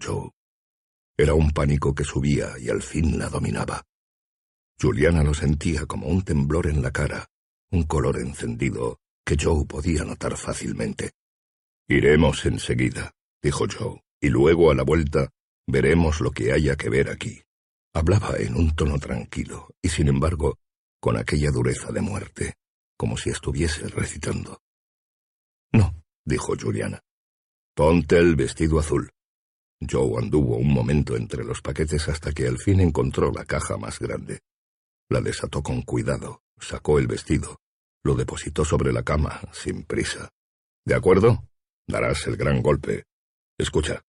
Joe. Era un pánico que subía y al fin la dominaba. Juliana lo sentía como un temblor en la cara, un color encendido que Joe podía notar fácilmente. Iremos enseguida, dijo Joe, y luego a la vuelta veremos lo que haya que ver aquí. Hablaba en un tono tranquilo y sin embargo con aquella dureza de muerte, como si estuviese recitando. No, dijo Juliana. Ponte el vestido azul. Joe anduvo un momento entre los paquetes hasta que al fin encontró la caja más grande. La desató con cuidado, sacó el vestido, lo depositó sobre la cama, sin prisa. ¿De acuerdo? Darás el gran golpe. Escucha,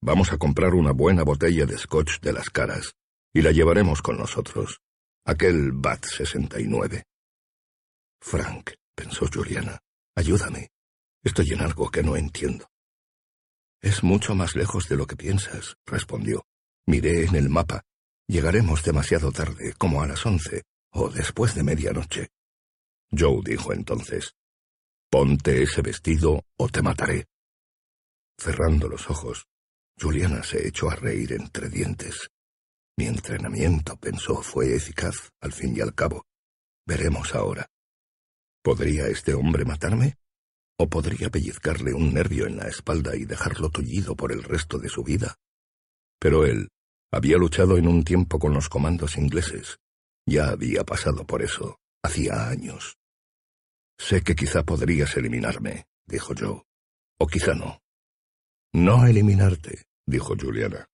vamos a comprar una buena botella de scotch de las caras y la llevaremos con nosotros. Aquel Bat 69. Frank, pensó Juliana, ayúdame. Estoy en algo que no entiendo. Es mucho más lejos de lo que piensas, respondió. Miré en el mapa. Llegaremos demasiado tarde, como a las once, o después de medianoche. Joe dijo entonces, Ponte ese vestido o te mataré. Cerrando los ojos, Juliana se echó a reír entre dientes. Mi entrenamiento, pensó, fue eficaz, al fin y al cabo. Veremos ahora. ¿Podría este hombre matarme? Podría pellizcarle un nervio en la espalda y dejarlo tullido por el resto de su vida. Pero él había luchado en un tiempo con los comandos ingleses. Ya había pasado por eso, hacía años. Sé que quizá podrías eliminarme, dijo Joe. O quizá no. No eliminarte, dijo Juliana.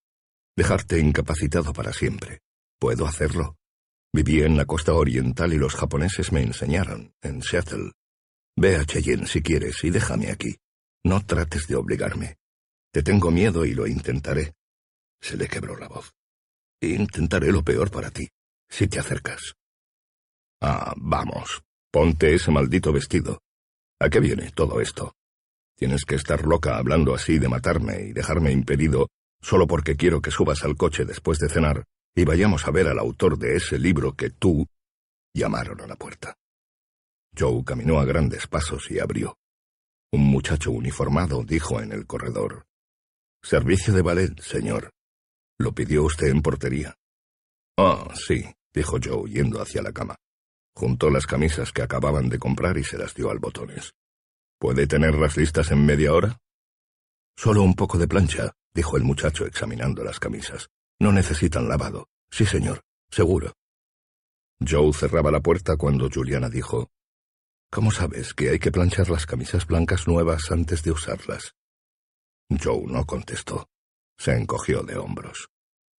Dejarte incapacitado para siempre. Puedo hacerlo. Viví en la costa oriental y los japoneses me enseñaron, en Seattle, Ve a Cheyenne si quieres y déjame aquí. No trates de obligarme. Te tengo miedo y lo intentaré. Se le quebró la voz. Intentaré lo peor para ti, si te acercas. Ah, vamos. Ponte ese maldito vestido. ¿A qué viene todo esto? Tienes que estar loca hablando así de matarme y dejarme impedido solo porque quiero que subas al coche después de cenar y vayamos a ver al autor de ese libro que tú... llamaron a la puerta. Joe caminó a grandes pasos y abrió. Un muchacho uniformado dijo en el corredor. Servicio de ballet, señor. ¿Lo pidió usted en portería? Ah, sí, dijo Joe yendo hacia la cama. Juntó las camisas que acababan de comprar y se las dio al botones. ¿Puede tenerlas listas en media hora? Solo un poco de plancha, dijo el muchacho examinando las camisas. No necesitan lavado. Sí, señor, seguro. Joe cerraba la puerta cuando Juliana dijo, ¿Cómo sabes que hay que planchar las camisas blancas nuevas antes de usarlas? Joe no contestó. Se encogió de hombros.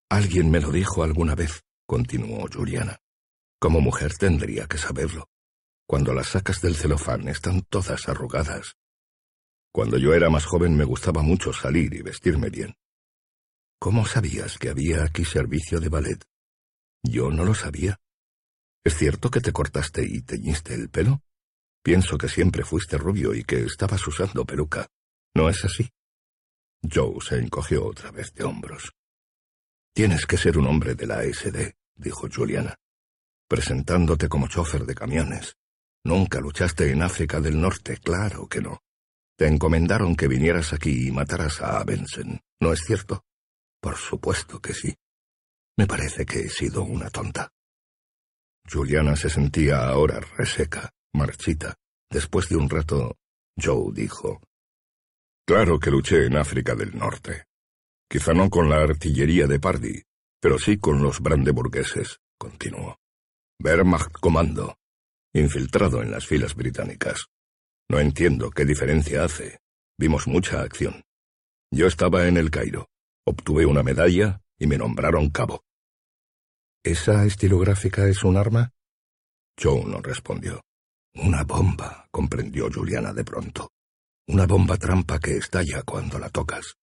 Alguien me lo dijo alguna vez, continuó Juliana. Como mujer tendría que saberlo. Cuando las sacas del celofán están todas arrugadas. Cuando yo era más joven me gustaba mucho salir y vestirme bien. ¿Cómo sabías que había aquí servicio de ballet? Yo no lo sabía. ¿Es cierto que te cortaste y teñiste el pelo? Pienso que siempre fuiste rubio y que estabas usando peluca. ¿No es así? Joe se encogió otra vez de hombros. Tienes que ser un hombre de la SD, dijo Juliana, presentándote como chofer de camiones. Nunca luchaste en África del Norte, claro que no. Te encomendaron que vinieras aquí y mataras a Abensen, ¿no es cierto? Por supuesto que sí. Me parece que he sido una tonta. Juliana se sentía ahora reseca marchita. Después de un rato, Joe dijo, Claro que luché en África del Norte. Quizá no con la artillería de Pardy, pero sí con los brandeburgueses, continuó. Wehrmacht Comando, infiltrado en las filas británicas. No entiendo qué diferencia hace. Vimos mucha acción. Yo estaba en el Cairo, obtuve una medalla y me nombraron cabo. ¿Esa estilográfica es un arma? Joe no respondió. Una bomba, comprendió Juliana de pronto. Una bomba trampa que estalla cuando la tocas.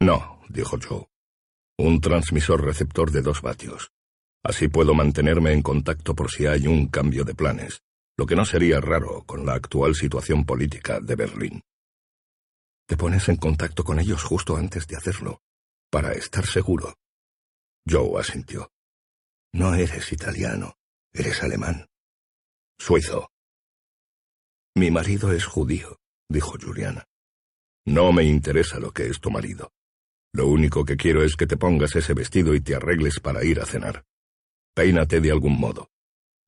No, dijo Joe. Un transmisor receptor de dos vatios. Así puedo mantenerme en contacto por si hay un cambio de planes, lo que no sería raro con la actual situación política de Berlín. Te pones en contacto con ellos justo antes de hacerlo, para estar seguro. Joe asintió. No eres italiano, eres alemán. Suizo. Mi marido es judío, dijo Juliana. No me interesa lo que es tu marido. Lo único que quiero es que te pongas ese vestido y te arregles para ir a cenar. Peínate de algún modo.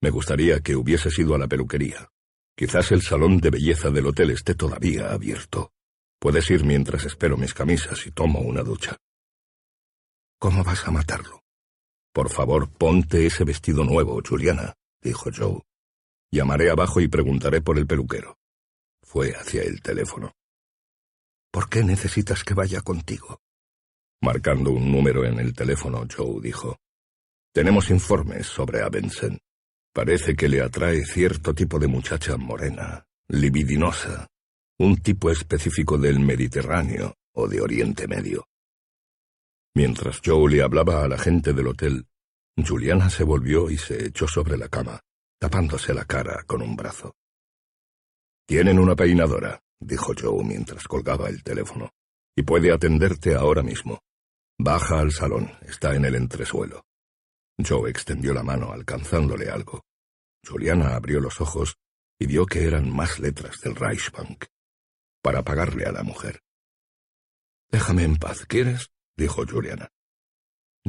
Me gustaría que hubieses ido a la peluquería. Quizás el salón de belleza del hotel esté todavía abierto. Puedes ir mientras espero mis camisas y tomo una ducha. ¿Cómo vas a matarlo? Por favor, ponte ese vestido nuevo, Juliana, dijo Joe. Llamaré abajo y preguntaré por el peluquero. Fue hacia el teléfono. ¿Por qué necesitas que vaya contigo? Marcando un número en el teléfono, Joe dijo. Tenemos informes sobre Abensen. Parece que le atrae cierto tipo de muchacha morena, libidinosa, un tipo específico del Mediterráneo o de Oriente Medio. Mientras Joe le hablaba a la gente del hotel, Juliana se volvió y se echó sobre la cama, tapándose la cara con un brazo. Tienen una peinadora, dijo Joe mientras colgaba el teléfono, y puede atenderte ahora mismo. Baja al salón, está en el entresuelo. Joe extendió la mano alcanzándole algo. Juliana abrió los ojos y vio que eran más letras del Reichsbank. Para pagarle a la mujer. Déjame en paz, ¿quieres? dijo Juliana.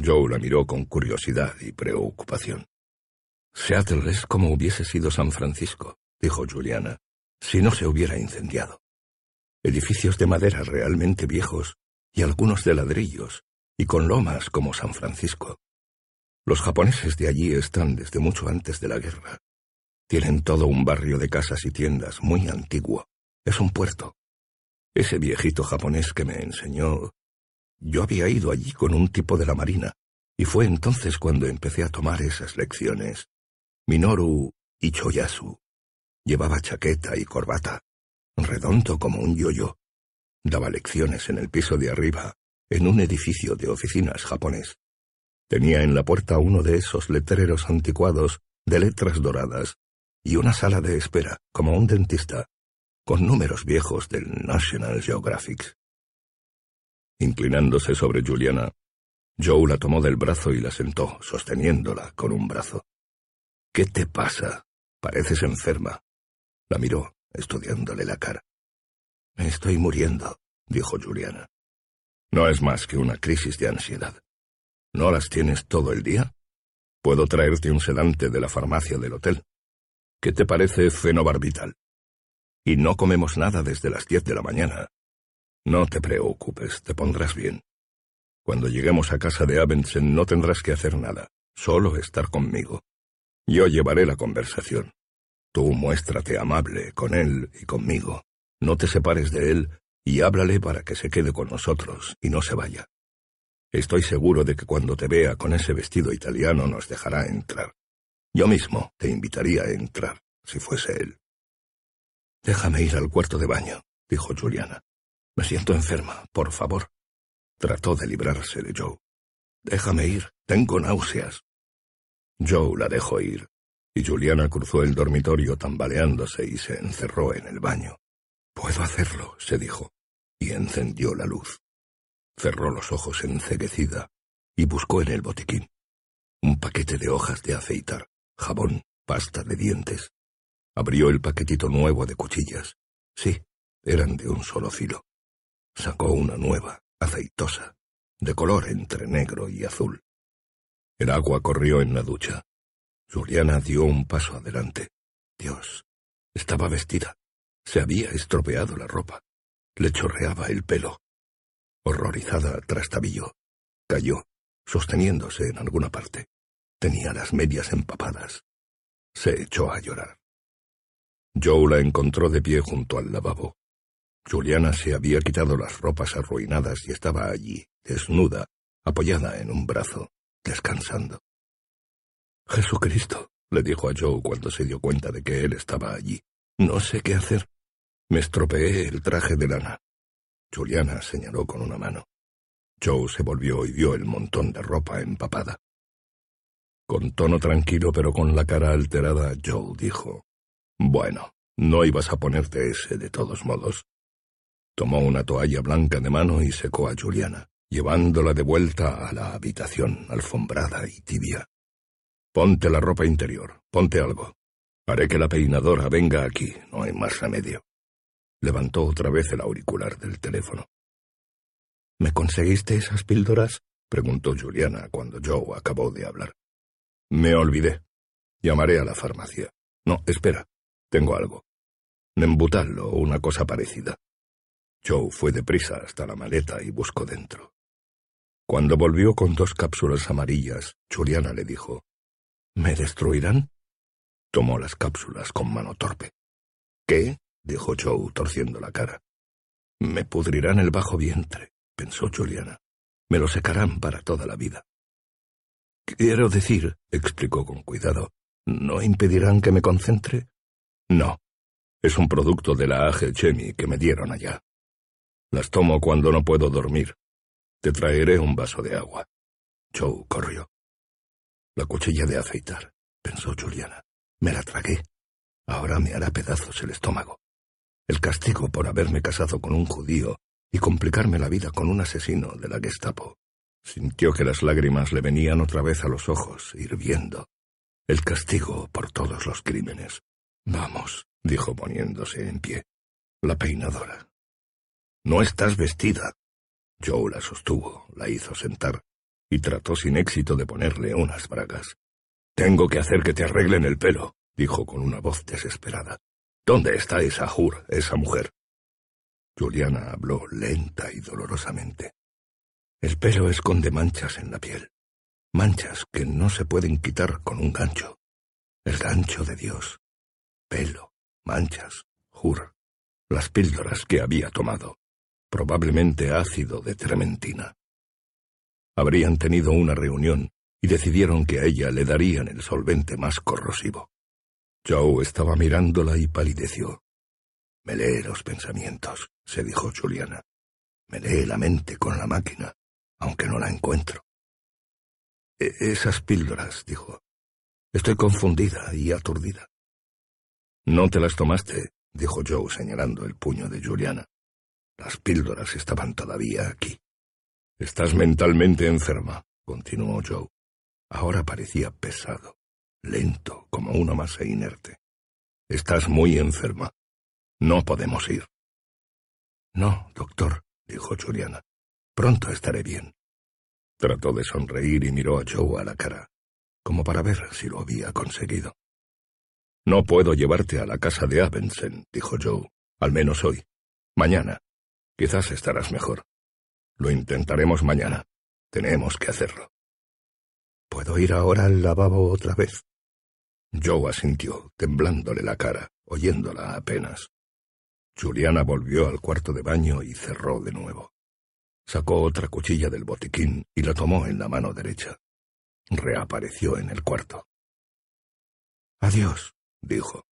Joe la miró con curiosidad y preocupación. Seattle es como hubiese sido San Francisco, dijo Juliana, si no se hubiera incendiado. Edificios de madera realmente viejos y algunos de ladrillos, y con lomas como San Francisco. Los japoneses de allí están desde mucho antes de la guerra. Tienen todo un barrio de casas y tiendas muy antiguo. Es un puerto. Ese viejito japonés que me enseñó... Yo había ido allí con un tipo de la marina, y fue entonces cuando empecé a tomar esas lecciones. Minoru Ichoyasu. Llevaba chaqueta y corbata, redondo como un yoyo. Daba lecciones en el piso de arriba, en un edificio de oficinas japonés. Tenía en la puerta uno de esos letreros anticuados de letras doradas y una sala de espera, como un dentista, con números viejos del National Geographic. Inclinándose sobre Juliana, Joe la tomó del brazo y la sentó, sosteniéndola con un brazo. ¿Qué te pasa? Pareces enferma. La miró, estudiándole la cara. Me estoy muriendo, dijo Juliana. No es más que una crisis de ansiedad. ¿No las tienes todo el día? Puedo traerte un sedante de la farmacia del hotel. ¿Qué te parece fenobarbital? Y no comemos nada desde las diez de la mañana. No te preocupes, te pondrás bien. Cuando lleguemos a casa de Abensen no tendrás que hacer nada, solo estar conmigo. Yo llevaré la conversación. Tú muéstrate amable con él y conmigo. No te separes de él y háblale para que se quede con nosotros y no se vaya. Estoy seguro de que cuando te vea con ese vestido italiano nos dejará entrar. Yo mismo te invitaría a entrar, si fuese él. Déjame ir al cuarto de baño, dijo Juliana. Me siento enferma, por favor. Trató de librarse de Joe. Déjame ir, tengo náuseas. Joe la dejó ir, y Juliana cruzó el dormitorio tambaleándose y se encerró en el baño. Puedo hacerlo, se dijo, y encendió la luz. Cerró los ojos enceguecida y buscó en el botiquín un paquete de hojas de aceitar, jabón, pasta de dientes. Abrió el paquetito nuevo de cuchillas. Sí, eran de un solo filo. Sacó una nueva, aceitosa, de color entre negro y azul. El agua corrió en la ducha. Juliana dio un paso adelante. Dios, estaba vestida. Se había estropeado la ropa. Le chorreaba el pelo. Horrorizada, trastabilló. Cayó, sosteniéndose en alguna parte. Tenía las medias empapadas. Se echó a llorar. Joe la encontró de pie junto al lavabo. Juliana se había quitado las ropas arruinadas y estaba allí, desnuda, apoyada en un brazo, descansando. Jesucristo, le dijo a Joe cuando se dio cuenta de que él estaba allí. No sé qué hacer. Me estropeé el traje de lana. Juliana señaló con una mano. Joe se volvió y vio el montón de ropa empapada. Con tono tranquilo pero con la cara alterada, Joe dijo, Bueno, no ibas a ponerte ese de todos modos. Tomó una toalla blanca de mano y secó a Juliana, llevándola de vuelta a la habitación alfombrada y tibia. Ponte la ropa interior, ponte algo. Haré que la peinadora venga aquí, no hay más remedio. Levantó otra vez el auricular del teléfono. ¿Me conseguiste esas píldoras? preguntó Juliana cuando Joe acabó de hablar. Me olvidé. Llamaré a la farmacia. No, espera. Tengo algo. Nembutal o una cosa parecida. Joe fue deprisa hasta la maleta y buscó dentro. Cuando volvió con dos cápsulas amarillas, Juliana le dijo, ¿Me destruirán? Tomó las cápsulas con mano torpe. ¿Qué? dijo Joe, torciendo la cara. Me pudrirán el bajo vientre, pensó Juliana. Me lo secarán para toda la vida. Quiero decir, explicó con cuidado, ¿no impedirán que me concentre? No. Es un producto de la AG Chemi que me dieron allá. Las tomo cuando no puedo dormir. Te traeré un vaso de agua. Joe corrió. La cuchilla de afeitar, pensó Juliana. Me la tragué. Ahora me hará pedazos el estómago. El castigo por haberme casado con un judío y complicarme la vida con un asesino de la Gestapo. Sintió que las lágrimas le venían otra vez a los ojos, hirviendo. El castigo por todos los crímenes. Vamos, dijo poniéndose en pie. La peinadora. No estás vestida. Joe la sostuvo, la hizo sentar, y trató sin éxito de ponerle unas bragas. Tengo que hacer que te arreglen el pelo, dijo con una voz desesperada. ¿Dónde está esa Jur, esa mujer? Juliana habló lenta y dolorosamente. El pelo esconde manchas en la piel, manchas que no se pueden quitar con un gancho. El gancho de Dios. Pelo, manchas, Jur, las píldoras que había tomado probablemente ácido de trementina. Habrían tenido una reunión y decidieron que a ella le darían el solvente más corrosivo. Joe estaba mirándola y palideció. Me lee los pensamientos, se dijo Juliana. Me lee la mente con la máquina, aunque no la encuentro. E esas píldoras, dijo. Estoy confundida y aturdida. No te las tomaste, dijo Joe señalando el puño de Juliana. Las píldoras estaban todavía aquí. Estás mentalmente enferma, continuó Joe. Ahora parecía pesado, lento, como una masa inerte. Estás muy enferma. No podemos ir. No, doctor, dijo Juliana. Pronto estaré bien. Trató de sonreír y miró a Joe a la cara, como para ver si lo había conseguido. No puedo llevarte a la casa de Abensen, dijo Joe, al menos hoy. Mañana. Quizás estarás mejor. Lo intentaremos mañana. Tenemos que hacerlo. ¿Puedo ir ahora al lavabo otra vez? Joe asintió, temblándole la cara, oyéndola apenas. Juliana volvió al cuarto de baño y cerró de nuevo. Sacó otra cuchilla del botiquín y la tomó en la mano derecha. Reapareció en el cuarto. Adiós, dijo.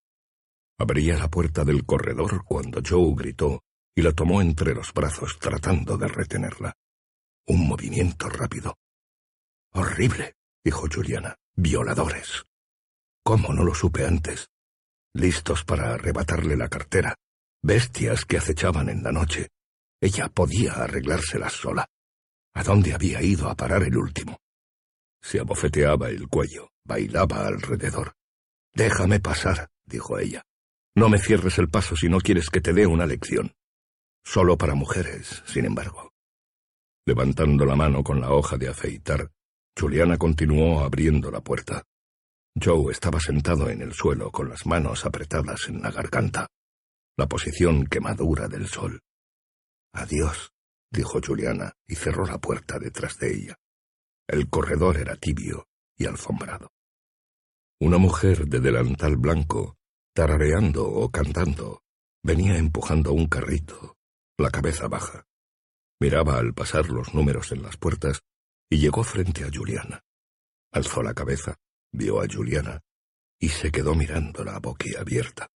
Abría la puerta del corredor cuando Joe gritó y la tomó entre los brazos tratando de retenerla. Un movimiento rápido. Horrible, dijo Juliana. Violadores. ¿Cómo no lo supe antes? Listos para arrebatarle la cartera. Bestias que acechaban en la noche. Ella podía arreglárselas sola. ¿A dónde había ido a parar el último? Se abofeteaba el cuello, bailaba alrededor. Déjame pasar, dijo ella. No me cierres el paso si no quieres que te dé una lección. Solo para mujeres, sin embargo. Levantando la mano con la hoja de afeitar, Juliana continuó abriendo la puerta. Joe estaba sentado en el suelo con las manos apretadas en la garganta, la posición quemadura del sol. Adiós, dijo Juliana y cerró la puerta detrás de ella. El corredor era tibio y alfombrado. Una mujer de delantal blanco, tarareando o cantando, venía empujando un carrito, la cabeza baja. Miraba al pasar los números en las puertas y llegó frente a Juliana. Alzó la cabeza, vio a Juliana y se quedó mirándola boquiabierta.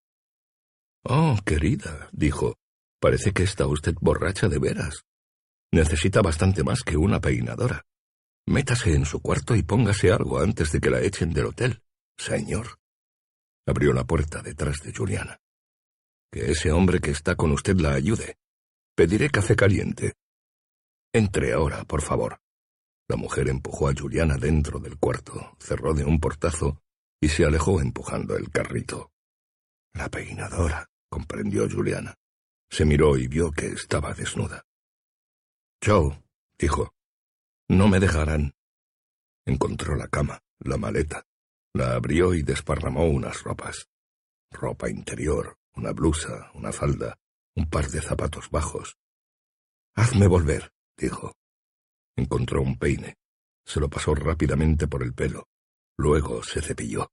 Oh, querida, dijo, parece que está usted borracha de veras. Necesita bastante más que una peinadora. Métase en su cuarto y póngase algo antes de que la echen del hotel, señor. Abrió la puerta detrás de Juliana. Que ese hombre que está con usted la ayude. Pediré café caliente. Entre ahora, por favor. La mujer empujó a Juliana dentro del cuarto, cerró de un portazo y se alejó empujando el carrito. La peinadora, comprendió Juliana. Se miró y vio que estaba desnuda. Joe, dijo, no me dejarán. Encontró la cama, la maleta, la abrió y desparramó unas ropas. Ropa interior, una blusa, una falda, un par de zapatos bajos. Hazme volver, dijo. Encontró un peine. Se lo pasó rápidamente por el pelo. Luego se cepilló.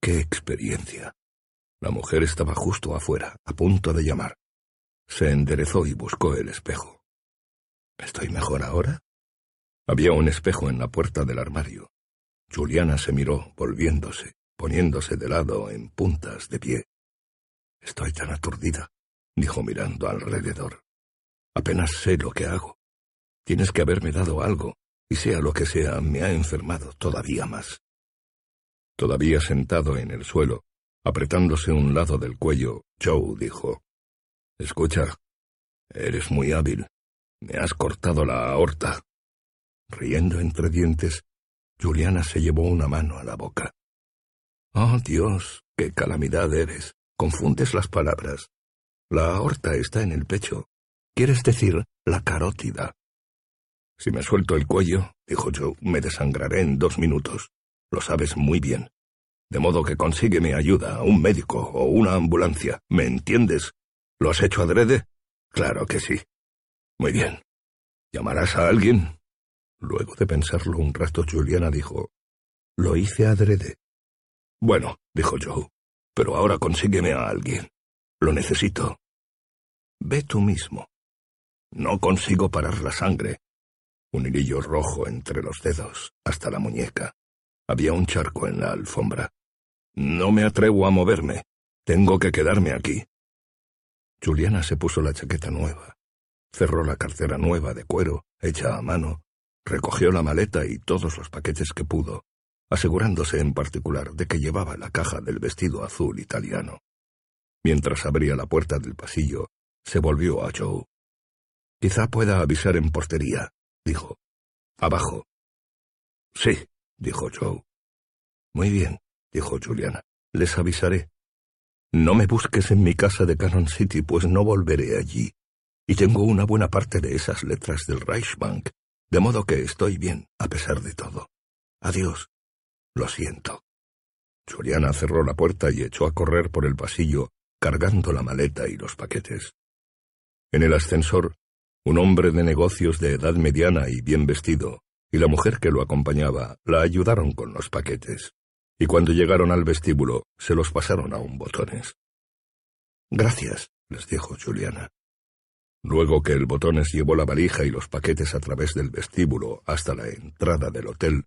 ¡Qué experiencia! La mujer estaba justo afuera, a punto de llamar. Se enderezó y buscó el espejo. ¿Estoy mejor ahora? Había un espejo en la puerta del armario. Juliana se miró, volviéndose, poniéndose de lado en puntas de pie. Estoy tan aturdida, dijo mirando alrededor. Apenas sé lo que hago. Tienes que haberme dado algo, y sea lo que sea, me ha enfermado todavía más. Todavía sentado en el suelo, apretándose un lado del cuello, Joe dijo, Escucha, eres muy hábil. Me has cortado la aorta. Riendo entre dientes, Juliana se llevó una mano a la boca. Oh, Dios, qué calamidad eres. Confundes las palabras. La aorta está en el pecho. Quieres decir la carótida. Si me suelto el cuello, dijo Joe, me desangraré en dos minutos. Lo sabes muy bien. De modo que consígueme ayuda, un médico o una ambulancia. ¿Me entiendes? ¿Lo has hecho adrede? Claro que sí. Muy bien. ¿Llamarás a alguien? Luego de pensarlo un rato, Juliana dijo, Lo hice adrede. Bueno, dijo Joe, pero ahora consígueme a alguien. Lo necesito. Ve tú mismo. No consigo parar la sangre. Un hilillo rojo entre los dedos, hasta la muñeca. Había un charco en la alfombra. No me atrevo a moverme. Tengo que quedarme aquí. Juliana se puso la chaqueta nueva, cerró la cartera nueva de cuero, hecha a mano, recogió la maleta y todos los paquetes que pudo, asegurándose en particular de que llevaba la caja del vestido azul italiano. Mientras abría la puerta del pasillo, se volvió a Joe. Quizá pueda avisar en portería, dijo. Abajo. Sí, dijo Joe. Muy bien, dijo Juliana. Les avisaré. No me busques en mi casa de Cannon City, pues no volveré allí. Y tengo una buena parte de esas letras del Reichsbank, de modo que estoy bien, a pesar de todo. Adiós. Lo siento. Juliana cerró la puerta y echó a correr por el pasillo, cargando la maleta y los paquetes. En el ascensor, un hombre de negocios de edad mediana y bien vestido, y la mujer que lo acompañaba, la ayudaron con los paquetes, y cuando llegaron al vestíbulo, se los pasaron a un botones. Gracias, les dijo Juliana. Luego que el botones llevó la valija y los paquetes a través del vestíbulo hasta la entrada del hotel,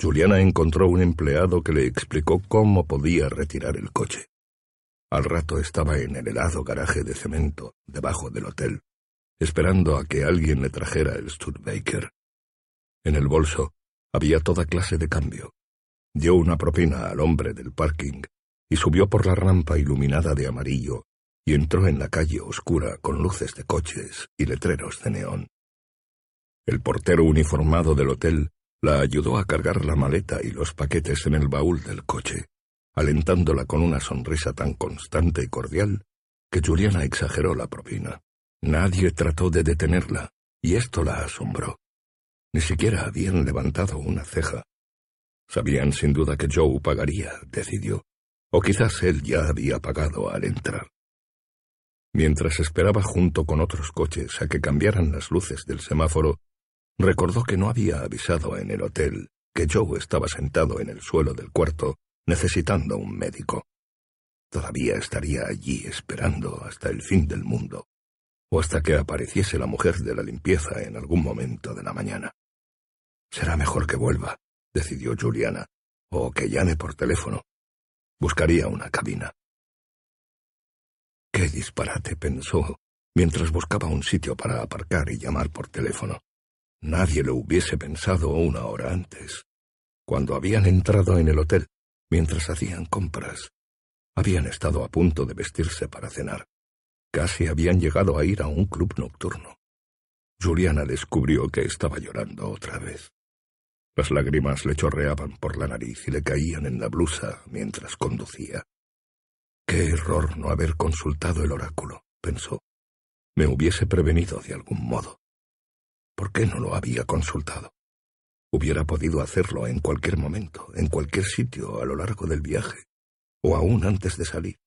Juliana encontró un empleado que le explicó cómo podía retirar el coche. Al rato estaba en el helado garaje de cemento, debajo del hotel, esperando a que alguien le trajera el Studebaker. En el bolso había toda clase de cambio. Dio una propina al hombre del parking y subió por la rampa iluminada de amarillo y entró en la calle oscura con luces de coches y letreros de neón. El portero uniformado del hotel la ayudó a cargar la maleta y los paquetes en el baúl del coche, alentándola con una sonrisa tan constante y cordial que Juliana exageró la propina. Nadie trató de detenerla, y esto la asombró. Ni siquiera habían levantado una ceja. Sabían sin duda que Joe pagaría, decidió, o quizás él ya había pagado al entrar. Mientras esperaba junto con otros coches a que cambiaran las luces del semáforo, recordó que no había avisado en el hotel que Joe estaba sentado en el suelo del cuarto necesitando un médico. Todavía estaría allí esperando hasta el fin del mundo, o hasta que apareciese la mujer de la limpieza en algún momento de la mañana. Será mejor que vuelva, decidió Juliana, o que llame por teléfono. Buscaría una cabina. Qué disparate, pensó, mientras buscaba un sitio para aparcar y llamar por teléfono. Nadie lo hubiese pensado una hora antes. Cuando habían entrado en el hotel, mientras hacían compras, habían estado a punto de vestirse para cenar. Casi habían llegado a ir a un club nocturno. Juliana descubrió que estaba llorando otra vez. Las lágrimas le chorreaban por la nariz y le caían en la blusa mientras conducía. Qué error no haber consultado el oráculo, pensó. Me hubiese prevenido de algún modo. ¿Por qué no lo había consultado? Hubiera podido hacerlo en cualquier momento, en cualquier sitio a lo largo del viaje, o aún antes de salir.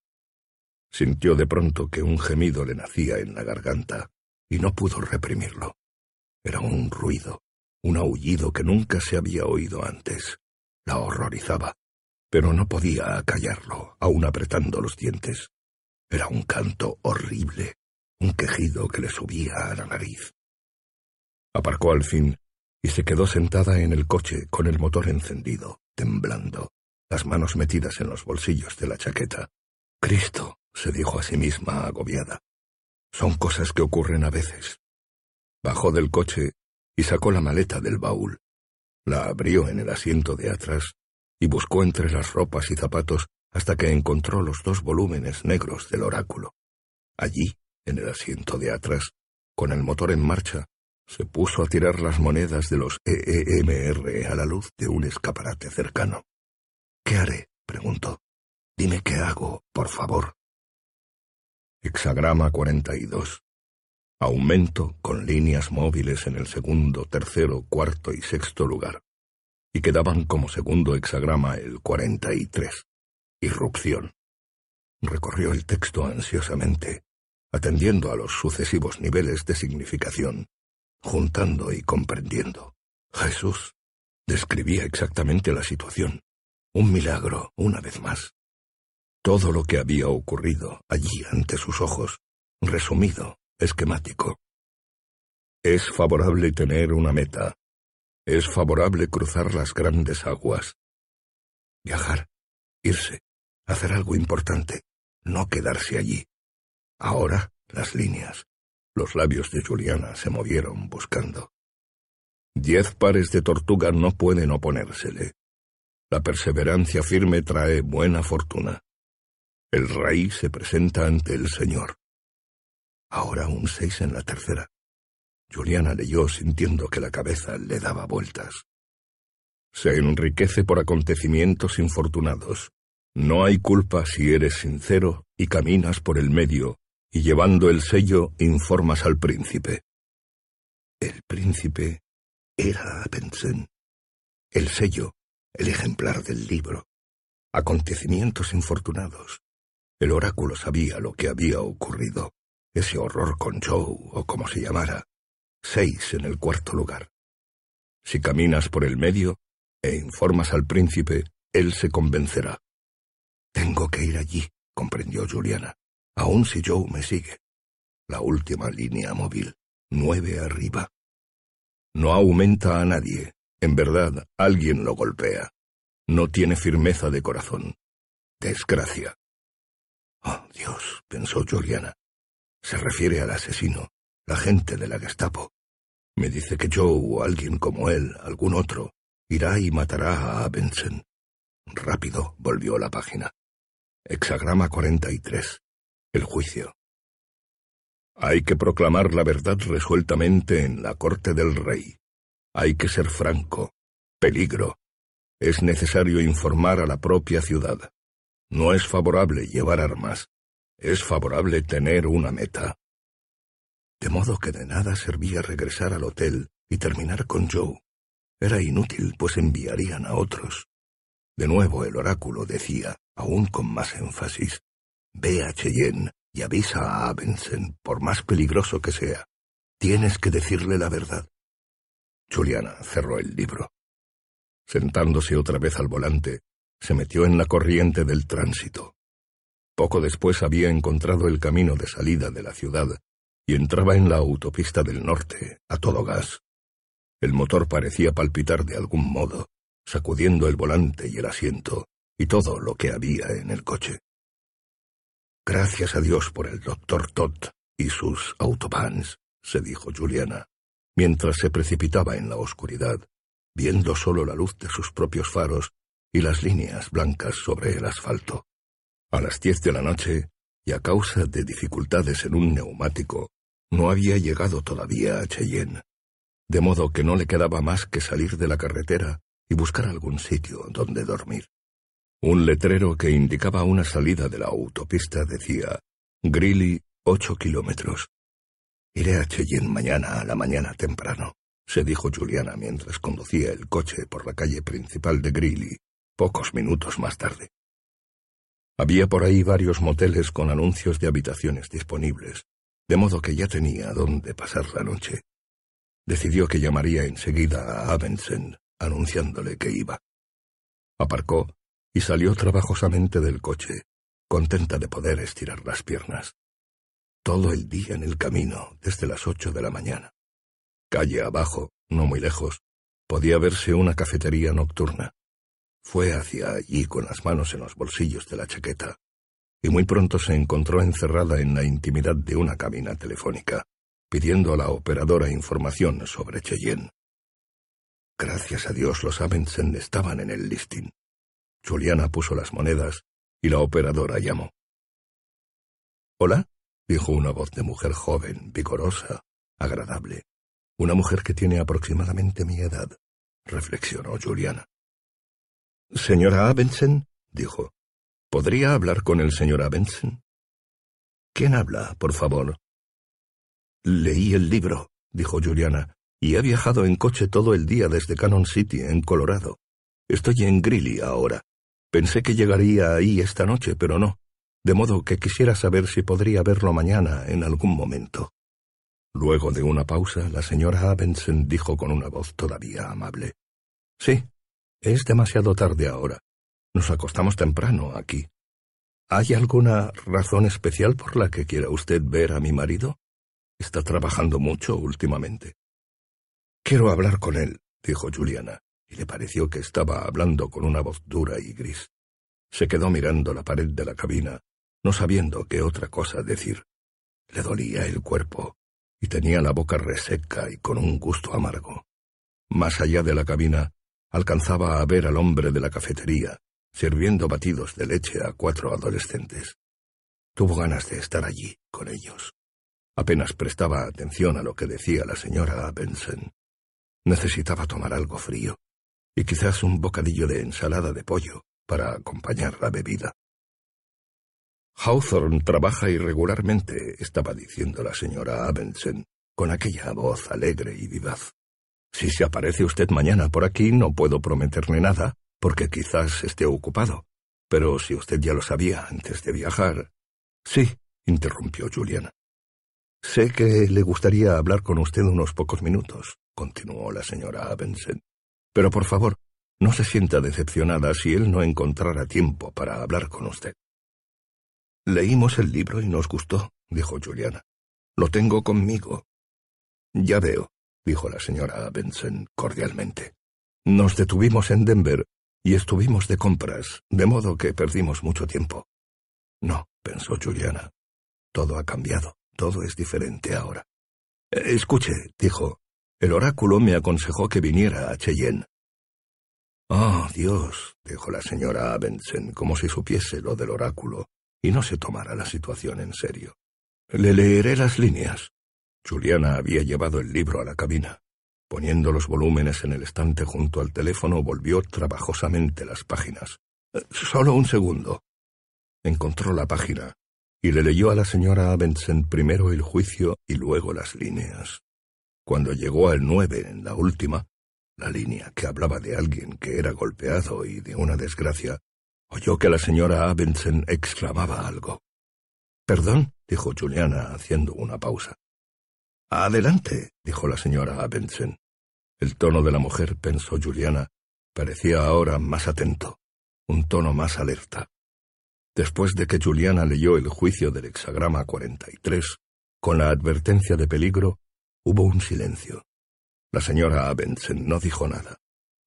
Sintió de pronto que un gemido le nacía en la garganta y no pudo reprimirlo. Era un ruido, un aullido que nunca se había oído antes. La horrorizaba, pero no podía acallarlo, aún apretando los dientes. Era un canto horrible, un quejido que le subía a la nariz. Aparcó al fin y se quedó sentada en el coche con el motor encendido, temblando, las manos metidas en los bolsillos de la chaqueta. Cristo, se dijo a sí misma agobiada. Son cosas que ocurren a veces. Bajó del coche y sacó la maleta del baúl. La abrió en el asiento de atrás y buscó entre las ropas y zapatos hasta que encontró los dos volúmenes negros del oráculo. Allí, en el asiento de atrás, con el motor en marcha, se puso a tirar las monedas de los EEMR a la luz de un escaparate cercano. ¿Qué haré? preguntó. Dime qué hago, por favor. Hexagrama 42. Aumento con líneas móviles en el segundo, tercero, cuarto y sexto lugar. Y quedaban como segundo hexagrama el 43. Irrupción. Recorrió el texto ansiosamente, atendiendo a los sucesivos niveles de significación, juntando y comprendiendo. Jesús describía exactamente la situación. Un milagro, una vez más. Todo lo que había ocurrido allí ante sus ojos, resumido, esquemático. Es favorable tener una meta. Es favorable cruzar las grandes aguas. Viajar, irse, hacer algo importante, no quedarse allí. Ahora, las líneas. Los labios de Juliana se movieron buscando. Diez pares de tortuga no pueden oponérsele. La perseverancia firme trae buena fortuna. El rey se presenta ante el Señor. Ahora un seis en la tercera. Juliana leyó sintiendo que la cabeza le daba vueltas. Se enriquece por acontecimientos infortunados. No hay culpa si eres sincero y caminas por el medio, y llevando el sello informas al príncipe. El príncipe era Apensen. El sello, el ejemplar del libro. Acontecimientos infortunados. El oráculo sabía lo que había ocurrido ese horror con Joe, o como se llamara, seis en el cuarto lugar. Si caminas por el medio e informas al príncipe, él se convencerá. Tengo que ir allí, comprendió Juliana, aun si Joe me sigue. La última línea móvil, nueve arriba. No aumenta a nadie. En verdad, alguien lo golpea. No tiene firmeza de corazón. Desgracia. Oh, Dios, pensó Juliana. Se refiere al asesino, la gente de la Gestapo. Me dice que yo o alguien como él, algún otro, irá y matará a Benson. Rápido volvió la página. Hexagrama 43. El juicio. Hay que proclamar la verdad resueltamente en la corte del rey. Hay que ser franco. Peligro. Es necesario informar a la propia ciudad. No es favorable llevar armas es favorable tener una meta. De modo que de nada servía regresar al hotel y terminar con Joe. Era inútil, pues enviarían a otros. De nuevo el oráculo decía, aún con más énfasis, Ve a Cheyenne y avisa a Abensen, por más peligroso que sea. Tienes que decirle la verdad. Juliana cerró el libro. Sentándose otra vez al volante, se metió en la corriente del tránsito. Poco después había encontrado el camino de salida de la ciudad y entraba en la autopista del norte, a todo gas. El motor parecía palpitar de algún modo, sacudiendo el volante y el asiento y todo lo que había en el coche. Gracias a Dios por el doctor Todd y sus autobans, se dijo Juliana, mientras se precipitaba en la oscuridad, viendo solo la luz de sus propios faros y las líneas blancas sobre el asfalto. A las diez de la noche, y a causa de dificultades en un neumático, no había llegado todavía a Cheyenne, de modo que no le quedaba más que salir de la carretera y buscar algún sitio donde dormir. Un letrero que indicaba una salida de la autopista decía Greeley, ocho kilómetros. Iré a Cheyenne mañana a la mañana temprano, se dijo Juliana mientras conducía el coche por la calle principal de Greeley, pocos minutos más tarde. Había por ahí varios moteles con anuncios de habitaciones disponibles, de modo que ya tenía dónde pasar la noche. Decidió que llamaría enseguida a Abensen, anunciándole que iba. Aparcó y salió trabajosamente del coche, contenta de poder estirar las piernas. Todo el día en el camino, desde las ocho de la mañana. Calle abajo, no muy lejos, podía verse una cafetería nocturna. Fue hacia allí con las manos en los bolsillos de la chaqueta, y muy pronto se encontró encerrada en la intimidad de una cabina telefónica, pidiendo a la operadora información sobre Cheyenne. Gracias a Dios los Abensen estaban en el listing. Juliana puso las monedas y la operadora llamó. Hola, dijo una voz de mujer joven, vigorosa, agradable. Una mujer que tiene aproximadamente mi edad, reflexionó Juliana. Señora Abensen, dijo, ¿podría hablar con el señor Abensen? ¿Quién habla, por favor? Leí el libro, dijo Juliana, y he viajado en coche todo el día desde Cannon City, en Colorado. Estoy en Greeley ahora. Pensé que llegaría ahí esta noche, pero no, de modo que quisiera saber si podría verlo mañana en algún momento. Luego de una pausa, la señora Abensen dijo con una voz todavía amable. Sí, es demasiado tarde ahora. Nos acostamos temprano aquí. ¿Hay alguna razón especial por la que quiera usted ver a mi marido? Está trabajando mucho últimamente. Quiero hablar con él, dijo Juliana le pareció que estaba hablando con una voz dura y gris. Se quedó mirando la pared de la cabina, no sabiendo qué otra cosa decir. Le dolía el cuerpo, y tenía la boca reseca y con un gusto amargo. Más allá de la cabina, alcanzaba a ver al hombre de la cafetería, sirviendo batidos de leche a cuatro adolescentes. Tuvo ganas de estar allí, con ellos. Apenas prestaba atención a lo que decía la señora Benson. Necesitaba tomar algo frío y quizás un bocadillo de ensalada de pollo para acompañar la bebida. Hawthorne trabaja irregularmente, estaba diciendo la señora Abensen, con aquella voz alegre y vivaz. Si se aparece usted mañana por aquí, no puedo prometerle nada, porque quizás esté ocupado. Pero si usted ya lo sabía antes de viajar. Sí, interrumpió Juliana. Sé que le gustaría hablar con usted unos pocos minutos, continuó la señora Abensen. Pero por favor, no se sienta decepcionada si él no encontrara tiempo para hablar con usted. Leímos el libro y nos gustó, dijo Juliana. Lo tengo conmigo. Ya veo, dijo la señora Benson cordialmente. Nos detuvimos en Denver y estuvimos de compras, de modo que perdimos mucho tiempo. No, pensó Juliana. Todo ha cambiado, todo es diferente ahora. Escuche, dijo, el oráculo me aconsejó que viniera a Cheyenne. Oh, Dios, dijo la señora Abensen, como si supiese lo del oráculo y no se tomara la situación en serio. Le leeré las líneas. Juliana había llevado el libro a la cabina. Poniendo los volúmenes en el estante junto al teléfono, volvió trabajosamente las páginas. Eh, solo un segundo. Encontró la página y le leyó a la señora Abensen primero el juicio y luego las líneas. Cuando llegó al nueve en la última, la línea que hablaba de alguien que era golpeado y de una desgracia, oyó que la señora Abensen exclamaba algo. Perdón, dijo Juliana, haciendo una pausa. Adelante, dijo la señora Abensen. El tono de la mujer, pensó Juliana, parecía ahora más atento, un tono más alerta. Después de que Juliana leyó el juicio del hexagrama 43, con la advertencia de peligro, hubo un silencio. La señora Abensen no dijo nada,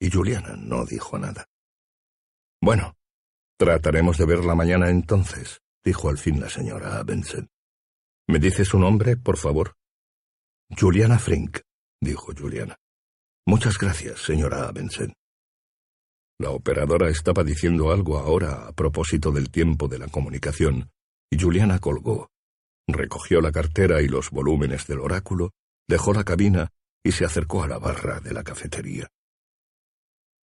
y Juliana no dijo nada. Bueno, trataremos de verla mañana entonces, dijo al fin la señora Abensen. ¿Me dice su nombre, por favor? Juliana Frink, dijo Juliana. Muchas gracias, señora Abensen. La operadora estaba diciendo algo ahora a propósito del tiempo de la comunicación, y Juliana colgó. Recogió la cartera y los volúmenes del oráculo, dejó la cabina y se acercó a la barra de la cafetería.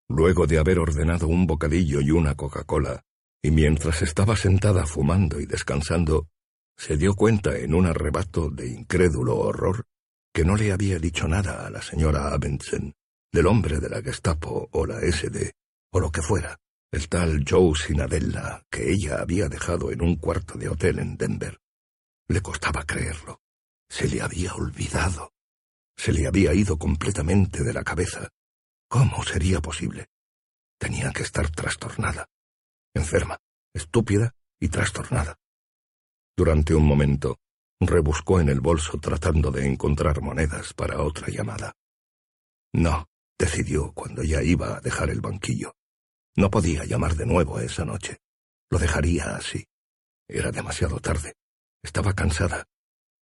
Luego de haber ordenado un bocadillo y una Coca-Cola, y mientras estaba sentada fumando y descansando, se dio cuenta en un arrebato de incrédulo horror que no le había dicho nada a la señora Abensen, del hombre de la Gestapo o la SD, o lo que fuera, el tal Joe Sinadella que ella había dejado en un cuarto de hotel en Denver. Le costaba creerlo. Se le había olvidado. Se le había ido completamente de la cabeza. ¿Cómo sería posible? Tenía que estar trastornada, enferma, estúpida y trastornada. Durante un momento, rebuscó en el bolso tratando de encontrar monedas para otra llamada. No, decidió cuando ya iba a dejar el banquillo. No podía llamar de nuevo esa noche. Lo dejaría así. Era demasiado tarde. Estaba cansada.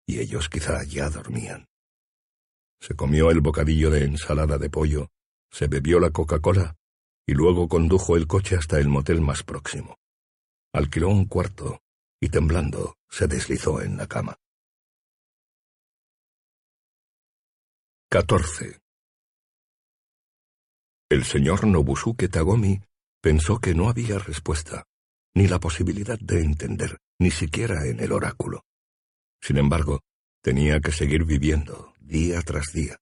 Y ellos quizá ya dormían. Se comió el bocadillo de ensalada de pollo, se bebió la Coca-Cola y luego condujo el coche hasta el motel más próximo. Alquiló un cuarto y temblando se deslizó en la cama. 14. El señor Nobusuke Tagomi pensó que no había respuesta, ni la posibilidad de entender, ni siquiera en el oráculo. Sin embargo, tenía que seguir viviendo, día tras día.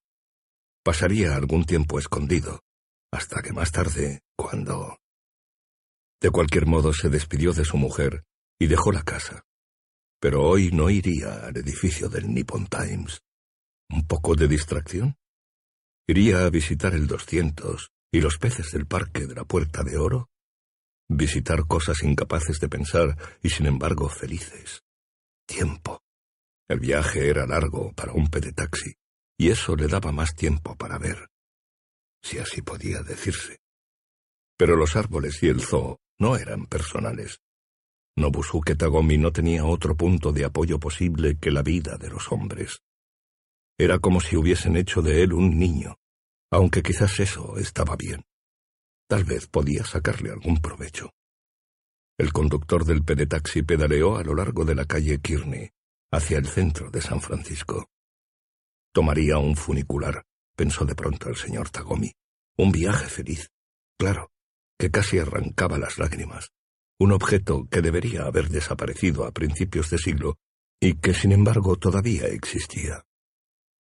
Pasaría algún tiempo escondido, hasta que más tarde, cuando... De cualquier modo se despidió de su mujer y dejó la casa. Pero hoy no iría al edificio del Nippon Times. ¿Un poco de distracción? ¿Iría a visitar el 200 y los peces del parque de la Puerta de Oro? ¿Visitar cosas incapaces de pensar y sin embargo felices? Tiempo. El viaje era largo para un pedetaxi, y eso le daba más tiempo para ver, si así podía decirse. Pero los árboles y el zoo no eran personales. Nobusuke Tagomi no tenía otro punto de apoyo posible que la vida de los hombres. Era como si hubiesen hecho de él un niño, aunque quizás eso estaba bien. Tal vez podía sacarle algún provecho. El conductor del pedetaxi pedaleó a lo largo de la calle Kearney, hacia el centro de San Francisco. Tomaría un funicular, pensó de pronto el señor Tagomi. Un viaje feliz. Claro, que casi arrancaba las lágrimas. Un objeto que debería haber desaparecido a principios de siglo y que sin embargo todavía existía.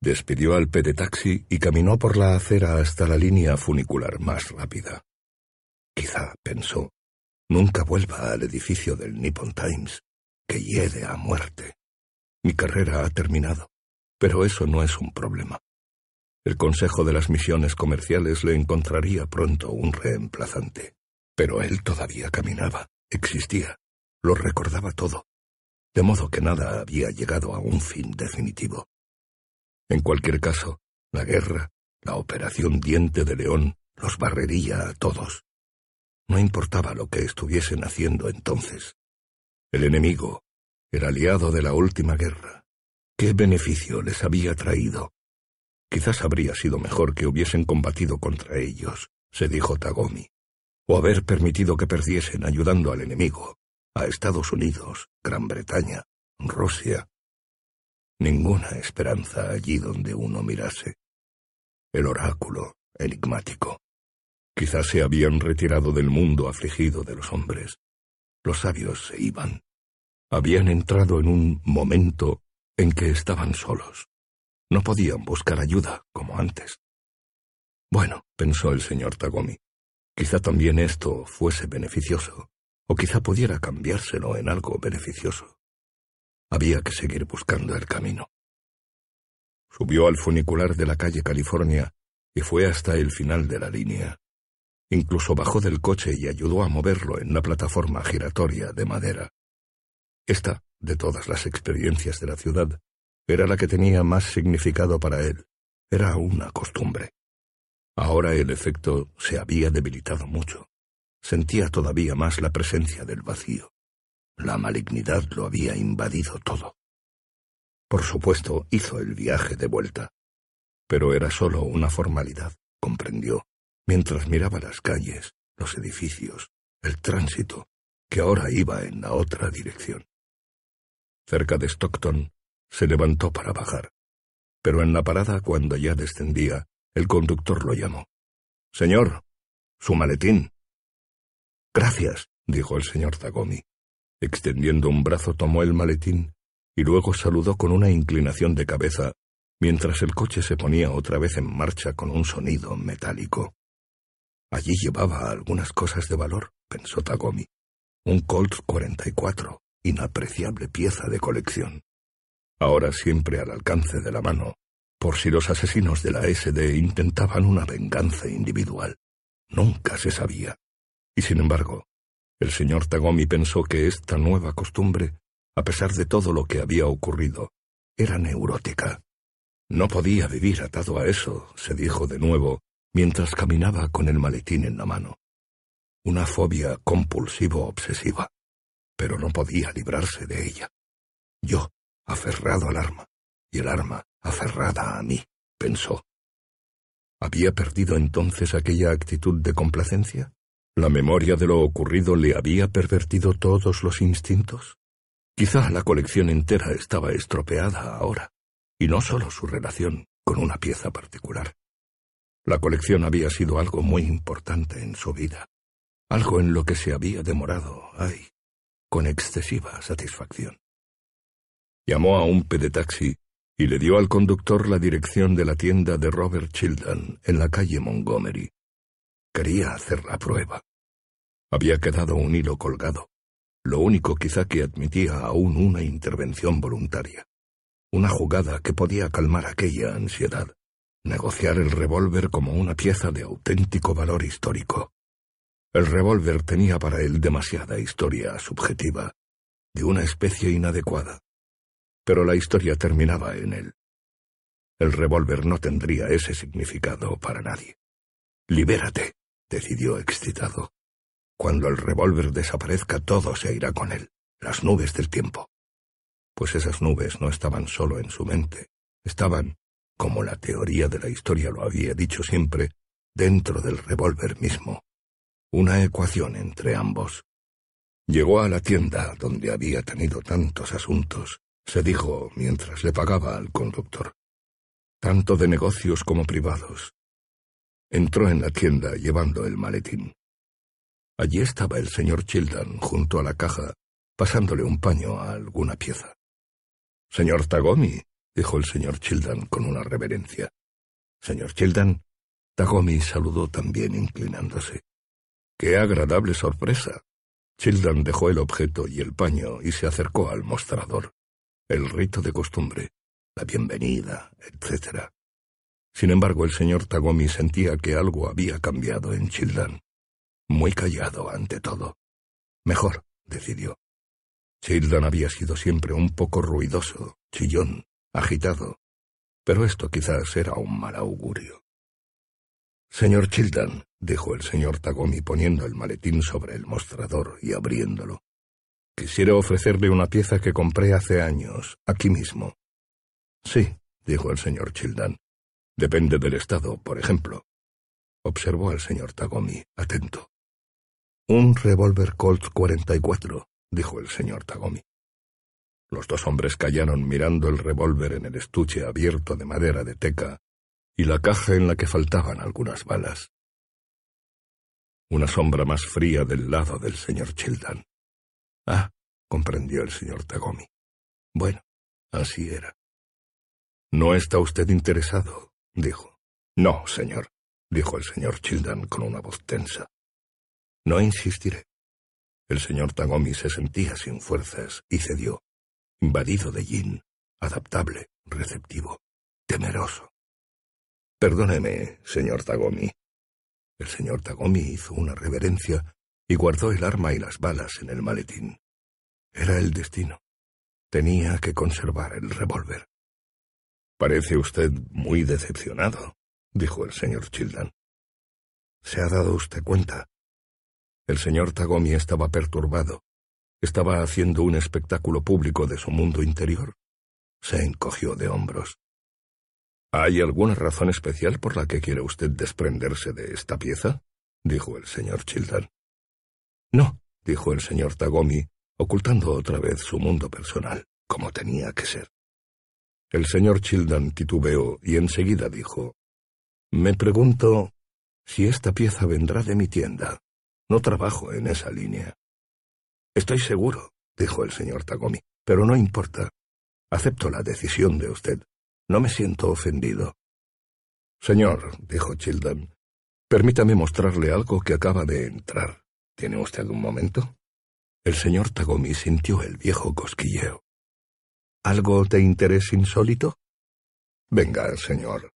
Despidió al pedetaxi y caminó por la acera hasta la línea funicular más rápida. Quizá, pensó, nunca vuelva al edificio del Nippon Times, que hiede a muerte. Mi carrera ha terminado, pero eso no es un problema. El Consejo de las Misiones Comerciales le encontraría pronto un reemplazante. Pero él todavía caminaba, existía, lo recordaba todo, de modo que nada había llegado a un fin definitivo. En cualquier caso, la guerra, la operación Diente de León, los barrería a todos. No importaba lo que estuviesen haciendo entonces. El enemigo, el aliado de la última guerra, ¿qué beneficio les había traído? Quizás habría sido mejor que hubiesen combatido contra ellos, se dijo Tagomi, o haber permitido que perdiesen ayudando al enemigo, a Estados Unidos, Gran Bretaña, Rusia. Ninguna esperanza allí donde uno mirase. El oráculo, enigmático. Quizás se habían retirado del mundo afligido de los hombres. Los sabios se iban. Habían entrado en un momento en que estaban solos. No podían buscar ayuda como antes. Bueno, pensó el señor Tagomi, quizá también esto fuese beneficioso, o quizá pudiera cambiárselo en algo beneficioso. Había que seguir buscando el camino. Subió al funicular de la calle California y fue hasta el final de la línea. Incluso bajó del coche y ayudó a moverlo en la plataforma giratoria de madera. Esta, de todas las experiencias de la ciudad, era la que tenía más significado para él. Era una costumbre. Ahora el efecto se había debilitado mucho. Sentía todavía más la presencia del vacío. La malignidad lo había invadido todo. Por supuesto, hizo el viaje de vuelta. Pero era solo una formalidad, comprendió, mientras miraba las calles, los edificios, el tránsito, que ahora iba en la otra dirección. Cerca de Stockton, se levantó para bajar. Pero en la parada, cuando ya descendía, el conductor lo llamó. Señor, su maletín. Gracias, dijo el señor Tagomi. Extendiendo un brazo tomó el maletín y luego saludó con una inclinación de cabeza mientras el coche se ponía otra vez en marcha con un sonido metálico. Allí llevaba algunas cosas de valor, pensó Tagomi. Un Colt 44, inapreciable pieza de colección. Ahora siempre al alcance de la mano, por si los asesinos de la SD intentaban una venganza individual. Nunca se sabía. Y sin embargo, el señor Tagomi pensó que esta nueva costumbre, a pesar de todo lo que había ocurrido, era neurótica. No podía vivir atado a eso, se dijo de nuevo, mientras caminaba con el maletín en la mano. Una fobia compulsivo-obsesiva, pero no podía librarse de ella. Yo, aferrado al arma, y el arma aferrada a mí, pensó. ¿Había perdido entonces aquella actitud de complacencia? ¿La memoria de lo ocurrido le había pervertido todos los instintos? Quizá la colección entera estaba estropeada ahora, y no solo su relación con una pieza particular. La colección había sido algo muy importante en su vida, algo en lo que se había demorado, ay, con excesiva satisfacción. Llamó a un pedetaxi y le dio al conductor la dirección de la tienda de Robert Childan en la calle Montgomery. Quería hacer la prueba. Había quedado un hilo colgado, lo único quizá que admitía aún una intervención voluntaria. Una jugada que podía calmar aquella ansiedad, negociar el revólver como una pieza de auténtico valor histórico. El revólver tenía para él demasiada historia subjetiva, de una especie inadecuada. Pero la historia terminaba en él. El revólver no tendría ese significado para nadie. Libérate, decidió excitado. Cuando el revólver desaparezca todo se irá con él, las nubes del tiempo. Pues esas nubes no estaban solo en su mente, estaban, como la teoría de la historia lo había dicho siempre, dentro del revólver mismo. Una ecuación entre ambos. Llegó a la tienda donde había tenido tantos asuntos, se dijo mientras le pagaba al conductor, tanto de negocios como privados. Entró en la tienda llevando el maletín. Allí estaba el señor Childan junto a la caja, pasándole un paño a alguna pieza. Señor Tagomi, dijo el señor Childan con una reverencia. Señor Childan, Tagomi saludó también inclinándose. ¡Qué agradable sorpresa! Childan dejó el objeto y el paño y se acercó al mostrador. El rito de costumbre, la bienvenida, etc. Sin embargo, el señor Tagomi sentía que algo había cambiado en Childan muy callado ante todo. Mejor, decidió. Childan había sido siempre un poco ruidoso, chillón, agitado, pero esto quizás era un mal augurio. Señor Childan, dijo el señor Tagomi poniendo el maletín sobre el mostrador y abriéndolo. Quisiera ofrecerle una pieza que compré hace años, aquí mismo. Sí, dijo el señor Childan. Depende del estado, por ejemplo. Observó al señor Tagomi, atento. Un revólver Colt 44, dijo el señor Tagomi. Los dos hombres callaron mirando el revólver en el estuche abierto de madera de teca y la caja en la que faltaban algunas balas. Una sombra más fría del lado del señor Childan. Ah, comprendió el señor Tagomi. Bueno, así era. ¿No está usted interesado? dijo. No, señor, dijo el señor Childan con una voz tensa. No insistiré. El señor Tagomi se sentía sin fuerzas y cedió, invadido de yin, adaptable, receptivo, temeroso. Perdóneme, señor Tagomi. El señor Tagomi hizo una reverencia y guardó el arma y las balas en el maletín. Era el destino. Tenía que conservar el revólver. Parece usted muy decepcionado, dijo el señor Childan. ¿Se ha dado usted cuenta? El señor Tagomi estaba perturbado. Estaba haciendo un espectáculo público de su mundo interior. Se encogió de hombros. ¿Hay alguna razón especial por la que quiere usted desprenderse de esta pieza? dijo el señor Childan. No, dijo el señor Tagomi, ocultando otra vez su mundo personal, como tenía que ser. El señor Childan titubeó y enseguida dijo, Me pregunto si esta pieza vendrá de mi tienda. No trabajo en esa línea. Estoy seguro, dijo el señor Tagomi, pero no importa. Acepto la decisión de usted. No me siento ofendido. Señor, dijo Childan, permítame mostrarle algo que acaba de entrar. ¿Tiene usted un momento? El señor Tagomi sintió el viejo cosquilleo. ¿Algo de interés insólito? Venga, señor.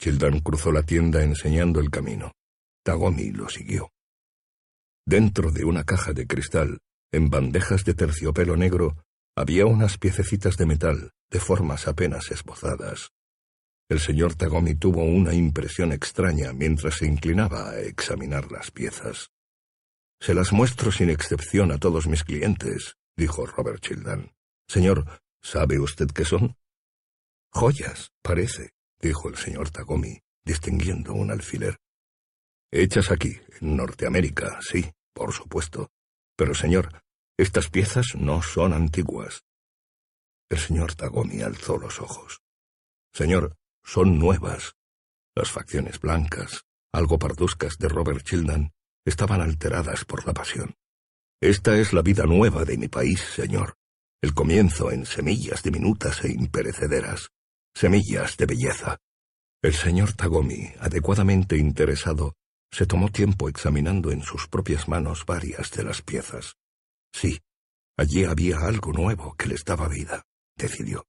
Childan cruzó la tienda enseñando el camino. Tagomi lo siguió. Dentro de una caja de cristal, en bandejas de terciopelo negro, había unas piececitas de metal, de formas apenas esbozadas. El señor Tagomi tuvo una impresión extraña mientras se inclinaba a examinar las piezas. Se las muestro sin excepción a todos mis clientes, dijo Robert Childan. Señor, ¿sabe usted qué son? Joyas, parece, dijo el señor Tagomi, distinguiendo un alfiler. Hechas aquí, en Norteamérica, sí, por supuesto. Pero, señor, estas piezas no son antiguas. El señor Tagomi alzó los ojos. Señor, son nuevas. Las facciones blancas, algo parduzcas de Robert Childan, estaban alteradas por la pasión. Esta es la vida nueva de mi país, señor. El comienzo en semillas diminutas e imperecederas. Semillas de belleza. El señor Tagomi, adecuadamente interesado, se tomó tiempo examinando en sus propias manos varias de las piezas. Sí, allí había algo nuevo que les daba vida, decidió.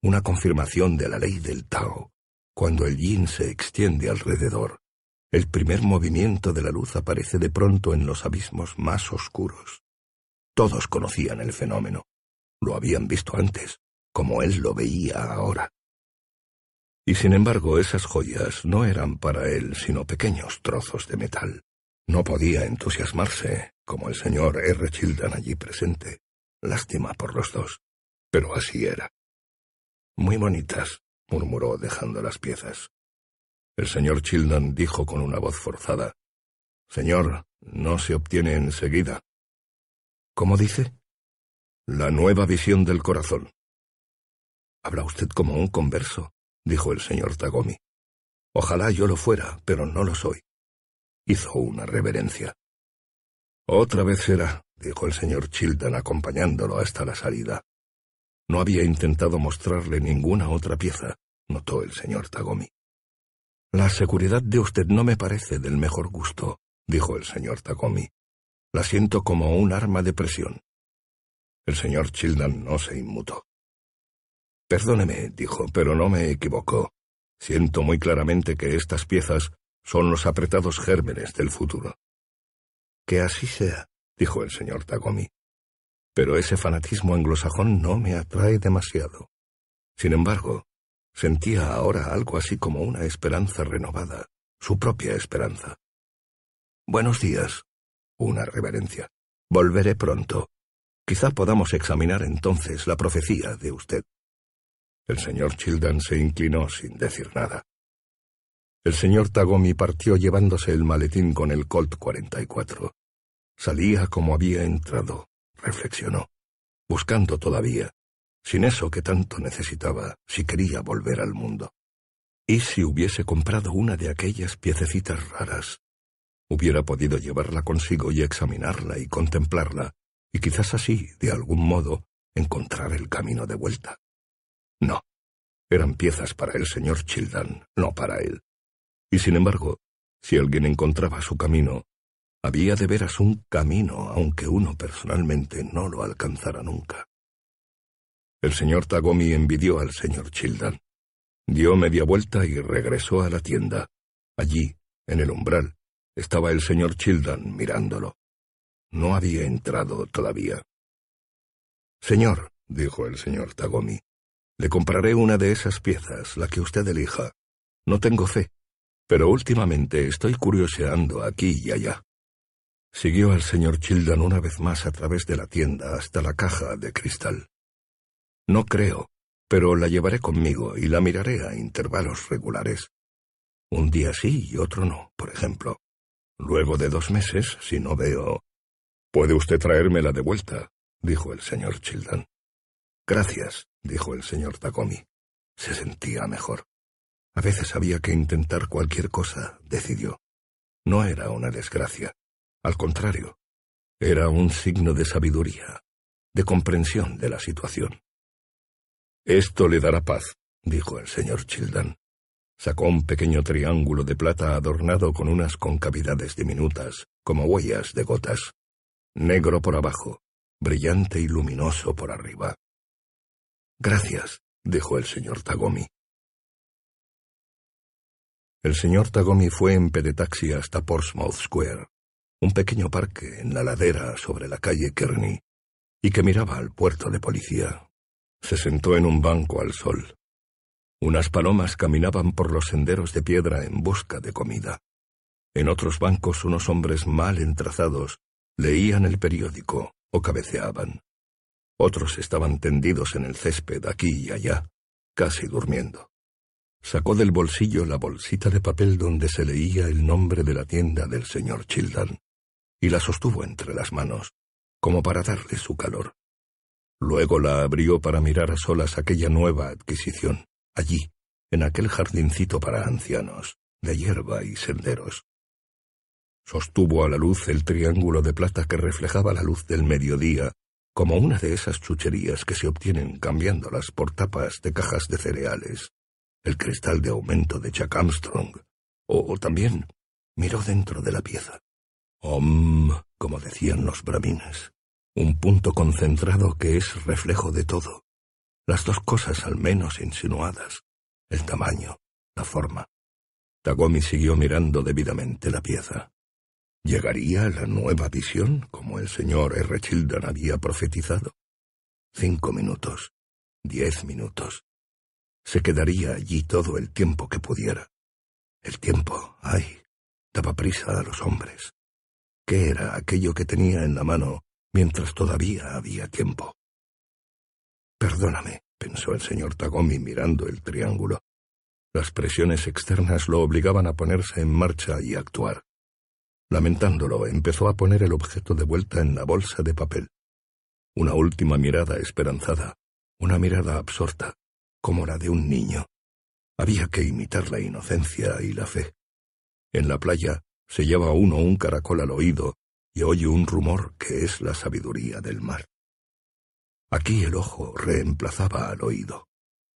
Una confirmación de la ley del Tao. Cuando el yin se extiende alrededor, el primer movimiento de la luz aparece de pronto en los abismos más oscuros. Todos conocían el fenómeno. Lo habían visto antes, como él lo veía ahora. Y sin embargo esas joyas no eran para él sino pequeños trozos de metal. No podía entusiasmarse, como el señor R. Childan allí presente. Lástima por los dos. Pero así era. Muy bonitas, murmuró dejando las piezas. El señor Childan dijo con una voz forzada. Señor, no se obtiene enseguida. ¿Cómo dice? La nueva visión del corazón. Habla usted como un converso, dijo el señor Tagomi. Ojalá yo lo fuera, pero no lo soy. Hizo una reverencia. Otra vez será, dijo el señor Childan acompañándolo hasta la salida. No había intentado mostrarle ninguna otra pieza, notó el señor Tagomi. La seguridad de usted no me parece del mejor gusto, dijo el señor Tagomi. La siento como un arma de presión. El señor Childan no se inmutó. Perdóneme, dijo, pero no me equivoco. Siento muy claramente que estas piezas son los apretados gérmenes del futuro. Que así sea, dijo el señor Tagomi. Pero ese fanatismo anglosajón no me atrae demasiado. Sin embargo, Sentía ahora algo así como una esperanza renovada, su propia esperanza. Buenos días. Una reverencia. Volveré pronto. Quizá podamos examinar entonces la profecía de usted. El señor Childan se inclinó sin decir nada. El señor Tagomi partió llevándose el maletín con el Colt 44. Salía como había entrado, reflexionó, buscando todavía, sin eso que tanto necesitaba si quería volver al mundo. ¿Y si hubiese comprado una de aquellas piececitas raras? Hubiera podido llevarla consigo y examinarla y contemplarla, y quizás así, de algún modo, encontrar el camino de vuelta. No, eran piezas para el señor Childan, no para él. Y sin embargo, si alguien encontraba su camino, había de veras un camino, aunque uno personalmente no lo alcanzara nunca. El señor Tagomi envidió al señor Childan. Dio media vuelta y regresó a la tienda. Allí, en el umbral, estaba el señor Childan mirándolo. No había entrado todavía. Señor, dijo el señor Tagomi, le compraré una de esas piezas, la que usted elija. No tengo fe, pero últimamente estoy curioseando aquí y allá. Siguió al señor Childan una vez más a través de la tienda hasta la caja de cristal. No creo, pero la llevaré conmigo y la miraré a intervalos regulares. Un día sí y otro no, por ejemplo. Luego de dos meses, si no veo... Puede usted traérmela de vuelta, dijo el señor Childan. Gracias, dijo el señor Takomi. Se sentía mejor. A veces había que intentar cualquier cosa, decidió. No era una desgracia. Al contrario, era un signo de sabiduría, de comprensión de la situación. Esto le dará paz, dijo el señor Childan. Sacó un pequeño triángulo de plata adornado con unas concavidades diminutas, como huellas de gotas. Negro por abajo, brillante y luminoso por arriba. Gracias, dijo el señor Tagomi. El señor Tagomi fue en pedetaxi hasta Portsmouth Square, un pequeño parque en la ladera sobre la calle Kearney, y que miraba al puerto de policía. Se sentó en un banco al sol. Unas palomas caminaban por los senderos de piedra en busca de comida. En otros bancos unos hombres mal entrazados leían el periódico o cabeceaban. Otros estaban tendidos en el césped aquí y allá, casi durmiendo. Sacó del bolsillo la bolsita de papel donde se leía el nombre de la tienda del señor Childan y la sostuvo entre las manos, como para darle su calor. Luego la abrió para mirar a solas aquella nueva adquisición, allí, en aquel jardincito para ancianos, de hierba y senderos. Sostuvo a la luz el triángulo de plata que reflejaba la luz del mediodía, como una de esas chucherías que se obtienen cambiándolas por tapas de cajas de cereales el cristal de aumento de Jack Armstrong, o, también miró dentro de la pieza. Om, como decían los brahmines, un punto concentrado que es reflejo de todo, las dos cosas al menos insinuadas, el tamaño, la forma. Tagomi siguió mirando debidamente la pieza. ¿Llegaría la nueva visión, como el señor R. Childan había profetizado? Cinco minutos, diez minutos, se quedaría allí todo el tiempo que pudiera. El tiempo, ay, daba prisa a los hombres. ¿Qué era aquello que tenía en la mano mientras todavía había tiempo? Perdóname, pensó el señor Tagomi mirando el triángulo. Las presiones externas lo obligaban a ponerse en marcha y actuar. Lamentándolo, empezó a poner el objeto de vuelta en la bolsa de papel. Una última mirada esperanzada, una mirada absorta, como la de un niño. Había que imitar la inocencia y la fe. En la playa se lleva uno un caracol al oído y oye un rumor que es la sabiduría del mar. Aquí el ojo reemplazaba al oído.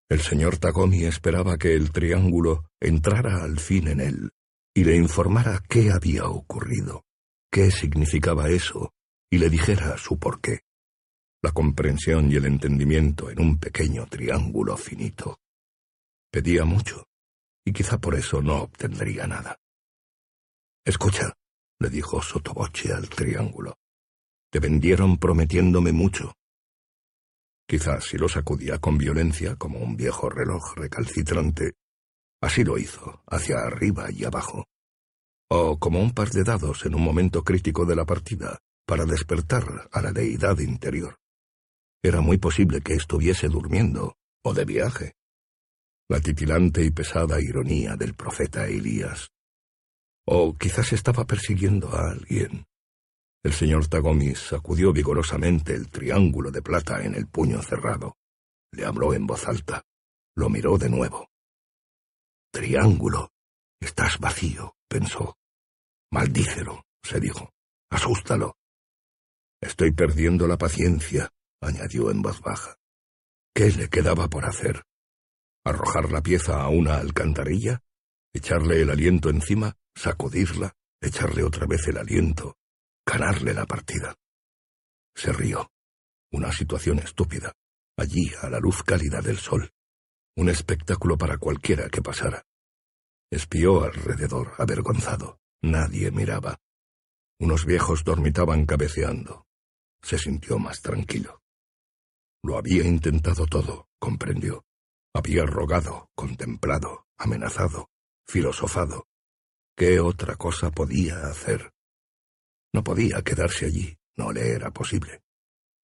El señor Tagomi esperaba que el triángulo entrara al fin en él y le informara qué había ocurrido, qué significaba eso, y le dijera su porqué la comprensión y el entendimiento en un pequeño triángulo finito. Pedía mucho, y quizá por eso no obtendría nada. Escucha, le dijo sotoboche al triángulo. Te vendieron prometiéndome mucho. Quizás si lo sacudía con violencia como un viejo reloj recalcitrante, así lo hizo, hacia arriba y abajo. O como un par de dados en un momento crítico de la partida, para despertar a la deidad interior. Era muy posible que estuviese durmiendo o de viaje. La titilante y pesada ironía del profeta Elías. O quizás estaba persiguiendo a alguien. El señor Tagomis sacudió vigorosamente el triángulo de plata en el puño cerrado. Le habló en voz alta. Lo miró de nuevo. Triángulo. Estás vacío, pensó. Maldícelo, se dijo. Asústalo. Estoy perdiendo la paciencia, añadió en voz baja. ¿Qué le quedaba por hacer? ¿Arrojar la pieza a una alcantarilla? ¿Echarle el aliento encima? ¿Sacudirla? ¿Echarle otra vez el aliento? ¿Ganarle la partida? Se rió. Una situación estúpida. allí a la luz cálida del sol, un espectáculo para cualquiera que pasara. Espió alrededor, avergonzado. Nadie miraba. Unos viejos dormitaban cabeceando. Se sintió más tranquilo. Lo había intentado todo, comprendió. Había rogado, contemplado, amenazado, filosofado. ¿Qué otra cosa podía hacer? No podía quedarse allí, no le era posible.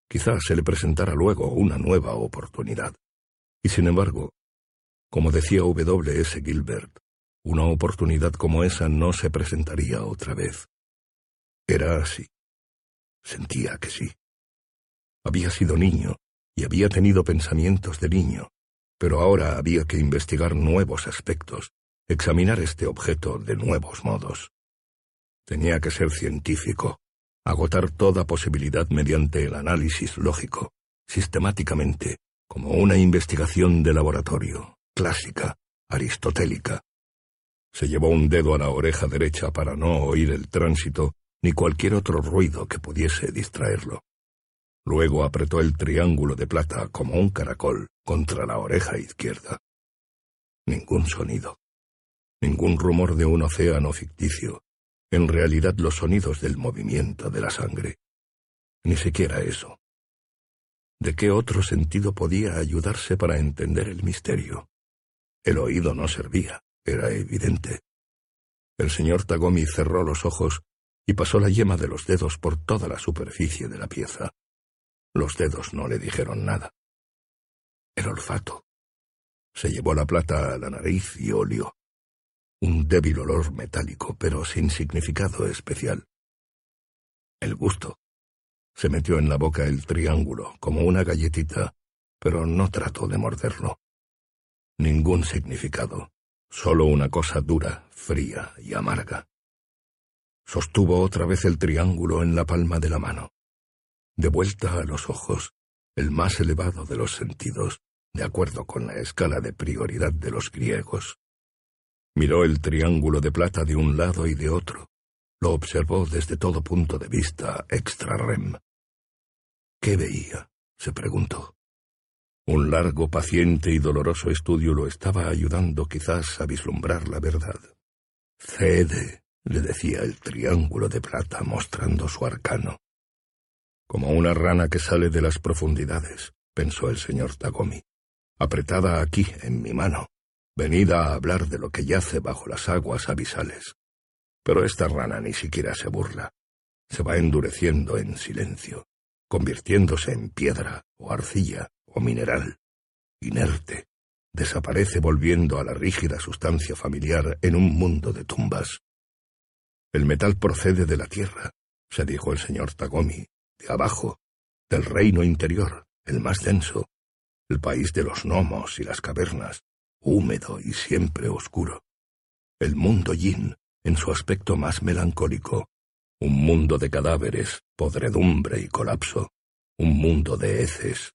Quizás se le presentara luego una nueva oportunidad. Y sin embargo, como decía W. S. Gilbert, una oportunidad como esa no se presentaría otra vez. Era así. Sentía que sí. Había sido niño y había tenido pensamientos de niño, pero ahora había que investigar nuevos aspectos, examinar este objeto de nuevos modos. Tenía que ser científico, agotar toda posibilidad mediante el análisis lógico, sistemáticamente, como una investigación de laboratorio, clásica, aristotélica. Se llevó un dedo a la oreja derecha para no oír el tránsito ni cualquier otro ruido que pudiese distraerlo. Luego apretó el triángulo de plata como un caracol contra la oreja izquierda. Ningún sonido. Ningún rumor de un océano ficticio. En realidad los sonidos del movimiento de la sangre. Ni siquiera eso. ¿De qué otro sentido podía ayudarse para entender el misterio? El oído no servía, era evidente. El señor Tagomi cerró los ojos y pasó la yema de los dedos por toda la superficie de la pieza. Los dedos no le dijeron nada. El olfato. Se llevó la plata a la nariz y olió. Un débil olor metálico, pero sin significado especial. El gusto. Se metió en la boca el triángulo, como una galletita, pero no trató de morderlo. Ningún significado, solo una cosa dura, fría y amarga. Sostuvo otra vez el triángulo en la palma de la mano. De vuelta a los ojos, el más elevado de los sentidos, de acuerdo con la escala de prioridad de los griegos. Miró el triángulo de plata de un lado y de otro. Lo observó desde todo punto de vista extra rem. ¿Qué veía? se preguntó. Un largo, paciente y doloroso estudio lo estaba ayudando quizás a vislumbrar la verdad. Cede, le decía el triángulo de plata mostrando su arcano. Como una rana que sale de las profundidades, pensó el señor Tagomi, apretada aquí en mi mano, venida a hablar de lo que yace bajo las aguas abisales. Pero esta rana ni siquiera se burla, se va endureciendo en silencio, convirtiéndose en piedra o arcilla o mineral, inerte, desaparece volviendo a la rígida sustancia familiar en un mundo de tumbas. El metal procede de la tierra, se dijo el señor Tagomi, de abajo, del reino interior, el más denso, el país de los gnomos y las cavernas, húmedo y siempre oscuro. El mundo yin, en su aspecto más melancólico, un mundo de cadáveres, podredumbre y colapso, un mundo de heces,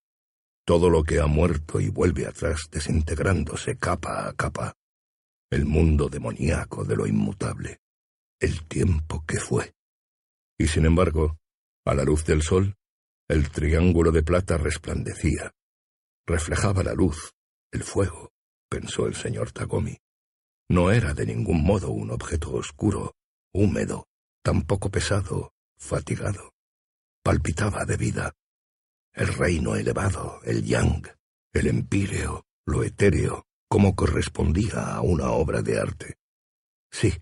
todo lo que ha muerto y vuelve atrás desintegrándose capa a capa, el mundo demoníaco de lo inmutable el tiempo que fue. Y sin embargo, a la luz del sol, el triángulo de plata resplandecía. Reflejaba la luz, el fuego, pensó el señor Tagomi. No era de ningún modo un objeto oscuro, húmedo, tampoco pesado, fatigado. Palpitaba de vida. El reino elevado, el yang, el empíreo, lo etéreo, como correspondía a una obra de arte. Sí,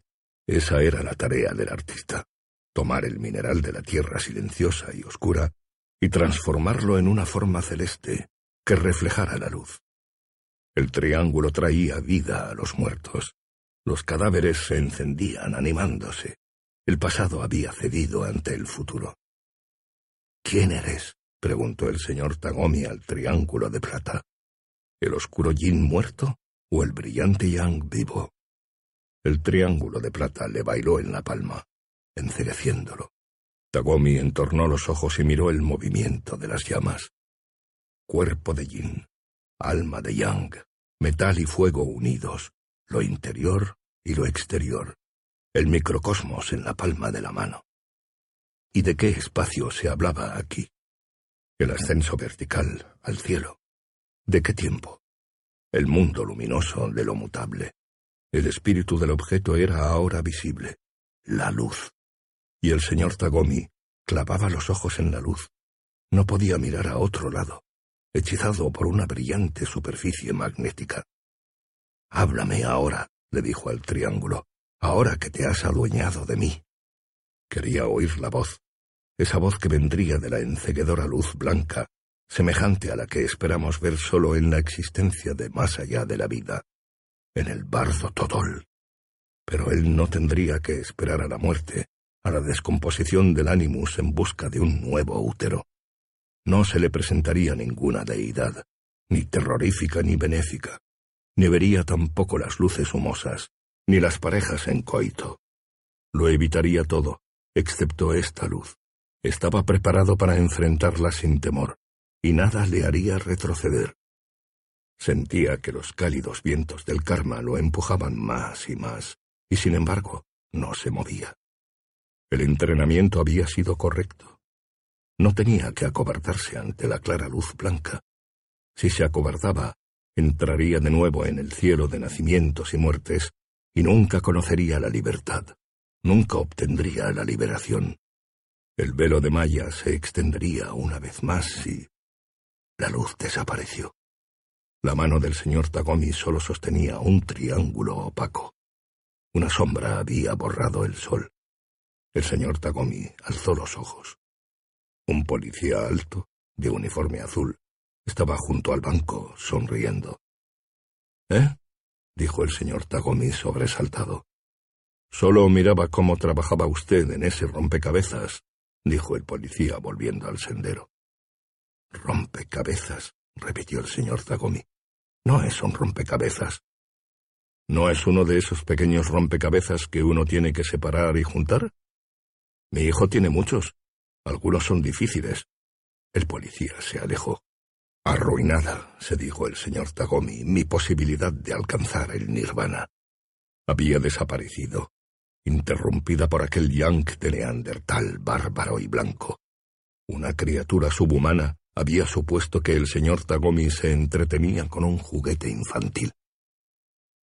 esa era la tarea del artista, tomar el mineral de la tierra silenciosa y oscura y transformarlo en una forma celeste que reflejara la luz. El triángulo traía vida a los muertos. Los cadáveres se encendían animándose. El pasado había cedido ante el futuro. ¿Quién eres? preguntó el señor Tagomi al triángulo de plata. ¿El oscuro yin muerto o el brillante yang vivo? El triángulo de plata le bailó en la palma, encereciéndolo. Tagomi entornó los ojos y miró el movimiento de las llamas. Cuerpo de yin, alma de yang, metal y fuego unidos, lo interior y lo exterior, el microcosmos en la palma de la mano. ¿Y de qué espacio se hablaba aquí? El ascenso vertical al cielo, ¿De qué tiempo? El mundo luminoso de lo mutable. El espíritu del objeto era ahora visible, la luz. Y el señor Tagomi clavaba los ojos en la luz. No podía mirar a otro lado, hechizado por una brillante superficie magnética. Háblame ahora, le dijo al triángulo, ahora que te has adueñado de mí. Quería oír la voz, esa voz que vendría de la enceguedora luz blanca, semejante a la que esperamos ver solo en la existencia de más allá de la vida, en el bardo Todol. Pero él no tendría que esperar a la muerte, a la descomposición del ánimus en busca de un nuevo útero. No se le presentaría ninguna deidad, ni terrorífica ni benéfica, ni vería tampoco las luces humosas, ni las parejas en coito. Lo evitaría todo, excepto esta luz. Estaba preparado para enfrentarla sin temor, y nada le haría retroceder. Sentía que los cálidos vientos del karma lo empujaban más y más, y sin embargo no se movía. El entrenamiento había sido correcto. No tenía que acobardarse ante la clara luz blanca. Si se acobardaba, entraría de nuevo en el cielo de nacimientos y muertes, y nunca conocería la libertad, nunca obtendría la liberación. El velo de Maya se extendería una vez más y la luz desapareció. La mano del señor Tagomi solo sostenía un triángulo opaco. Una sombra había borrado el sol. El señor Tagomi alzó los ojos. Un policía alto, de uniforme azul, estaba junto al banco, sonriendo. ¿Eh? dijo el señor Tagomi sobresaltado. Solo miraba cómo trabajaba usted en ese rompecabezas, dijo el policía volviendo al sendero. Rompecabezas, repitió el señor Tagomi. No es un rompecabezas. ¿No es uno de esos pequeños rompecabezas que uno tiene que separar y juntar? Mi hijo tiene muchos. Algunos son difíciles. El policía se alejó. Arruinada, se dijo el señor Tagomi, mi posibilidad de alcanzar el nirvana. Había desaparecido, interrumpida por aquel yank de Neandertal bárbaro y blanco. Una criatura subhumana había supuesto que el señor Tagomi se entretenía con un juguete infantil.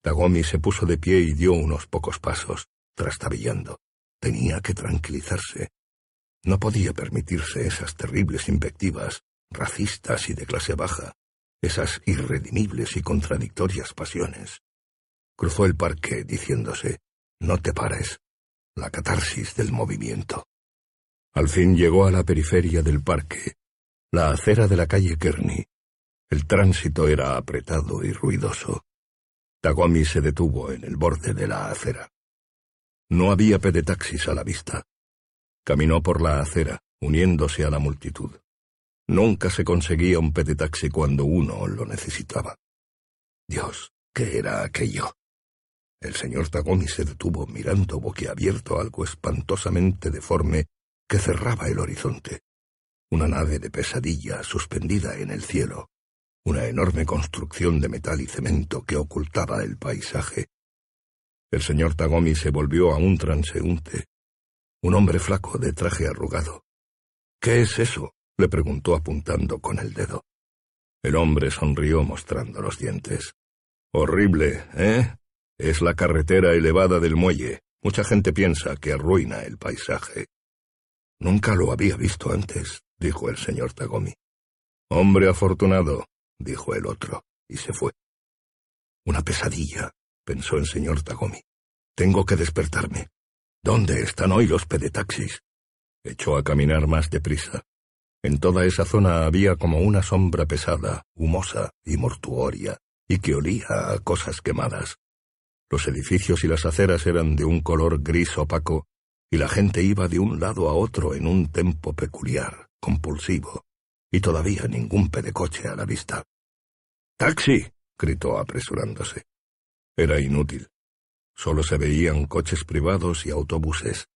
Tagomi se puso de pie y dio unos pocos pasos, trastabillando. Tenía que tranquilizarse. No podía permitirse esas terribles invectivas, racistas y de clase baja, esas irredimibles y contradictorias pasiones. Cruzó el parque diciéndose, no te pares, la catarsis del movimiento. Al fin llegó a la periferia del parque, la acera de la calle Kearney. El tránsito era apretado y ruidoso. Tagomi se detuvo en el borde de la acera. No había pedetaxis a la vista. Caminó por la acera, uniéndose a la multitud. Nunca se conseguía un pedetaxi cuando uno lo necesitaba. Dios, ¿qué era aquello? El señor Tagomi se detuvo mirando boquiabierto algo espantosamente deforme que cerraba el horizonte una nave de pesadilla suspendida en el cielo, una enorme construcción de metal y cemento que ocultaba el paisaje. El señor Tagomi se volvió a un transeúnte, un hombre flaco de traje arrugado. ¿Qué es eso? le preguntó apuntando con el dedo. El hombre sonrió mostrando los dientes. Horrible, ¿eh? Es la carretera elevada del muelle. Mucha gente piensa que arruina el paisaje. Nunca lo había visto antes, dijo el señor Tagomi. Hombre afortunado, dijo el otro, y se fue. Una pesadilla, pensó el señor Tagomi. Tengo que despertarme. ¿Dónde están hoy los pedetaxis? Echó a caminar más deprisa. En toda esa zona había como una sombra pesada, humosa y mortuoria, y que olía a cosas quemadas. Los edificios y las aceras eran de un color gris opaco, y la gente iba de un lado a otro en un tempo peculiar, compulsivo, y todavía ningún pedecoche a la vista. ¡Taxi! gritó apresurándose. Era inútil. Solo se veían coches privados y autobuses.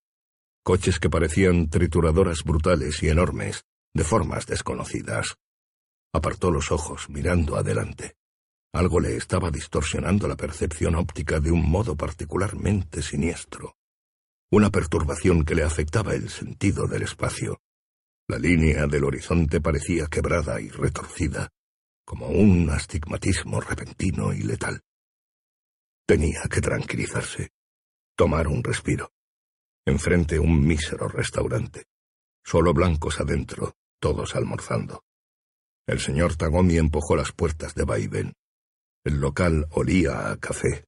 Coches que parecían trituradoras brutales y enormes, de formas desconocidas. Apartó los ojos, mirando adelante. Algo le estaba distorsionando la percepción óptica de un modo particularmente siniestro. Una perturbación que le afectaba el sentido del espacio. La línea del horizonte parecía quebrada y retorcida. como un astigmatismo repentino y letal. Tenía que tranquilizarse, tomar un respiro. Enfrente un mísero restaurante. Solo blancos adentro, todos almorzando. El señor Tagomi empujó las puertas de vaivén. El local olía a café,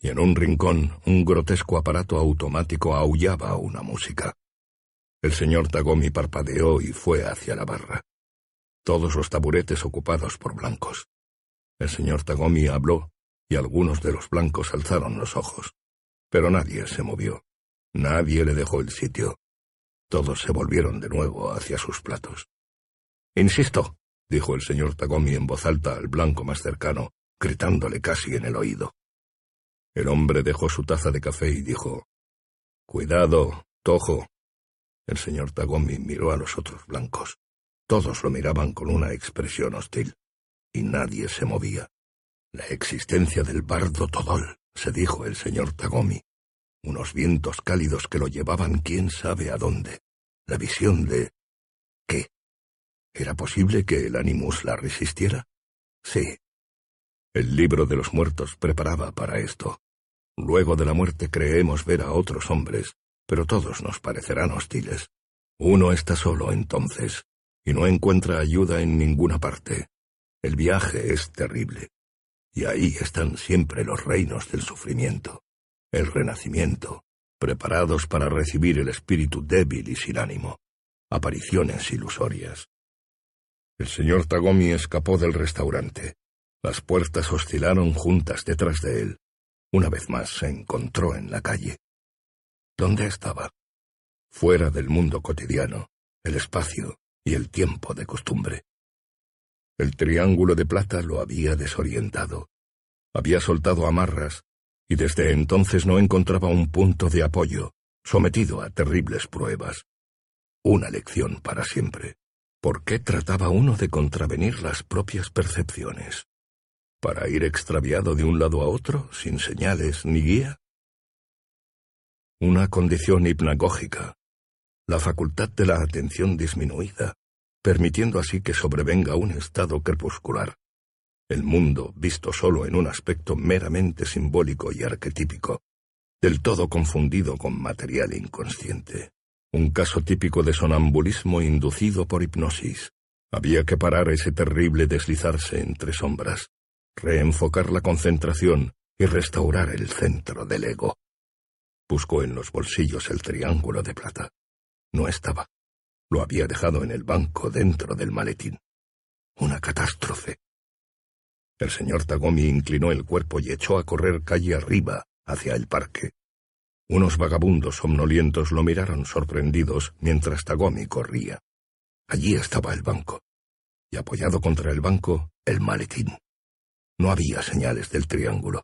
y en un rincón un grotesco aparato automático aullaba una música. El señor Tagomi parpadeó y fue hacia la barra. Todos los taburetes ocupados por blancos. El señor Tagomi habló, y algunos de los blancos alzaron los ojos. Pero nadie se movió. Nadie le dejó el sitio. Todos se volvieron de nuevo hacia sus platos. Insisto, dijo el señor Tagomi en voz alta al blanco más cercano, gritándole casi en el oído. El hombre dejó su taza de café y dijo, Cuidado, Tojo. El señor Tagomi miró a los otros blancos. Todos lo miraban con una expresión hostil, y nadie se movía. La existencia del bardo Todol, se dijo el señor Tagomi. Unos vientos cálidos que lo llevaban quién sabe a dónde. La visión de... ¿Qué? ¿Era posible que el Animus la resistiera? Sí, el libro de los muertos preparaba para esto. Luego de la muerte creemos ver a otros hombres, pero todos nos parecerán hostiles. Uno está solo entonces, y no encuentra ayuda en ninguna parte. El viaje es terrible. Y ahí están siempre los reinos del sufrimiento, el renacimiento, preparados para recibir el espíritu débil y sin ánimo, apariciones ilusorias. El señor Tagomi escapó del restaurante. Las puertas oscilaron juntas detrás de él. Una vez más se encontró en la calle. ¿Dónde estaba? Fuera del mundo cotidiano, el espacio y el tiempo de costumbre. El triángulo de plata lo había desorientado. Había soltado amarras y desde entonces no encontraba un punto de apoyo, sometido a terribles pruebas. Una lección para siempre. ¿Por qué trataba uno de contravenir las propias percepciones? para ir extraviado de un lado a otro, sin señales ni guía? Una condición hipnagógica, la facultad de la atención disminuida, permitiendo así que sobrevenga un estado crepuscular, el mundo visto solo en un aspecto meramente simbólico y arquetípico, del todo confundido con material inconsciente. Un caso típico de sonambulismo inducido por hipnosis. Había que parar ese terrible deslizarse entre sombras, reenfocar la concentración y restaurar el centro del ego. Buscó en los bolsillos el triángulo de plata. No estaba. Lo había dejado en el banco dentro del maletín. Una catástrofe. El señor Tagomi inclinó el cuerpo y echó a correr calle arriba hacia el parque. Unos vagabundos somnolientos lo miraron sorprendidos mientras Tagomi corría. Allí estaba el banco, y apoyado contra el banco, el maletín. No había señales del triángulo.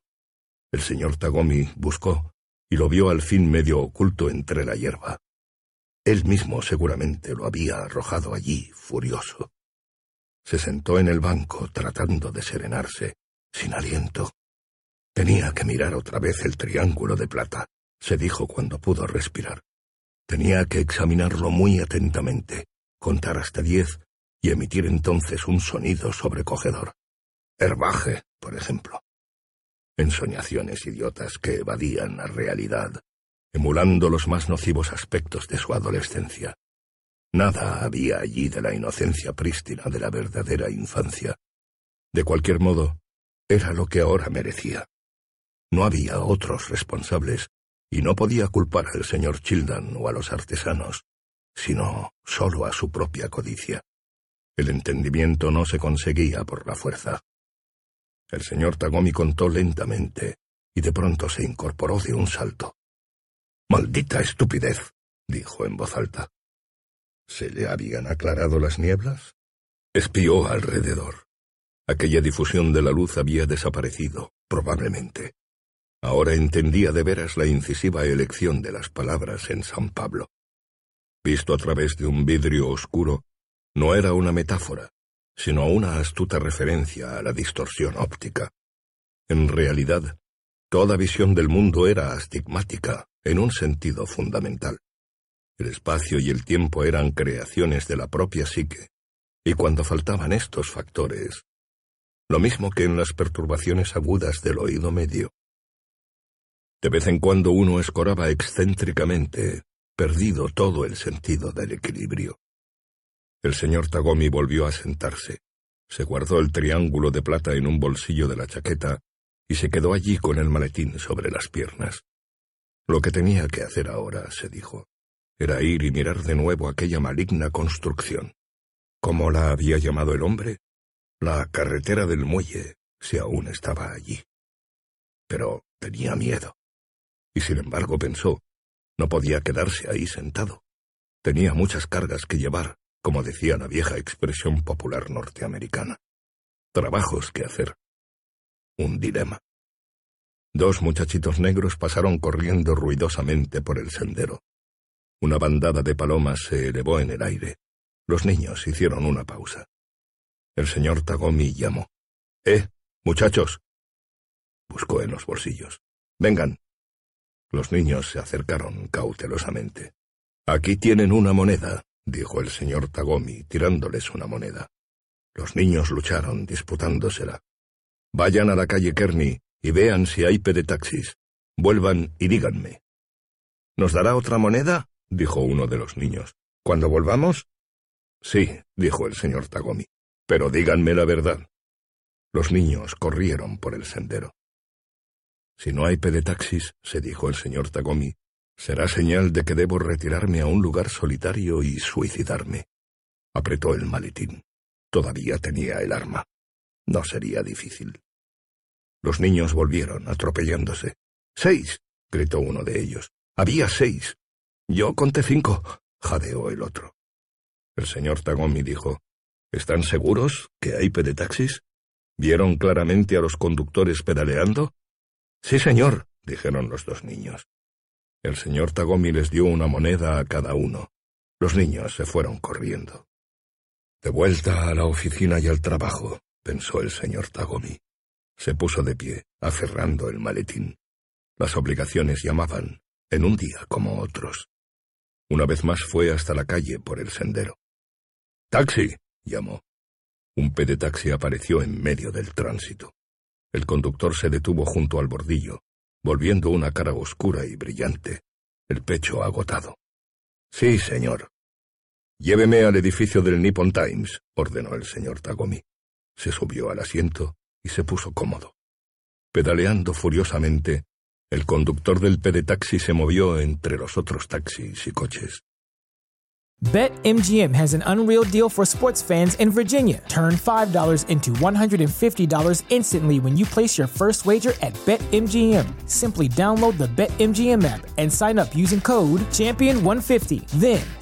El señor Tagomi buscó y lo vio al fin medio oculto entre la hierba. Él mismo seguramente lo había arrojado allí, furioso. Se sentó en el banco tratando de serenarse, sin aliento. Tenía que mirar otra vez el triángulo de plata, se dijo cuando pudo respirar. Tenía que examinarlo muy atentamente, contar hasta diez y emitir entonces un sonido sobrecogedor. Herbaje, por ejemplo. Ensoñaciones idiotas que evadían la realidad, emulando los más nocivos aspectos de su adolescencia. Nada había allí de la inocencia prístina de la verdadera infancia. De cualquier modo, era lo que ahora merecía. No había otros responsables, y no podía culpar al señor Childan o a los artesanos, sino solo a su propia codicia. El entendimiento no se conseguía por la fuerza. El señor Tagomi contó lentamente, y de pronto se incorporó de un salto. Maldita estupidez, dijo en voz alta. ¿Se le habían aclarado las nieblas? Espió alrededor. Aquella difusión de la luz había desaparecido, probablemente. Ahora entendía de veras la incisiva elección de las palabras en San Pablo. Visto a través de un vidrio oscuro, no era una metáfora, sino una astuta referencia a la distorsión óptica. En realidad, toda visión del mundo era astigmática, en un sentido fundamental. El espacio y el tiempo eran creaciones de la propia psique, y cuando faltaban estos factores, lo mismo que en las perturbaciones agudas del oído medio. De vez en cuando uno escoraba excéntricamente, perdido todo el sentido del equilibrio. El señor Tagomi volvió a sentarse. Se guardó el triángulo de plata en un bolsillo de la chaqueta y se quedó allí con el maletín sobre las piernas. Lo que tenía que hacer ahora, se dijo, era ir y mirar de nuevo aquella maligna construcción. ¿Cómo la había llamado el hombre? La carretera del muelle, si aún estaba allí. Pero tenía miedo. Y sin embargo pensó, no podía quedarse ahí sentado. Tenía muchas cargas que llevar, como decía la vieja expresión popular norteamericana. Trabajos que hacer. Un dilema. Dos muchachitos negros pasaron corriendo ruidosamente por el sendero. Una bandada de palomas se elevó en el aire. Los niños hicieron una pausa. El señor Tagomi llamó. ¡Eh, muchachos! Buscó en los bolsillos. Vengan. Los niños se acercaron cautelosamente. Aquí tienen una moneda, dijo el señor Tagomi, tirándoles una moneda. Los niños lucharon, disputándosela. Vayan a la calle Kearney y vean si hay pedetaxis. Vuelvan y díganme. ¿Nos dará otra moneda? dijo uno de los niños. ¿Cuando volvamos? Sí, dijo el señor Tagomi. Pero díganme la verdad. Los niños corrieron por el sendero. Si no hay pedetaxis, se dijo el señor Tagomi, será señal de que debo retirarme a un lugar solitario y suicidarme. Apretó el maletín. Todavía tenía el arma. No sería difícil. Los niños volvieron, atropellándose. ¡Seis! gritó uno de ellos. Había seis. Yo conté cinco, jadeó el otro. El señor Tagomi dijo, ¿Están seguros que hay pedetaxis? ¿Vieron claramente a los conductores pedaleando? Sí, señor, dijeron los dos niños. El señor Tagomi les dio una moneda a cada uno. Los niños se fueron corriendo. De vuelta a la oficina y al trabajo, pensó el señor Tagomi. Se puso de pie, aferrando el maletín. Las obligaciones llamaban, en un día como otros. Una vez más fue hasta la calle por el sendero. ¡Taxi! llamó. Un pedetaxi apareció en medio del tránsito. El conductor se detuvo junto al bordillo, volviendo una cara oscura y brillante, el pecho agotado. Sí, señor. Lléveme al edificio del Nippon Times, ordenó el señor Tagomi. Se subió al asiento y se puso cómodo. Pedaleando furiosamente, el conductor del pedetaxi se movió entre los otros taxis y coches. BetMGM has an unreal deal for sports fans in Virginia. Turn $5 into $150 instantly when you place your first wager at BetMGM. Simply download the BetMGM app and sign up using code Champion150. Then,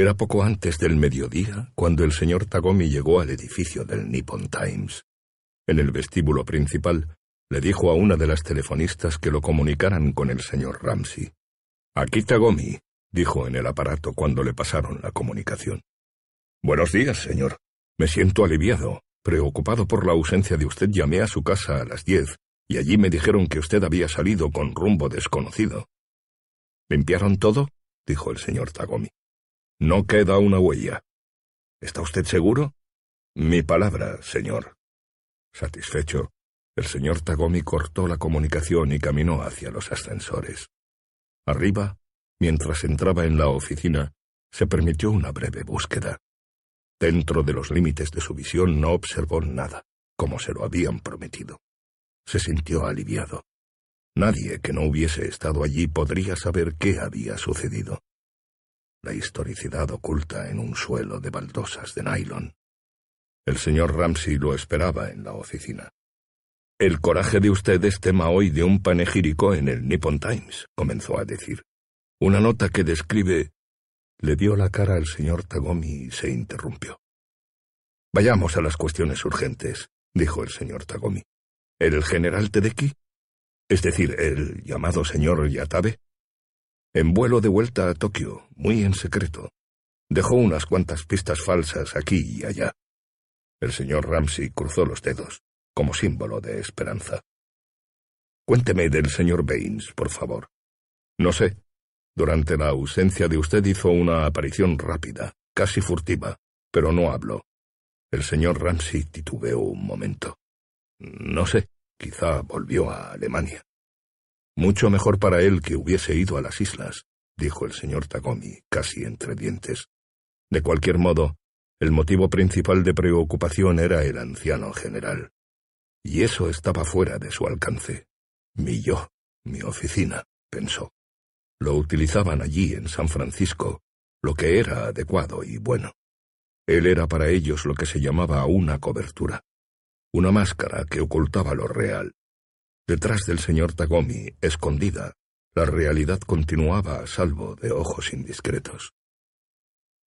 Era poco antes del mediodía cuando el señor Tagomi llegó al edificio del Nippon Times. En el vestíbulo principal, le dijo a una de las telefonistas que lo comunicaran con el señor Ramsey. Aquí Tagomi, dijo en el aparato cuando le pasaron la comunicación. Buenos días, señor. Me siento aliviado. Preocupado por la ausencia de usted, llamé a su casa a las diez, y allí me dijeron que usted había salido con rumbo desconocido. ¿Limpiaron todo? dijo el señor Tagomi. No queda una huella. ¿Está usted seguro? Mi palabra, señor. Satisfecho, el señor Tagomi cortó la comunicación y caminó hacia los ascensores. Arriba, mientras entraba en la oficina, se permitió una breve búsqueda. Dentro de los límites de su visión no observó nada, como se lo habían prometido. Se sintió aliviado. Nadie que no hubiese estado allí podría saber qué había sucedido. La historicidad oculta en un suelo de baldosas de nylon. El señor Ramsey lo esperaba en la oficina. El coraje de usted es tema hoy de un panegírico en el Nippon Times, comenzó a decir. Una nota que describe... Le dio la cara al señor Tagomi y se interrumpió. Vayamos a las cuestiones urgentes, dijo el señor Tagomi. ¿El general Tedeki? Es decir, el llamado señor Yatabe. En vuelo de vuelta a Tokio, muy en secreto. Dejó unas cuantas pistas falsas aquí y allá. El señor Ramsey cruzó los dedos, como símbolo de esperanza. Cuénteme del señor Baines, por favor. No sé. Durante la ausencia de usted hizo una aparición rápida, casi furtiva, pero no habló. El señor Ramsey titubeó un momento. No sé, quizá volvió a Alemania. Mucho mejor para él que hubiese ido a las islas, dijo el señor Tagomi, casi entre dientes. De cualquier modo, el motivo principal de preocupación era el anciano general. Y eso estaba fuera de su alcance. Mi yo, mi oficina, pensó. Lo utilizaban allí en San Francisco, lo que era adecuado y bueno. Él era para ellos lo que se llamaba una cobertura, una máscara que ocultaba lo real. Detrás del señor Tagomi, escondida, la realidad continuaba a salvo de ojos indiscretos.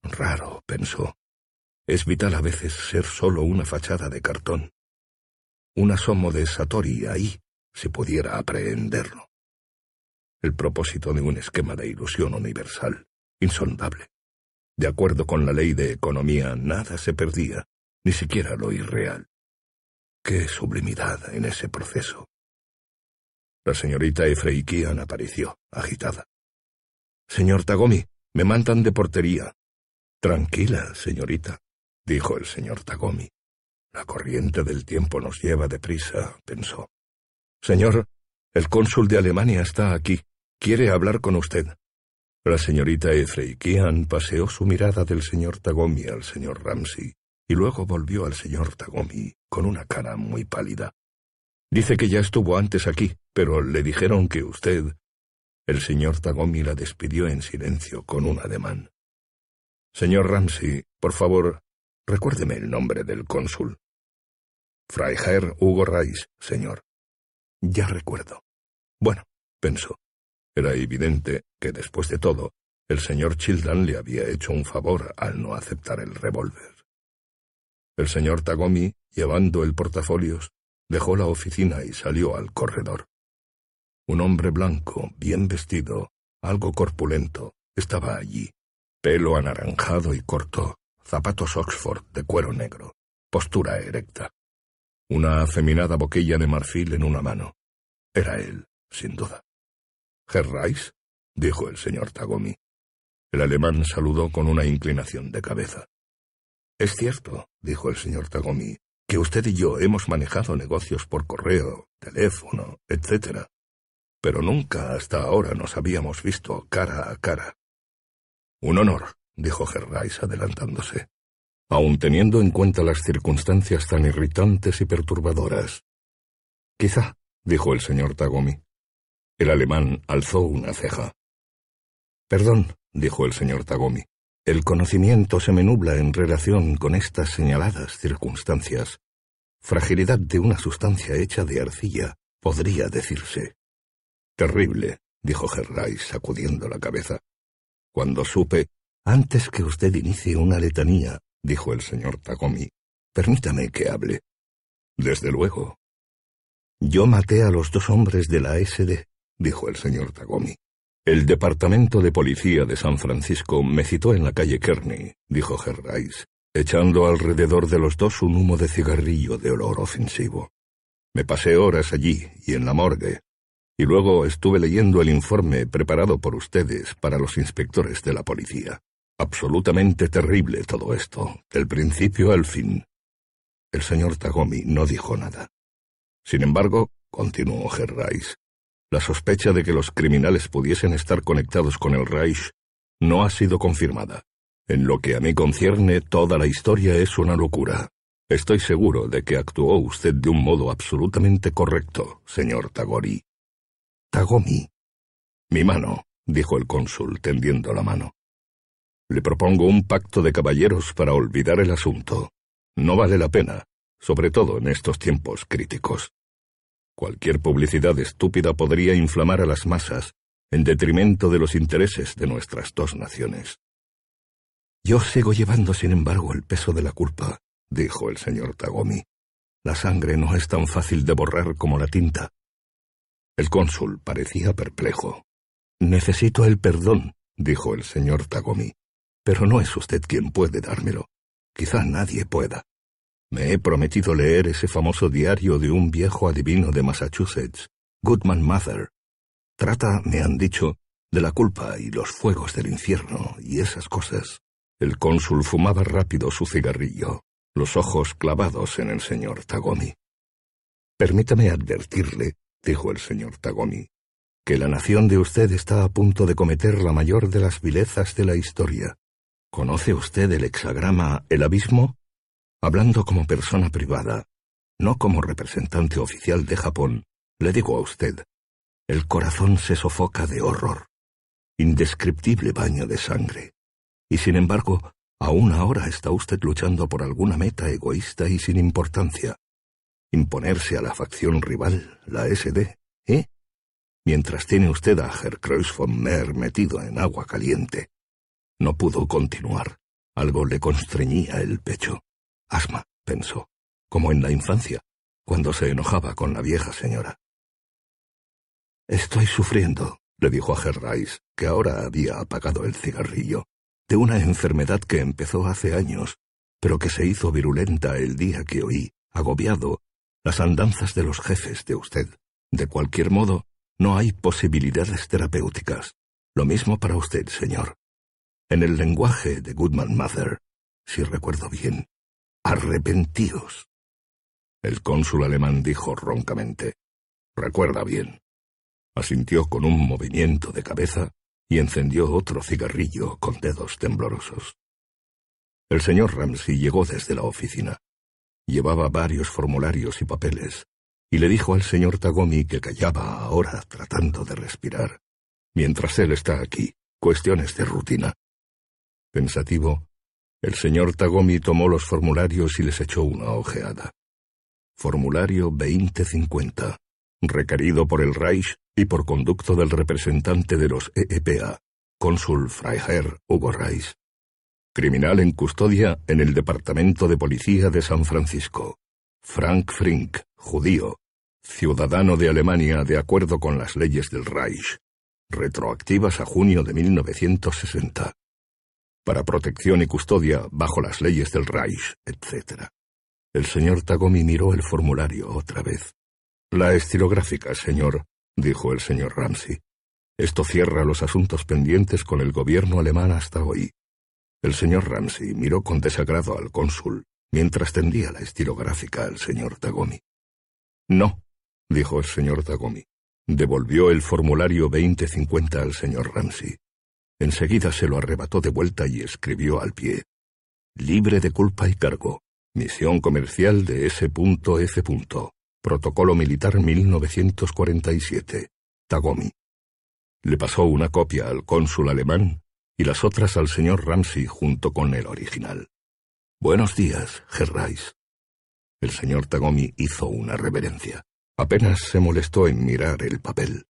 Raro, pensó. Es vital a veces ser solo una fachada de cartón. Un asomo de Satori ahí, si pudiera aprehenderlo. El propósito de un esquema de ilusión universal, insondable. De acuerdo con la ley de economía, nada se perdía, ni siquiera lo irreal. Qué sublimidad en ese proceso. La señorita Efreikian apareció, agitada. Señor Tagomi, me mandan de portería. Tranquila, señorita, dijo el señor Tagomi. La corriente del tiempo nos lleva deprisa, pensó. Señor, el cónsul de Alemania está aquí. Quiere hablar con usted. La señorita Efreikian paseó su mirada del señor Tagomi al señor Ramsey y luego volvió al señor Tagomi con una cara muy pálida. Dice que ya estuvo antes aquí, pero le dijeron que usted... El señor Tagomi la despidió en silencio con un ademán. Señor Ramsey, por favor, recuérdeme el nombre del cónsul. Freiherr Hugo Reis, señor. Ya recuerdo. Bueno, pensó. Era evidente que, después de todo, el señor Childan le había hecho un favor al no aceptar el revólver. El señor Tagomi, llevando el portafolios, dejó la oficina y salió al corredor. Un hombre blanco, bien vestido, algo corpulento, estaba allí, pelo anaranjado y corto, zapatos Oxford de cuero negro, postura erecta, una afeminada boquilla de marfil en una mano. Era él, sin duda. ¿Herr Rice? dijo el señor Tagomi. El alemán saludó con una inclinación de cabeza. Es cierto, dijo el señor Tagomi, que usted y yo hemos manejado negocios por correo, teléfono, etc. Pero nunca hasta ahora nos habíamos visto cara a cara. Un honor, dijo Gerrais adelantándose, aun teniendo en cuenta las circunstancias tan irritantes y perturbadoras. Quizá, dijo el señor Tagomi. El alemán alzó una ceja. Perdón, dijo el señor Tagomi. El conocimiento se me nubla en relación con estas señaladas circunstancias. Fragilidad de una sustancia hecha de arcilla, podría decirse. Terrible, dijo Gerrais sacudiendo la cabeza. Cuando supe, antes que usted inicie una letanía, dijo el señor Tagomi, permítame que hable. Desde luego. Yo maté a los dos hombres de la SD, dijo el señor Tagomi. El Departamento de Policía de San Francisco me citó en la calle Kearney, dijo Gerrais, echando alrededor de los dos un humo de cigarrillo de olor ofensivo. Me pasé horas allí y en la morgue, y luego estuve leyendo el informe preparado por ustedes para los inspectores de la policía. Absolutamente terrible todo esto, del principio al fin. El señor Tagomi no dijo nada. Sin embargo, continuó Reich, la sospecha de que los criminales pudiesen estar conectados con el Reich no ha sido confirmada. En lo que a mí concierne, toda la historia es una locura. Estoy seguro de que actuó usted de un modo absolutamente correcto, señor Tagori. Tagomi. Mi mano, dijo el cónsul, tendiendo la mano. Le propongo un pacto de caballeros para olvidar el asunto. No vale la pena, sobre todo en estos tiempos críticos. Cualquier publicidad estúpida podría inflamar a las masas, en detrimento de los intereses de nuestras dos naciones. Yo sigo llevando, sin embargo, el peso de la culpa, dijo el señor Tagomi. La sangre no es tan fácil de borrar como la tinta. El cónsul parecía perplejo. Necesito el perdón, dijo el señor Tagomi, pero no es usted quien puede dármelo. Quizá nadie pueda. Me he prometido leer ese famoso diario de un viejo adivino de Massachusetts, Goodman Mather. Trata, me han dicho, de la culpa y los fuegos del infierno y esas cosas. El cónsul fumaba rápido su cigarrillo, los ojos clavados en el señor Tagomi. Permítame advertirle, dijo el señor Tagomi, que la nación de usted está a punto de cometer la mayor de las vilezas de la historia. ¿Conoce usted el hexagrama El Abismo? Hablando como persona privada, no como representante oficial de Japón, le digo a usted, el corazón se sofoca de horror. Indescriptible baño de sangre. Y sin embargo, aún ahora está usted luchando por alguna meta egoísta y sin importancia. Imponerse a la facción rival, la SD, ¿eh? Mientras tiene usted a Herr Kreuz von Mehr metido en agua caliente, no pudo continuar. Algo le constreñía el pecho. Asma, pensó, como en la infancia, cuando se enojaba con la vieja señora. Estoy sufriendo, le dijo a Gerrais, que ahora había apagado el cigarrillo, de una enfermedad que empezó hace años, pero que se hizo virulenta el día que oí, agobiado, las andanzas de los jefes de usted. De cualquier modo, no hay posibilidades terapéuticas. Lo mismo para usted, señor en el lenguaje de Goodman Mather, si recuerdo bien, arrepentíos. El cónsul alemán dijo roncamente, Recuerda bien. Asintió con un movimiento de cabeza y encendió otro cigarrillo con dedos temblorosos. El señor Ramsey llegó desde la oficina. Llevaba varios formularios y papeles, y le dijo al señor Tagomi que callaba ahora tratando de respirar. Mientras él está aquí, cuestiones de rutina. Pensativo, el señor Tagomi tomó los formularios y les echó una ojeada. Formulario 2050, requerido por el Reich y por conducto del representante de los EEPA, cónsul Freiherr Hugo Reich. Criminal en custodia en el Departamento de Policía de San Francisco. Frank Frink, judío, ciudadano de Alemania de acuerdo con las leyes del Reich, retroactivas a junio de 1960 para protección y custodia bajo las leyes del Reich, etc. El señor Tagomi miró el formulario otra vez. La estilográfica, señor, dijo el señor Ramsey. Esto cierra los asuntos pendientes con el gobierno alemán hasta hoy. El señor Ramsey miró con desagrado al cónsul mientras tendía la estilográfica al señor Tagomi. No, dijo el señor Tagomi. Devolvió el formulario 2050 al señor Ramsey. Enseguida se lo arrebató de vuelta y escribió al pie. Libre de culpa y cargo. Misión comercial de S.F. Protocolo Militar 1947. Tagomi. Le pasó una copia al cónsul alemán y las otras al señor Ramsey junto con el original. Buenos días, Gerrais. El señor Tagomi hizo una reverencia. Apenas se molestó en mirar el papel.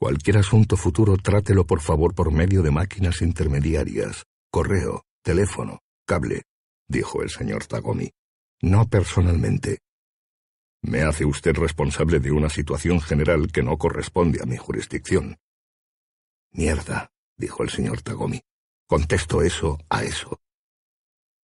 Cualquier asunto futuro trátelo por favor por medio de máquinas intermediarias, correo, teléfono, cable, dijo el señor Tagomi. No personalmente. Me hace usted responsable de una situación general que no corresponde a mi jurisdicción. Mierda, dijo el señor Tagomi. Contesto eso a eso.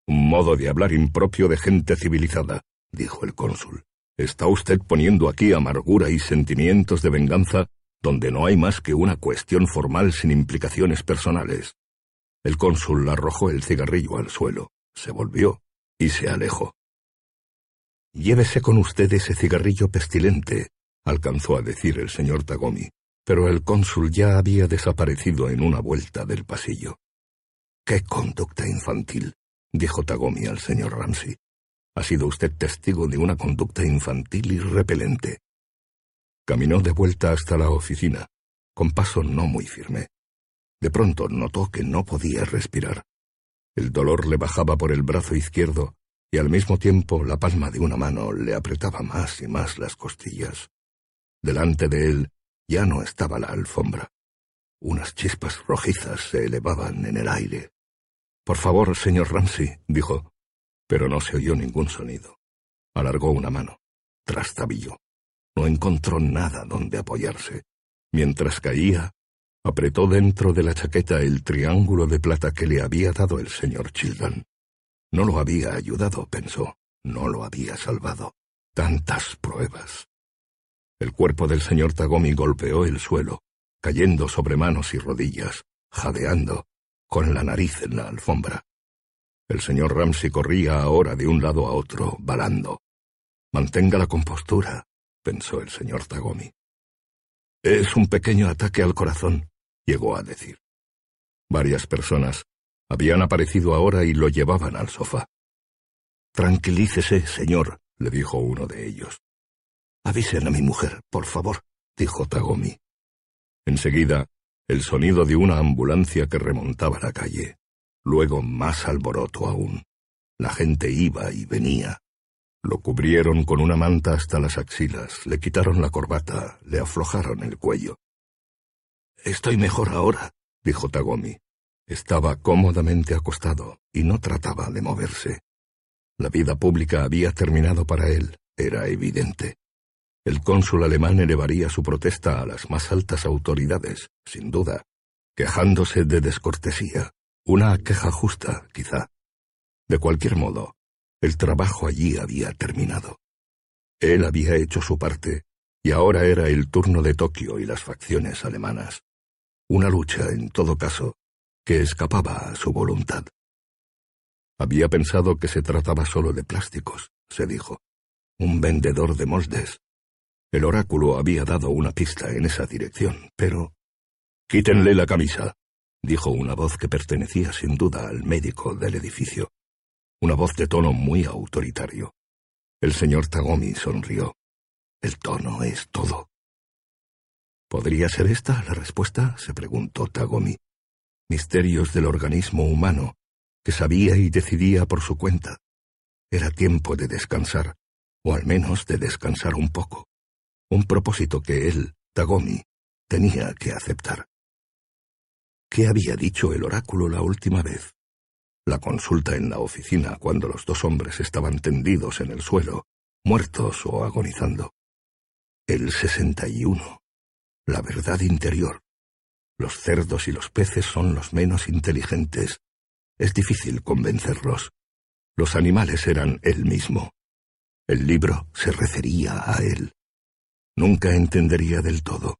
Un modo de hablar impropio de gente civilizada, dijo el cónsul. Está usted poniendo aquí amargura y sentimientos de venganza donde no hay más que una cuestión formal sin implicaciones personales. El cónsul arrojó el cigarrillo al suelo, se volvió y se alejó. Llévese con usted ese cigarrillo pestilente, alcanzó a decir el señor Tagomi, pero el cónsul ya había desaparecido en una vuelta del pasillo. ¡Qué conducta infantil! dijo Tagomi al señor Ramsey. Ha sido usted testigo de una conducta infantil y repelente. Caminó de vuelta hasta la oficina, con paso no muy firme. De pronto notó que no podía respirar. El dolor le bajaba por el brazo izquierdo y al mismo tiempo la palma de una mano le apretaba más y más las costillas. Delante de él ya no estaba la alfombra. Unas chispas rojizas se elevaban en el aire. Por favor, señor Ramsey, dijo, pero no se oyó ningún sonido. Alargó una mano. Trastabilló. No encontró nada donde apoyarse. Mientras caía, apretó dentro de la chaqueta el triángulo de plata que le había dado el señor Childan. No lo había ayudado, pensó, no lo había salvado. Tantas pruebas. El cuerpo del señor Tagomi golpeó el suelo, cayendo sobre manos y rodillas, jadeando, con la nariz en la alfombra. El señor Ramsey corría ahora de un lado a otro, balando. Mantenga la compostura, pensó el señor Tagomi. Es un pequeño ataque al corazón, llegó a decir. Varias personas habían aparecido ahora y lo llevaban al sofá. Tranquilícese, señor, le dijo uno de ellos. Avisen a mi mujer, por favor, dijo Tagomi. Enseguida, el sonido de una ambulancia que remontaba la calle. Luego más alboroto aún. La gente iba y venía. Lo cubrieron con una manta hasta las axilas, le quitaron la corbata, le aflojaron el cuello. Estoy mejor ahora, dijo Tagomi. Estaba cómodamente acostado y no trataba de moverse. La vida pública había terminado para él, era evidente. El cónsul alemán elevaría su protesta a las más altas autoridades, sin duda, quejándose de descortesía, una queja justa, quizá. De cualquier modo, el trabajo allí había terminado. Él había hecho su parte, y ahora era el turno de Tokio y las facciones alemanas. Una lucha, en todo caso, que escapaba a su voluntad. Había pensado que se trataba solo de plásticos, se dijo. Un vendedor de moldes. El oráculo había dado una pista en esa dirección, pero... Quítenle la camisa, dijo una voz que pertenecía sin duda al médico del edificio. Una voz de tono muy autoritario. El señor Tagomi sonrió. El tono es todo. ¿Podría ser esta la respuesta? se preguntó Tagomi. Misterios del organismo humano, que sabía y decidía por su cuenta. Era tiempo de descansar, o al menos de descansar un poco. Un propósito que él, Tagomi, tenía que aceptar. ¿Qué había dicho el oráculo la última vez? La consulta en la oficina cuando los dos hombres estaban tendidos en el suelo, muertos o agonizando. El sesenta y uno la verdad interior. Los cerdos y los peces son los menos inteligentes. Es difícil convencerlos. Los animales eran él mismo. El libro se refería a él. Nunca entendería del todo.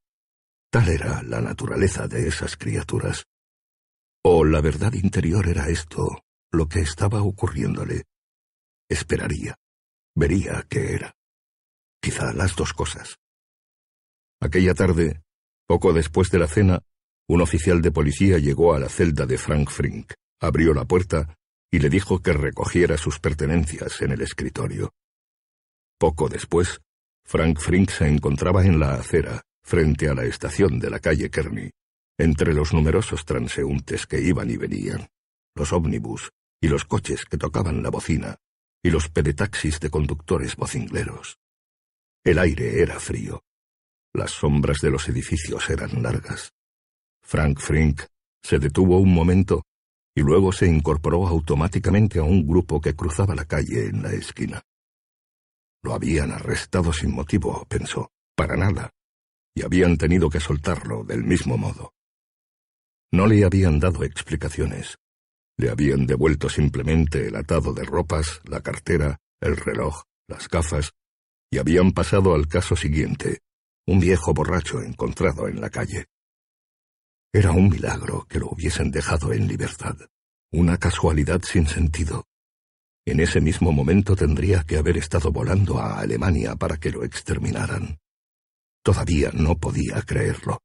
Tal era la naturaleza de esas criaturas. O la verdad interior era esto, lo que estaba ocurriéndole. Esperaría. Vería qué era. Quizá las dos cosas. Aquella tarde, poco después de la cena, un oficial de policía llegó a la celda de Frank Frink, abrió la puerta y le dijo que recogiera sus pertenencias en el escritorio. Poco después, Frank Frink se encontraba en la acera, frente a la estación de la calle Kearney, entre los numerosos transeúntes que iban y venían, los ómnibus y los coches que tocaban la bocina, y los pedetaxis de conductores vocingleros. El aire era frío, las sombras de los edificios eran largas. Frank Frink se detuvo un momento y luego se incorporó automáticamente a un grupo que cruzaba la calle en la esquina. Lo habían arrestado sin motivo, pensó, para nada, y habían tenido que soltarlo del mismo modo. No le habían dado explicaciones. Le habían devuelto simplemente el atado de ropas, la cartera, el reloj, las gafas, y habían pasado al caso siguiente, un viejo borracho encontrado en la calle. Era un milagro que lo hubiesen dejado en libertad, una casualidad sin sentido. En ese mismo momento tendría que haber estado volando a Alemania para que lo exterminaran. Todavía no podía creerlo.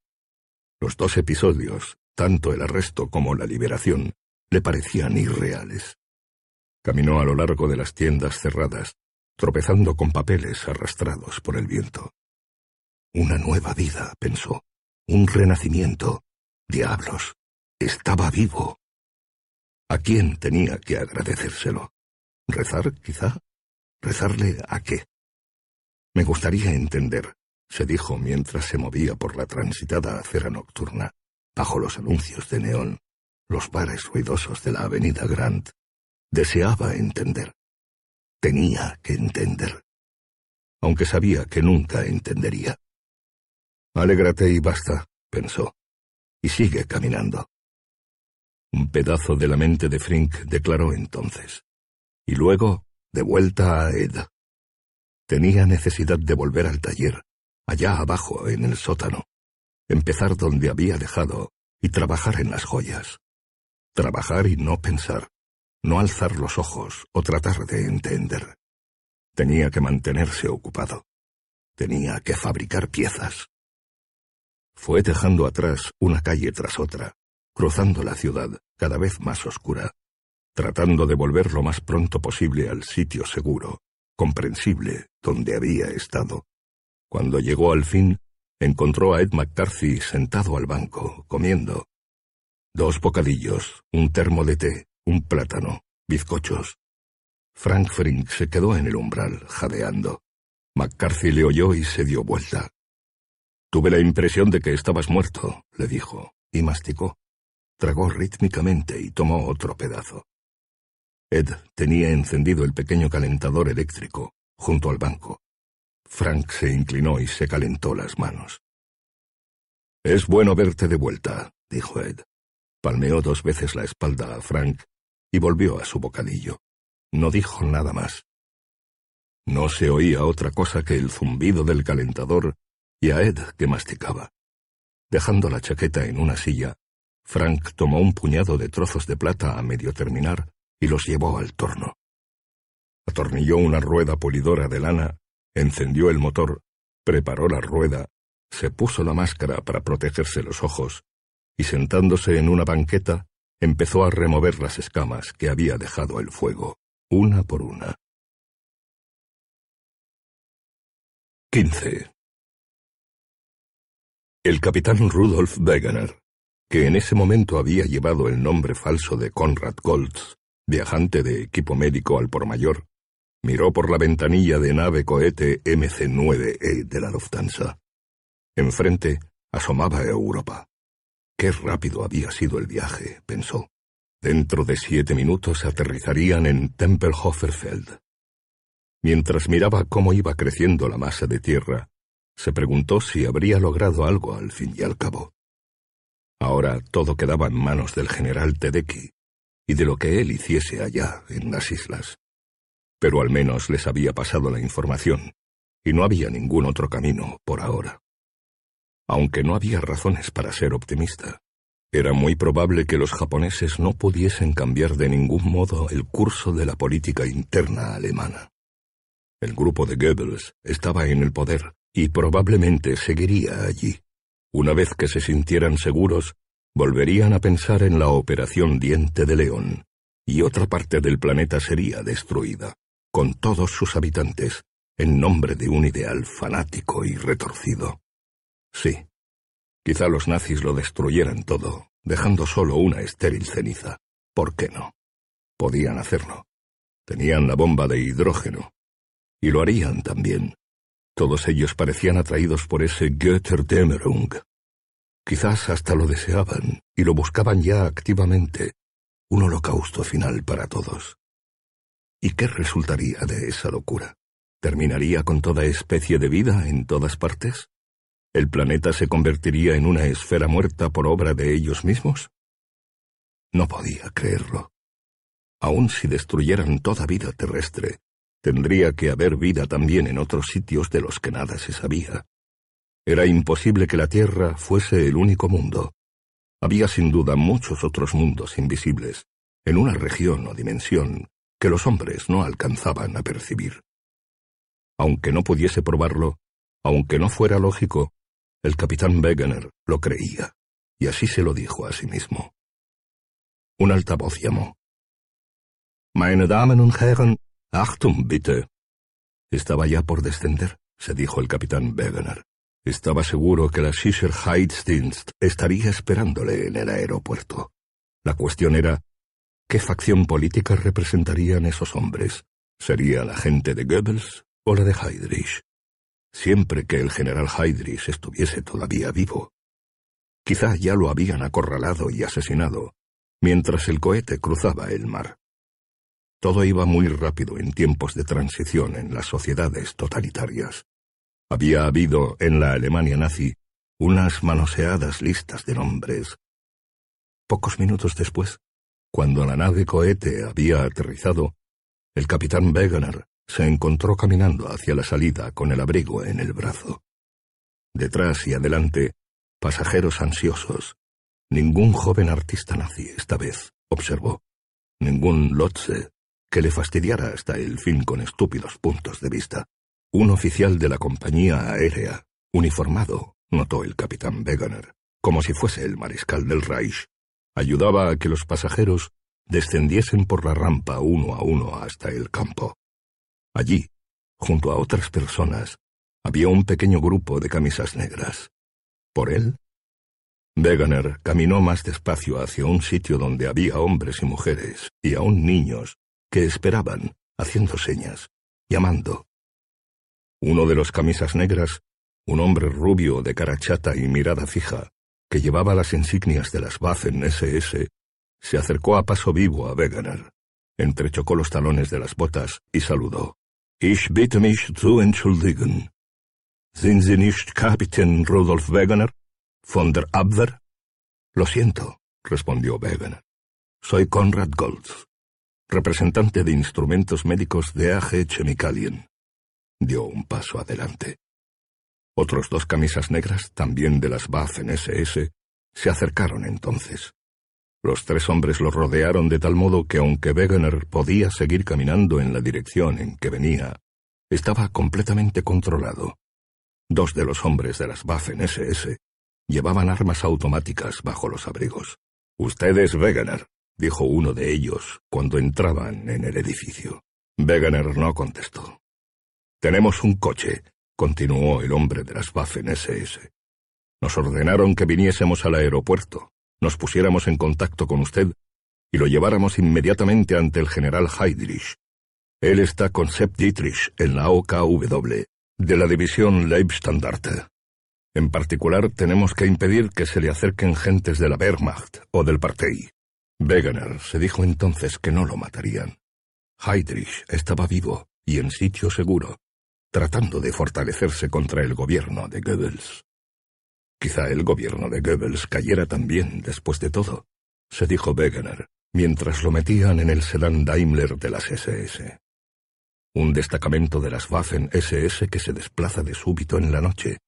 Los dos episodios, tanto el arresto como la liberación, le parecían irreales. Caminó a lo largo de las tiendas cerradas, tropezando con papeles arrastrados por el viento. Una nueva vida, pensó. Un renacimiento. Diablos. Estaba vivo. ¿A quién tenía que agradecérselo? ¿Rezar, quizá? ¿Rezarle a qué? Me gustaría entender, se dijo mientras se movía por la transitada acera nocturna, bajo los anuncios de neón, los bares ruidosos de la avenida Grant. Deseaba entender. Tenía que entender. Aunque sabía que nunca entendería. Alégrate y basta, pensó, y sigue caminando. Un pedazo de la mente de Frink declaró entonces. Y luego, de vuelta a Ed. Tenía necesidad de volver al taller, allá abajo, en el sótano, empezar donde había dejado y trabajar en las joyas. Trabajar y no pensar, no alzar los ojos o tratar de entender. Tenía que mantenerse ocupado. Tenía que fabricar piezas. Fue dejando atrás una calle tras otra, cruzando la ciudad, cada vez más oscura, tratando de volver lo más pronto posible al sitio seguro, comprensible, donde había estado. Cuando llegó al fin, encontró a Ed McCarthy sentado al banco, comiendo. Dos bocadillos, un termo de té, un plátano, bizcochos. Frank Frink se quedó en el umbral, jadeando. McCarthy le oyó y se dio vuelta. Tuve la impresión de que estabas muerto, le dijo, y masticó. Tragó rítmicamente y tomó otro pedazo. Ed tenía encendido el pequeño calentador eléctrico, junto al banco. Frank se inclinó y se calentó las manos. Es bueno verte de vuelta, dijo Ed. Palmeó dos veces la espalda a Frank y volvió a su bocadillo. No dijo nada más. No se oía otra cosa que el zumbido del calentador y a Ed que masticaba. Dejando la chaqueta en una silla, Frank tomó un puñado de trozos de plata a medio terminar y los llevó al torno. Atornilló una rueda polidora de lana, encendió el motor, preparó la rueda, se puso la máscara para protegerse los ojos y sentándose en una banqueta, empezó a remover las escamas que había dejado el fuego, una por una. 15. El capitán Rudolf Wegener, que en ese momento había llevado el nombre falso de Conrad Goltz, viajante de equipo médico al por mayor, miró por la ventanilla de nave cohete MC-9E de la Lufthansa. Enfrente asomaba Europa. Qué rápido había sido el viaje, pensó. Dentro de siete minutos aterrizarían en Tempelhoferfeld. Mientras miraba cómo iba creciendo la masa de tierra, se preguntó si habría logrado algo al fin y al cabo. Ahora todo quedaba en manos del general Tedeki y de lo que él hiciese allá, en las islas. Pero al menos les había pasado la información, y no había ningún otro camino por ahora aunque no había razones para ser optimista. Era muy probable que los japoneses no pudiesen cambiar de ningún modo el curso de la política interna alemana. El grupo de Goebbels estaba en el poder y probablemente seguiría allí. Una vez que se sintieran seguros, volverían a pensar en la operación Diente de León, y otra parte del planeta sería destruida, con todos sus habitantes, en nombre de un ideal fanático y retorcido. Sí. Quizá los nazis lo destruyeran todo, dejando solo una estéril ceniza. ¿Por qué no? Podían hacerlo. Tenían la bomba de hidrógeno. Y lo harían también. Todos ellos parecían atraídos por ese Götterdämmerung. Quizás hasta lo deseaban y lo buscaban ya activamente. Un holocausto final para todos. ¿Y qué resultaría de esa locura? ¿Terminaría con toda especie de vida en todas partes? ¿El planeta se convertiría en una esfera muerta por obra de ellos mismos? No podía creerlo. Aun si destruyeran toda vida terrestre, tendría que haber vida también en otros sitios de los que nada se sabía. Era imposible que la Tierra fuese el único mundo. Había sin duda muchos otros mundos invisibles, en una región o dimensión que los hombres no alcanzaban a percibir. Aunque no pudiese probarlo, aunque no fuera lógico, el capitán Wegener lo creía, y así se lo dijo a sí mismo. Un altavoz llamó. Meine Damen und Herren, Achtung bitte. Estaba ya por descender, se dijo el capitán Wegener. Estaba seguro que la Sicherheitsdienst estaría esperándole en el aeropuerto. La cuestión era, ¿qué facción política representarían esos hombres? ¿Sería la gente de Goebbels o la de Heydrich? Siempre que el general Heydrich estuviese todavía vivo. Quizá ya lo habían acorralado y asesinado, mientras el cohete cruzaba el mar. Todo iba muy rápido en tiempos de transición en las sociedades totalitarias. Había habido en la Alemania nazi unas manoseadas listas de nombres. Pocos minutos después, cuando la nave cohete había aterrizado, el capitán Wegener se encontró caminando hacia la salida con el abrigo en el brazo. Detrás y adelante, pasajeros ansiosos. Ningún joven artista nazi esta vez, observó. Ningún Lotze que le fastidiara hasta el fin con estúpidos puntos de vista. Un oficial de la compañía aérea, uniformado, notó el capitán Wegener, como si fuese el mariscal del Reich, ayudaba a que los pasajeros descendiesen por la rampa uno a uno hasta el campo. Allí, junto a otras personas, había un pequeño grupo de camisas negras. ¿Por él? Wegener caminó más despacio hacia un sitio donde había hombres y mujeres, y aún niños, que esperaban, haciendo señas, llamando, uno de los camisas negras, un hombre rubio de cara chata y mirada fija, que llevaba las insignias de las Waffen SS, se acercó a paso vivo a Wegener, entrechocó los talones de las botas y saludó. Ich bitte mich zu entschuldigen. Sind Sie nicht Kapitän Rudolf Wegener? Von der Abwehr? Lo siento, respondió Wegener. Soy Konrad Goltz, representante de instrumentos médicos de AG Chemikalien dio un paso adelante. Otros dos camisas negras, también de las Waffen SS, se acercaron entonces. Los tres hombres lo rodearon de tal modo que aunque Wegener podía seguir caminando en la dirección en que venía, estaba completamente controlado. Dos de los hombres de las Waffen SS llevaban armas automáticas bajo los abrigos. Usted es Wegener, dijo uno de ellos cuando entraban en el edificio. Wegener no contestó. Tenemos un coche, continuó el hombre de las Waffen SS. Nos ordenaron que viniésemos al aeropuerto, nos pusiéramos en contacto con usted y lo lleváramos inmediatamente ante el general Heydrich. Él está con Sepp Dietrich en la OKW, de la división Leibstandarte. En particular, tenemos que impedir que se le acerquen gentes de la Wehrmacht o del Partei. Wegener se dijo entonces que no lo matarían. Heydrich estaba vivo y en sitio seguro tratando de fortalecerse contra el gobierno de Goebbels. Quizá el gobierno de Goebbels cayera también después de todo, se dijo Wegener, mientras lo metían en el sedán Daimler de las SS. Un destacamento de las Waffen SS que se desplaza de súbito en la noche.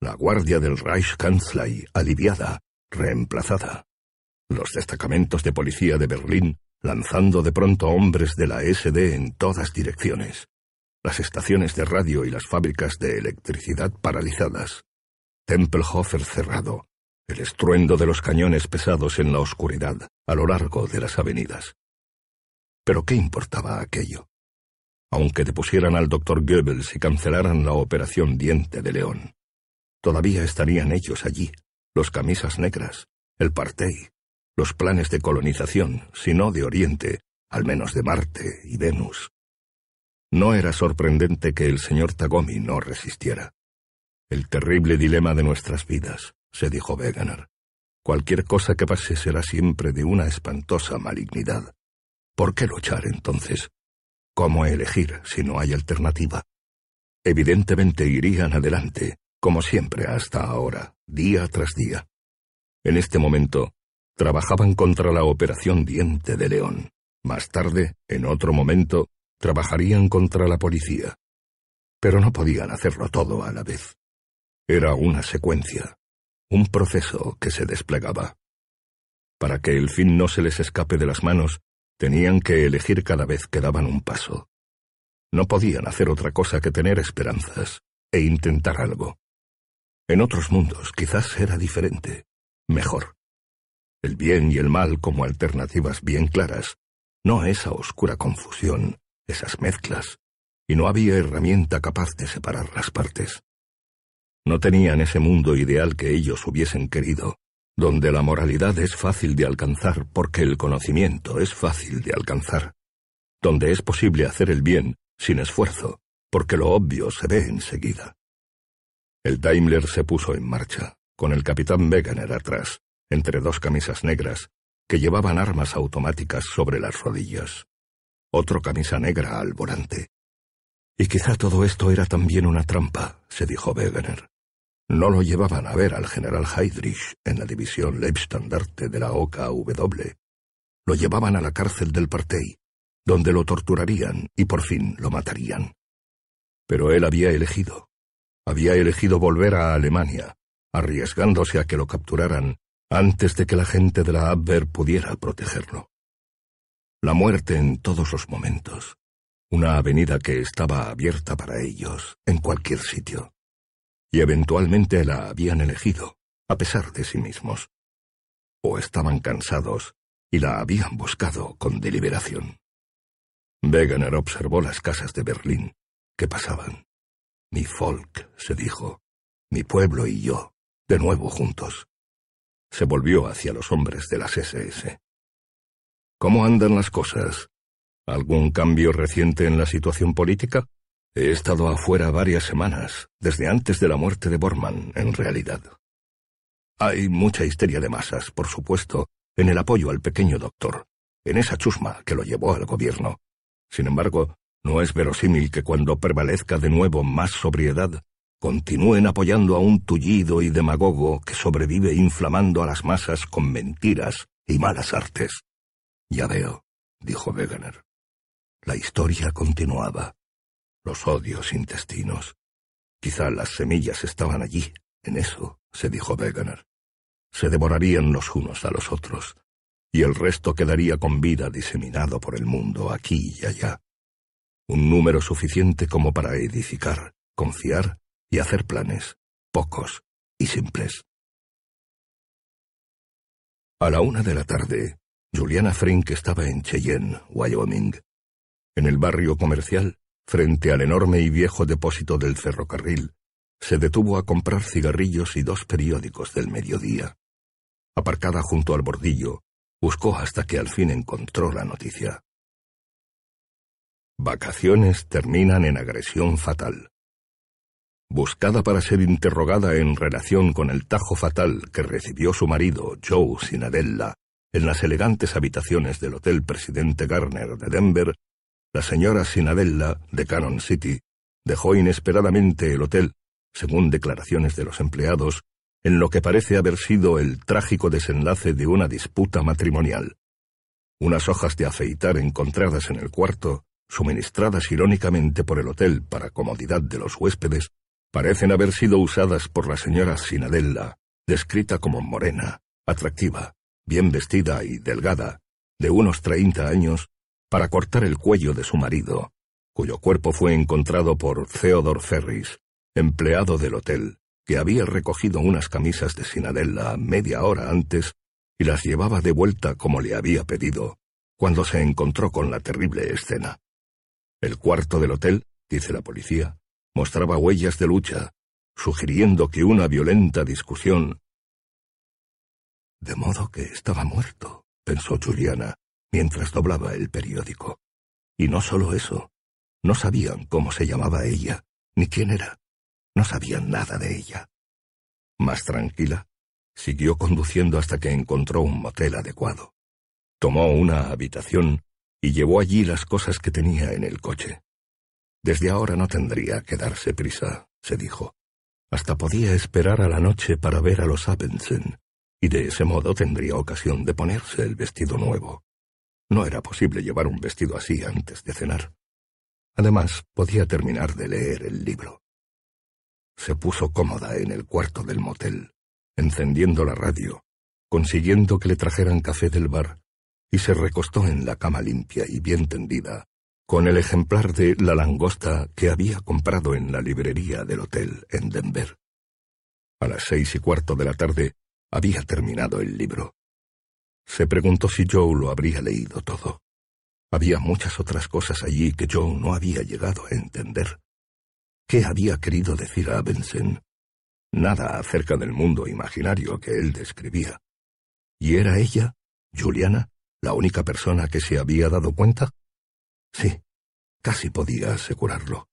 La guardia del Reichskanzlei aliviada, reemplazada. Los destacamentos de policía de Berlín lanzando de pronto hombres de la SD en todas direcciones las estaciones de radio y las fábricas de electricidad paralizadas, Tempelhofer cerrado, el estruendo de los cañones pesados en la oscuridad a lo largo de las avenidas. Pero ¿qué importaba aquello? Aunque depusieran al doctor Goebbels y cancelaran la operación Diente de León, todavía estarían ellos allí, los camisas negras, el Partey, los planes de colonización, si no de Oriente, al menos de Marte y Venus. No era sorprendente que el señor Tagomi no resistiera. El terrible dilema de nuestras vidas, se dijo Wegener. Cualquier cosa que pase será siempre de una espantosa malignidad. ¿Por qué luchar entonces? ¿Cómo elegir si no hay alternativa? Evidentemente irían adelante, como siempre hasta ahora, día tras día. En este momento, trabajaban contra la operación Diente de León. Más tarde, en otro momento, trabajarían contra la policía. Pero no podían hacerlo todo a la vez. Era una secuencia, un proceso que se desplegaba. Para que el fin no se les escape de las manos, Tenían que elegir cada vez que daban un paso. No podían hacer otra cosa que tener esperanzas e intentar algo. En otros mundos quizás era diferente, mejor. El bien y el mal como alternativas bien claras, no esa oscura confusión, esas mezclas, y no había herramienta capaz de separar las partes. No tenían ese mundo ideal que ellos hubiesen querido, donde la moralidad es fácil de alcanzar porque el conocimiento es fácil de alcanzar, donde es posible hacer el bien sin esfuerzo, porque lo obvio se ve enseguida. El Daimler se puso en marcha, con el capitán Wegener atrás, entre dos camisas negras, que llevaban armas automáticas sobre las rodillas. Otro camisa negra al volante. Y quizá todo esto era también una trampa, se dijo Wegener. No lo llevaban a ver al general Heydrich en la división Leibstandarte de la OKW. Lo llevaban a la cárcel del Partey, donde lo torturarían y por fin lo matarían. Pero él había elegido. Había elegido volver a Alemania, arriesgándose a que lo capturaran antes de que la gente de la Abwehr pudiera protegerlo. La muerte en todos los momentos. Una avenida que estaba abierta para ellos, en cualquier sitio y eventualmente la habían elegido, a pesar de sí mismos. O estaban cansados y la habían buscado con deliberación. Wegener observó las casas de Berlín que pasaban. Mi folk, se dijo, mi pueblo y yo, de nuevo juntos. Se volvió hacia los hombres de las SS. ¿Cómo andan las cosas? ¿Algún cambio reciente en la situación política? He estado afuera varias semanas, desde antes de la muerte de Bormann, en realidad. Hay mucha histeria de masas, por supuesto, en el apoyo al pequeño doctor, en esa chusma que lo llevó al gobierno. Sin embargo, no es verosímil que cuando prevalezca de nuevo más sobriedad, continúen apoyando a un tullido y demagogo que sobrevive inflamando a las masas con mentiras y malas artes. Ya veo, dijo Wegener. La historia continuaba los odios intestinos. Quizá las semillas estaban allí, en eso, se dijo Wegener. Se devorarían los unos a los otros, y el resto quedaría con vida diseminado por el mundo aquí y allá. Un número suficiente como para edificar, confiar y hacer planes, pocos y simples. A la una de la tarde, Juliana Frink estaba en Cheyenne, Wyoming. En el barrio comercial, frente al enorme y viejo depósito del ferrocarril, se detuvo a comprar cigarrillos y dos periódicos del mediodía. Aparcada junto al bordillo, buscó hasta que al fin encontró la noticia. Vacaciones terminan en agresión fatal. Buscada para ser interrogada en relación con el tajo fatal que recibió su marido, Joe Sinadella, en las elegantes habitaciones del Hotel Presidente Garner de Denver, la señora Sinadella, de Cannon City, dejó inesperadamente el hotel, según declaraciones de los empleados, en lo que parece haber sido el trágico desenlace de una disputa matrimonial. Unas hojas de afeitar encontradas en el cuarto, suministradas irónicamente por el hotel para comodidad de los huéspedes, parecen haber sido usadas por la señora Sinadella, descrita como morena, atractiva, bien vestida y delgada, de unos treinta años, para cortar el cuello de su marido, cuyo cuerpo fue encontrado por Theodore Ferris, empleado del hotel, que había recogido unas camisas de Sinadella media hora antes y las llevaba de vuelta como le había pedido, cuando se encontró con la terrible escena. El cuarto del hotel, dice la policía, mostraba huellas de lucha, sugiriendo que una violenta discusión. De modo que estaba muerto, pensó Juliana, mientras doblaba el periódico. Y no solo eso, no sabían cómo se llamaba ella, ni quién era. No sabían nada de ella. Más tranquila, siguió conduciendo hasta que encontró un motel adecuado. Tomó una habitación y llevó allí las cosas que tenía en el coche. Desde ahora no tendría que darse prisa, se dijo. Hasta podía esperar a la noche para ver a los Abensen, y de ese modo tendría ocasión de ponerse el vestido nuevo. No era posible llevar un vestido así antes de cenar. Además, podía terminar de leer el libro. Se puso cómoda en el cuarto del motel, encendiendo la radio, consiguiendo que le trajeran café del bar y se recostó en la cama limpia y bien tendida, con el ejemplar de La langosta que había comprado en la librería del hotel en Denver. A las seis y cuarto de la tarde había terminado el libro. Se preguntó si Joe lo habría leído todo. Había muchas otras cosas allí que Joe no había llegado a entender. ¿Qué había querido decir a Benson? Nada acerca del mundo imaginario que él describía. ¿Y era ella, Juliana, la única persona que se había dado cuenta? Sí, casi podía asegurarlo.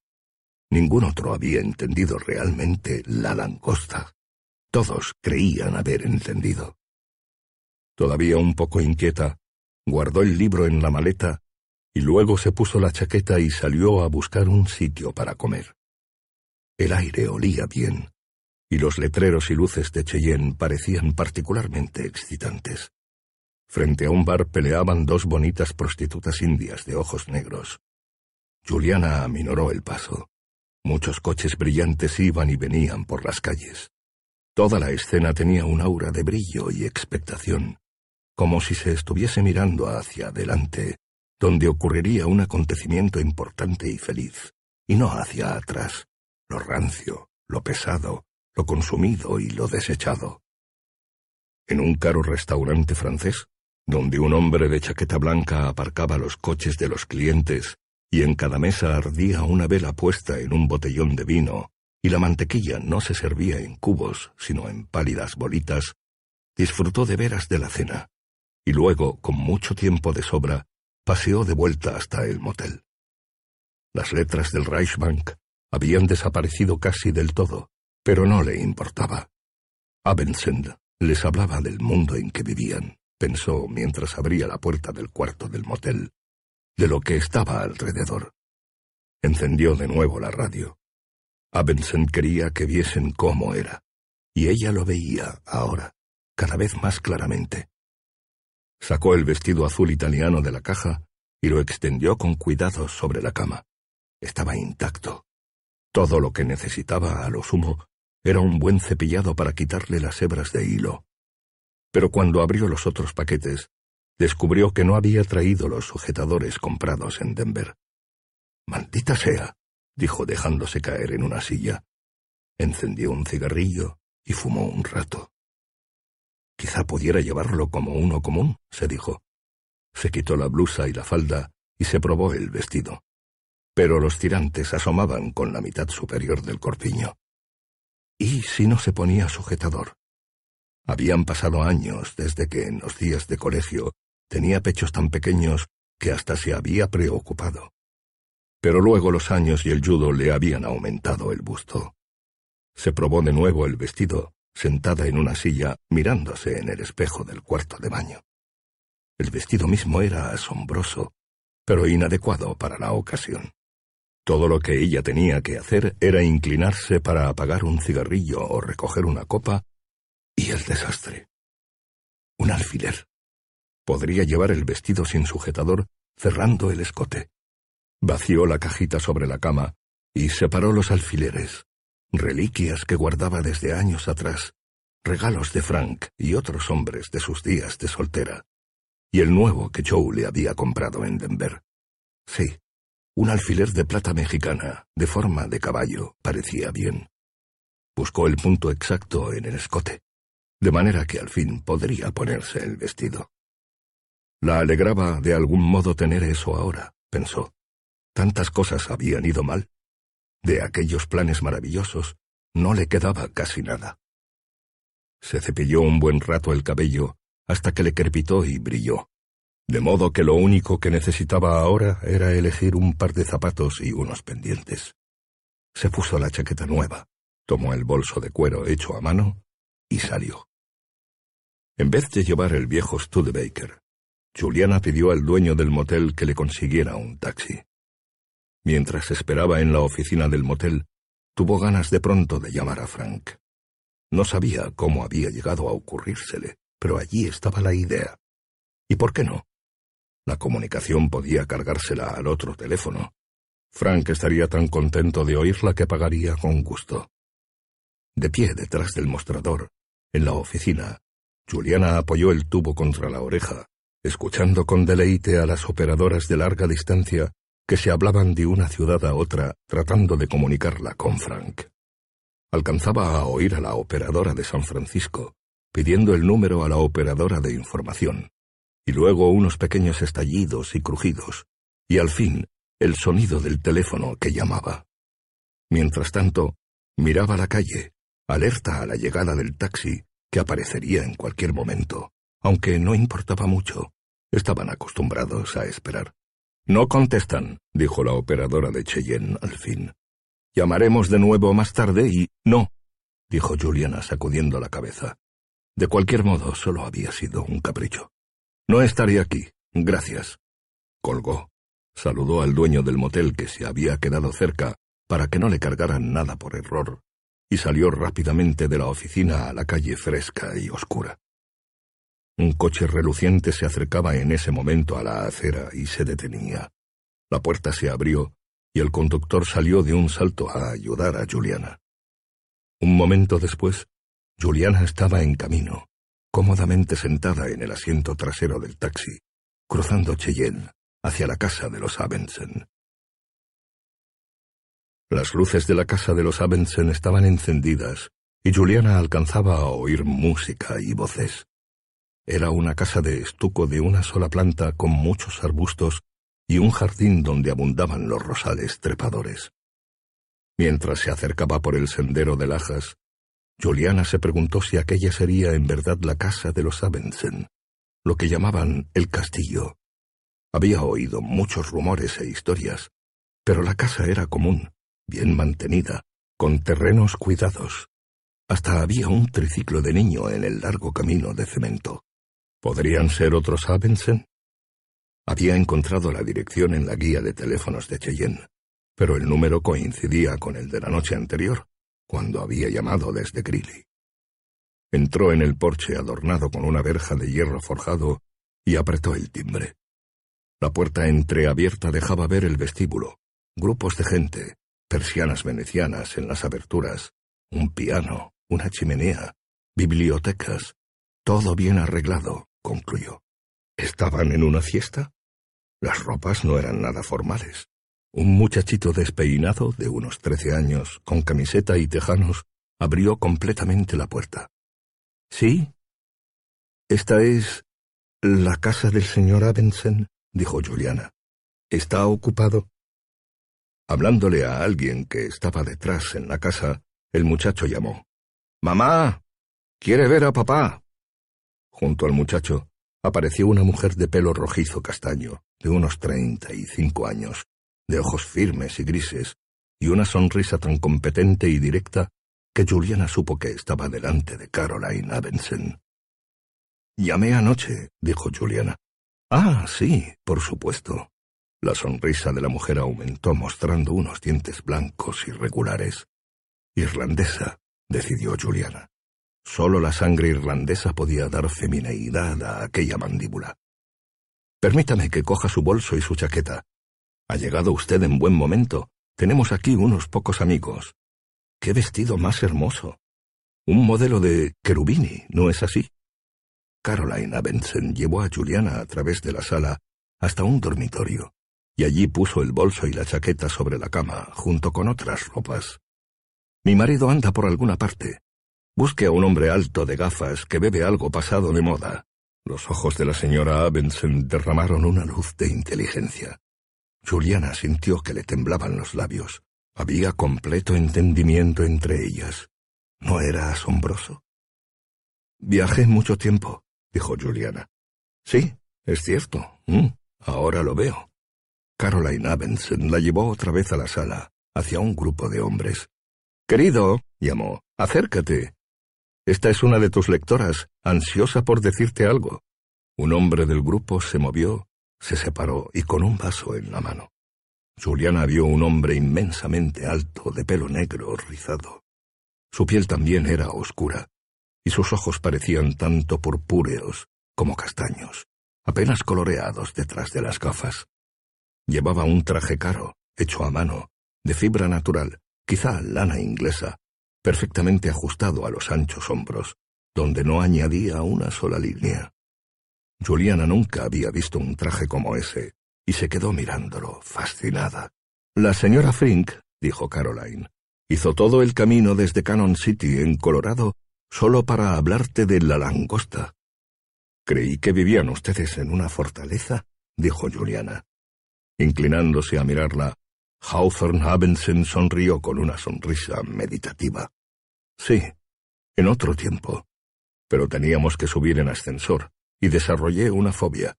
Ningún otro había entendido realmente la langosta. Todos creían haber entendido. Todavía un poco inquieta, guardó el libro en la maleta y luego se puso la chaqueta y salió a buscar un sitio para comer. El aire olía bien, y los letreros y luces de Cheyenne parecían particularmente excitantes. Frente a un bar peleaban dos bonitas prostitutas indias de ojos negros. Juliana aminoró el paso. Muchos coches brillantes iban y venían por las calles. Toda la escena tenía un aura de brillo y expectación, como si se estuviese mirando hacia adelante, donde ocurriría un acontecimiento importante y feliz, y no hacia atrás, lo rancio, lo pesado, lo consumido y lo desechado. En un caro restaurante francés, donde un hombre de chaqueta blanca aparcaba los coches de los clientes y en cada mesa ardía una vela puesta en un botellón de vino, y la mantequilla no se servía en cubos, sino en pálidas bolitas, disfrutó de veras de la cena, y luego, con mucho tiempo de sobra, paseó de vuelta hasta el motel. Las letras del Reichsbank habían desaparecido casi del todo, pero no le importaba. Abensend les hablaba del mundo en que vivían, pensó mientras abría la puerta del cuarto del motel, de lo que estaba alrededor. Encendió de nuevo la radio. Abensen quería que viesen cómo era, y ella lo veía ahora, cada vez más claramente. Sacó el vestido azul italiano de la caja y lo extendió con cuidado sobre la cama. Estaba intacto. Todo lo que necesitaba, a lo sumo, era un buen cepillado para quitarle las hebras de hilo pero cuando abrió los otros paquetes, descubrió que no había traído los sujetadores comprados en Denver. Maldita sea, dijo dejándose caer en una silla. Encendió un cigarrillo y fumó un rato. Quizá pudiera llevarlo como uno común, se dijo. Se quitó la blusa y la falda y se probó el vestido. Pero los tirantes asomaban con la mitad superior del corpiño. ¿Y si no se ponía sujetador? Habían pasado años desde que en los días de colegio tenía pechos tan pequeños que hasta se había preocupado. Pero luego los años y el judo le habían aumentado el busto. Se probó de nuevo el vestido, sentada en una silla, mirándose en el espejo del cuarto de baño. El vestido mismo era asombroso, pero inadecuado para la ocasión. Todo lo que ella tenía que hacer era inclinarse para apagar un cigarrillo o recoger una copa y el desastre. Un alfiler. Podría llevar el vestido sin sujetador, cerrando el escote. Vació la cajita sobre la cama y separó los alfileres, reliquias que guardaba desde años atrás, regalos de Frank y otros hombres de sus días de soltera, y el nuevo que Joe le había comprado en Denver. Sí, un alfiler de plata mexicana, de forma de caballo, parecía bien. Buscó el punto exacto en el escote de manera que al fin podría ponerse el vestido. La alegraba de algún modo tener eso ahora, pensó. Tantas cosas habían ido mal. De aquellos planes maravillosos no le quedaba casi nada. Se cepilló un buen rato el cabello hasta que le crepitó y brilló, de modo que lo único que necesitaba ahora era elegir un par de zapatos y unos pendientes. Se puso la chaqueta nueva, tomó el bolso de cuero hecho a mano y salió. En vez de llevar el viejo Studebaker, Juliana pidió al dueño del motel que le consiguiera un taxi. Mientras esperaba en la oficina del motel, tuvo ganas de pronto de llamar a Frank. No sabía cómo había llegado a ocurrírsele, pero allí estaba la idea. ¿Y por qué no? La comunicación podía cargársela al otro teléfono. Frank estaría tan contento de oírla que pagaría con gusto. De pie detrás del mostrador, en la oficina, Juliana apoyó el tubo contra la oreja escuchando con deleite a las operadoras de larga distancia que se hablaban de una ciudad a otra tratando de comunicarla con Frank. Alcanzaba a oír a la operadora de San Francisco, pidiendo el número a la operadora de información, y luego unos pequeños estallidos y crujidos, y al fin el sonido del teléfono que llamaba. Mientras tanto, miraba la calle, alerta a la llegada del taxi, que aparecería en cualquier momento, aunque no importaba mucho. Estaban acostumbrados a esperar. No contestan, dijo la operadora de Cheyenne al fin. Llamaremos de nuevo más tarde y... No, dijo Juliana sacudiendo la cabeza. De cualquier modo, solo había sido un capricho. No estaré aquí. Gracias. Colgó. Saludó al dueño del motel que se había quedado cerca para que no le cargaran nada por error, y salió rápidamente de la oficina a la calle fresca y oscura. Un coche reluciente se acercaba en ese momento a la acera y se detenía. La puerta se abrió y el conductor salió de un salto a ayudar a Juliana. Un momento después, Juliana estaba en camino, cómodamente sentada en el asiento trasero del taxi, cruzando Cheyenne hacia la casa de los Abensen. Las luces de la casa de los Abensen estaban encendidas y Juliana alcanzaba a oír música y voces. Era una casa de estuco de una sola planta con muchos arbustos y un jardín donde abundaban los rosales trepadores. Mientras se acercaba por el sendero de lajas, Juliana se preguntó si aquella sería en verdad la casa de los Abensen, lo que llamaban el castillo. Había oído muchos rumores e historias, pero la casa era común, bien mantenida, con terrenos cuidados. Hasta había un triciclo de niño en el largo camino de cemento. ¿Podrían ser otros Abensen? Había encontrado la dirección en la guía de teléfonos de Cheyenne, pero el número coincidía con el de la noche anterior, cuando había llamado desde Greeley. Entró en el porche adornado con una verja de hierro forjado y apretó el timbre. La puerta entreabierta dejaba ver el vestíbulo, grupos de gente, persianas venecianas en las aberturas, un piano, una chimenea, bibliotecas, todo bien arreglado, concluyó. ¿Estaban en una fiesta? Las ropas no eran nada formales. Un muchachito despeinado de unos trece años, con camiseta y tejanos, abrió completamente la puerta. ¿Sí? ¿Esta es la casa del señor Abensen? dijo Juliana. ¿Está ocupado? Hablándole a alguien que estaba detrás en la casa, el muchacho llamó. Mamá. ¿Quiere ver a papá? Junto al muchacho apareció una mujer de pelo rojizo castaño, de unos treinta y cinco años, de ojos firmes y grises, y una sonrisa tan competente y directa que Juliana supo que estaba delante de Caroline Abensen. Llamé anoche, dijo Juliana. Ah, sí, por supuesto. La sonrisa de la mujer aumentó mostrando unos dientes blancos irregulares. Irlandesa, decidió Juliana. Solo la sangre irlandesa podía dar femineidad a aquella mandíbula. Permítame que coja su bolso y su chaqueta. Ha llegado usted en buen momento. Tenemos aquí unos pocos amigos. ¡Qué vestido más hermoso! Un modelo de Cherubini, ¿no es así? Caroline Abensen llevó a Juliana a través de la sala hasta un dormitorio, y allí puso el bolso y la chaqueta sobre la cama, junto con otras ropas. Mi marido anda por alguna parte, Busque a un hombre alto de gafas que bebe algo pasado de moda. Los ojos de la señora Abensen derramaron una luz de inteligencia. Juliana sintió que le temblaban los labios. Había completo entendimiento entre ellas. ¿No era asombroso? Viajé mucho tiempo, dijo Juliana. Sí, es cierto. Mm, ahora lo veo. Caroline Abensen la llevó otra vez a la sala, hacia un grupo de hombres. Querido, llamó, acércate. Esta es una de tus lectoras, ansiosa por decirte algo. Un hombre del grupo se movió, se separó y con un vaso en la mano. Juliana vio un hombre inmensamente alto, de pelo negro rizado. Su piel también era oscura, y sus ojos parecían tanto purpúreos como castaños, apenas coloreados detrás de las gafas. Llevaba un traje caro, hecho a mano, de fibra natural, quizá lana inglesa, perfectamente ajustado a los anchos hombros, donde no añadía una sola línea. Juliana nunca había visto un traje como ese, y se quedó mirándolo, fascinada. La señora Frink, dijo Caroline, hizo todo el camino desde Cannon City, en Colorado, solo para hablarte de la langosta. Creí que vivían ustedes en una fortaleza, dijo Juliana. Inclinándose a mirarla, Hawthorne Abensen sonrió con una sonrisa meditativa. Sí, en otro tiempo. Pero teníamos que subir en ascensor, y desarrollé una fobia.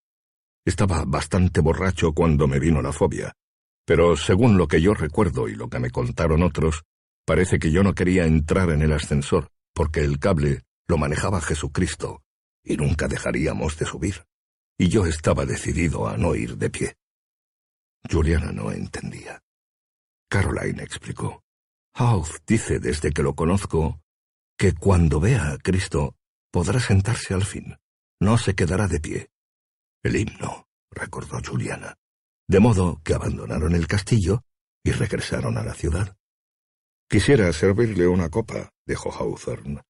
Estaba bastante borracho cuando me vino la fobia, pero según lo que yo recuerdo y lo que me contaron otros, parece que yo no quería entrar en el ascensor, porque el cable lo manejaba Jesucristo, y nunca dejaríamos de subir. Y yo estaba decidido a no ir de pie. Juliana no entendía. Caroline explicó. Houth dice desde que lo conozco que cuando vea a Cristo podrá sentarse al fin. No se quedará de pie. El himno, recordó Juliana. De modo que abandonaron el castillo y regresaron a la ciudad. Quisiera servirle una copa, dijo Hawthorne.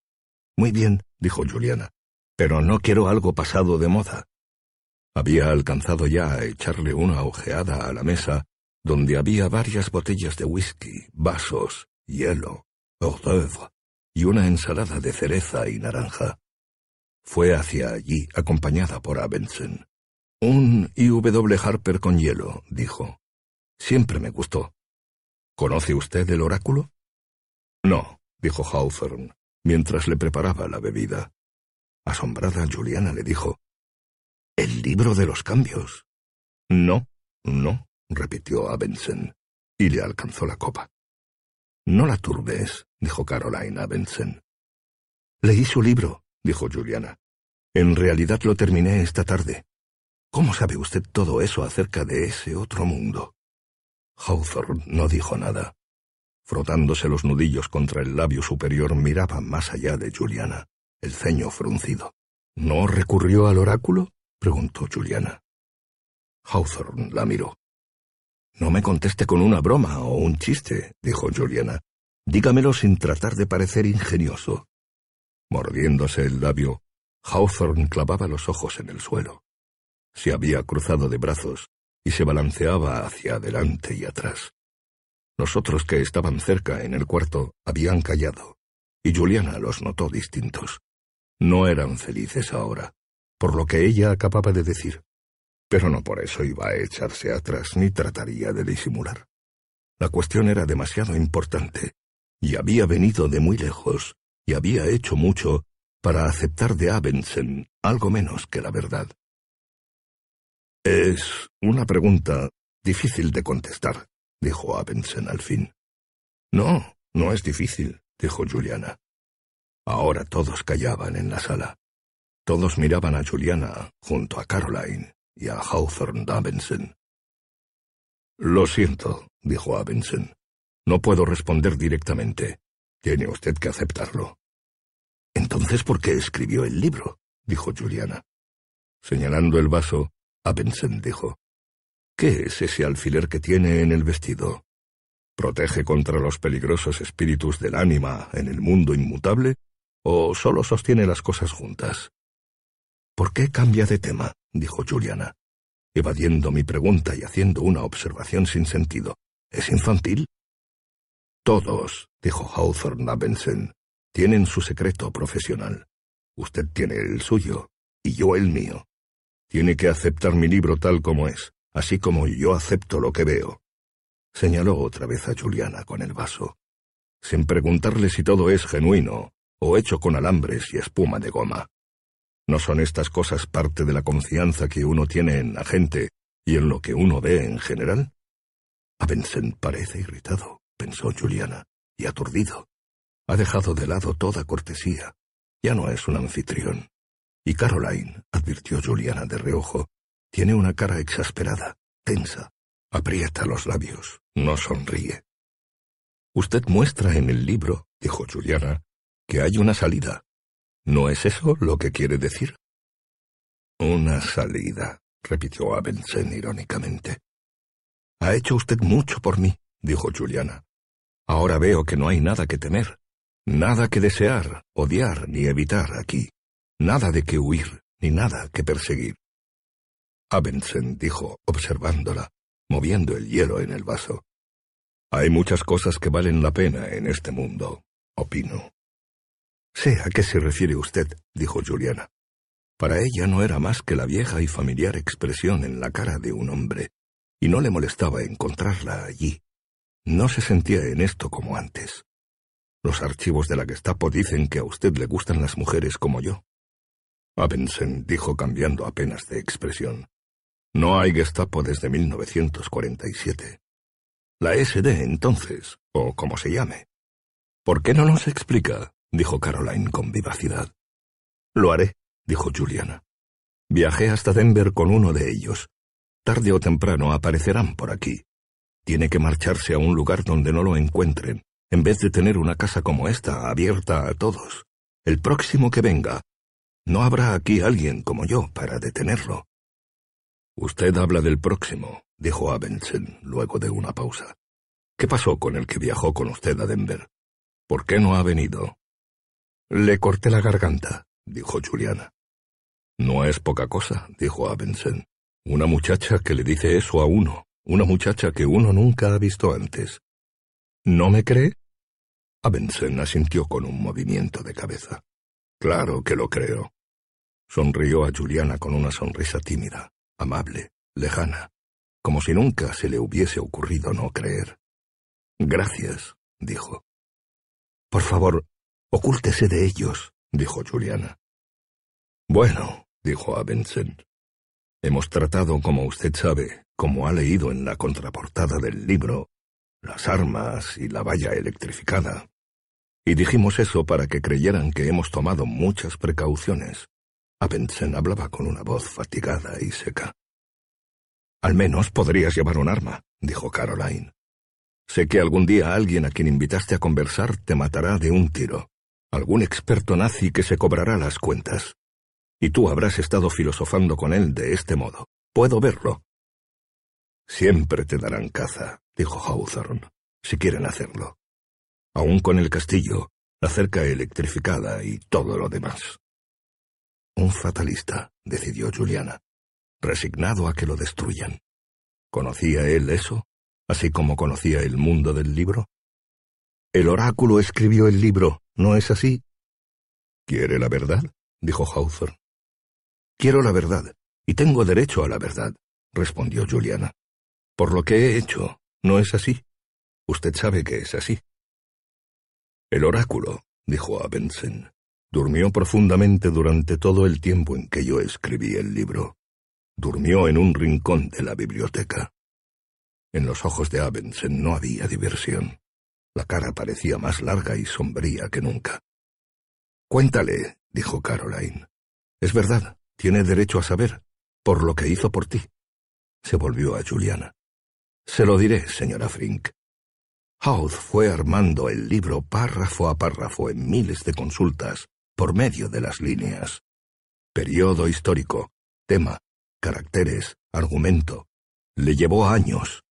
Muy bien, dijo Juliana, pero no quiero algo pasado de moda. Había alcanzado ya a echarle una ojeada a la mesa, donde había varias botellas de whisky, vasos, hielo, hors d'oeuvre y una ensalada de cereza y naranja. Fue hacia allí, acompañada por Abensen. Un I.W. Harper con hielo, dijo. Siempre me gustó. ¿Conoce usted el oráculo? No, dijo Hawthorne, mientras le preparaba la bebida. Asombrada, Juliana le dijo, ¿El libro de los cambios? No, no, repitió Abensen, y le alcanzó la copa. No la turbes, dijo Caroline Abensen. Leí su libro, dijo Juliana. En realidad lo terminé esta tarde. ¿Cómo sabe usted todo eso acerca de ese otro mundo? Hawthorne no dijo nada. Frotándose los nudillos contra el labio superior, miraba más allá de Juliana, el ceño fruncido. ¿No recurrió al oráculo? Preguntó Juliana. Hawthorne la miró. No me conteste con una broma o un chiste, dijo Juliana. Dígamelo sin tratar de parecer ingenioso. Mordiéndose el labio, Hawthorne clavaba los ojos en el suelo. Se había cruzado de brazos y se balanceaba hacia adelante y atrás. Los otros que estaban cerca en el cuarto habían callado, y Juliana los notó distintos. No eran felices ahora, por lo que ella acababa de decir, pero no por eso iba a echarse atrás ni trataría de disimular. La cuestión era demasiado importante, y había venido de muy lejos, y había hecho mucho para aceptar de Abensen algo menos que la verdad. Es una pregunta difícil de contestar, dijo Abensen al fin. No, no es difícil, dijo Juliana. Ahora todos callaban en la sala. Todos miraban a Juliana junto a Caroline y a Hawthorne Abensen. Lo siento, dijo Abensen. No puedo responder directamente. Tiene usted que aceptarlo. Entonces, ¿por qué escribió el libro? dijo Juliana. Señalando el vaso, Abensen dijo, ¿Qué es ese alfiler que tiene en el vestido? ¿Protege contra los peligrosos espíritus del ánima en el mundo inmutable? ¿O solo sostiene las cosas juntas? ¿Por qué cambia de tema? dijo Juliana, evadiendo mi pregunta y haciendo una observación sin sentido. ¿Es infantil? Todos, dijo Hawthorne Abensen, tienen su secreto profesional. Usted tiene el suyo, y yo el mío. Tiene que aceptar mi libro tal como es, así como yo acepto lo que veo. Señaló otra vez a Juliana con el vaso, sin preguntarle si todo es genuino o hecho con alambres y espuma de goma. ¿No son estas cosas parte de la confianza que uno tiene en la gente y en lo que uno ve en general? Abensen parece irritado, pensó Juliana, y aturdido. Ha dejado de lado toda cortesía. Ya no es un anfitrión. Y Caroline, advirtió Juliana de reojo, tiene una cara exasperada, tensa, aprieta los labios, no sonríe. Usted muestra en el libro, dijo Juliana, que hay una salida, ¿No es eso lo que quiere decir? Una salida, repitió Abensen irónicamente. Ha hecho usted mucho por mí, dijo Juliana. Ahora veo que no hay nada que temer, nada que desear, odiar ni evitar aquí, nada de que huir, ni nada que perseguir. Abensen dijo, observándola, moviendo el hielo en el vaso. Hay muchas cosas que valen la pena en este mundo, opino. Sé a qué se refiere usted, dijo Juliana. Para ella no era más que la vieja y familiar expresión en la cara de un hombre, y no le molestaba encontrarla allí. No se sentía en esto como antes. Los archivos de la Gestapo dicen que a usted le gustan las mujeres como yo. Abensen dijo cambiando apenas de expresión. No hay Gestapo desde 1947. La SD entonces, o como se llame. ¿Por qué no nos explica? Dijo Caroline con vivacidad. Lo haré, dijo Juliana. Viajé hasta Denver con uno de ellos. Tarde o temprano aparecerán por aquí. Tiene que marcharse a un lugar donde no lo encuentren, en vez de tener una casa como esta abierta a todos. El próximo que venga. No habrá aquí alguien como yo para detenerlo. Usted habla del próximo, dijo Abensen luego de una pausa. ¿Qué pasó con el que viajó con usted a Denver? ¿Por qué no ha venido? Le corté la garganta, dijo Juliana. No es poca cosa, dijo Abensen. Una muchacha que le dice eso a uno, una muchacha que uno nunca ha visto antes. ¿No me cree? Abensen asintió con un movimiento de cabeza. Claro que lo creo. Sonrió a Juliana con una sonrisa tímida amable, lejana, como si nunca se le hubiese ocurrido no creer. Gracias, dijo. Por favor, ocúltese de ellos, dijo Juliana. Bueno, dijo Abensen. Hemos tratado, como usted sabe, como ha leído en la contraportada del libro, las armas y la valla electrificada. Y dijimos eso para que creyeran que hemos tomado muchas precauciones. Abensen hablaba con una voz fatigada y seca. Al menos podrías llevar un arma, dijo Caroline. Sé que algún día alguien a quien invitaste a conversar te matará de un tiro. Algún experto nazi que se cobrará las cuentas. Y tú habrás estado filosofando con él de este modo. Puedo verlo. Siempre te darán caza, dijo Hawthorne, si quieren hacerlo. Aún con el castillo, la cerca electrificada y todo lo demás. Un fatalista, decidió Juliana, resignado a que lo destruyan. ¿Conocía él eso, así como conocía el mundo del libro? El oráculo escribió el libro, ¿no es así? ¿Quiere la verdad? dijo Hawthorne. Quiero la verdad, y tengo derecho a la verdad, respondió Juliana. Por lo que he hecho, ¿no es así? Usted sabe que es así. El oráculo, dijo Abensen, Durmió profundamente durante todo el tiempo en que yo escribí el libro. Durmió en un rincón de la biblioteca. En los ojos de Abensen no había diversión. La cara parecía más larga y sombría que nunca. Cuéntale, dijo Caroline. Es verdad, tiene derecho a saber, por lo que hizo por ti. Se volvió a Juliana. Se lo diré, señora Frink. Houth fue armando el libro párrafo a párrafo en miles de consultas por medio de las líneas. Periodo histórico, tema, caracteres, argumento. Le llevó años.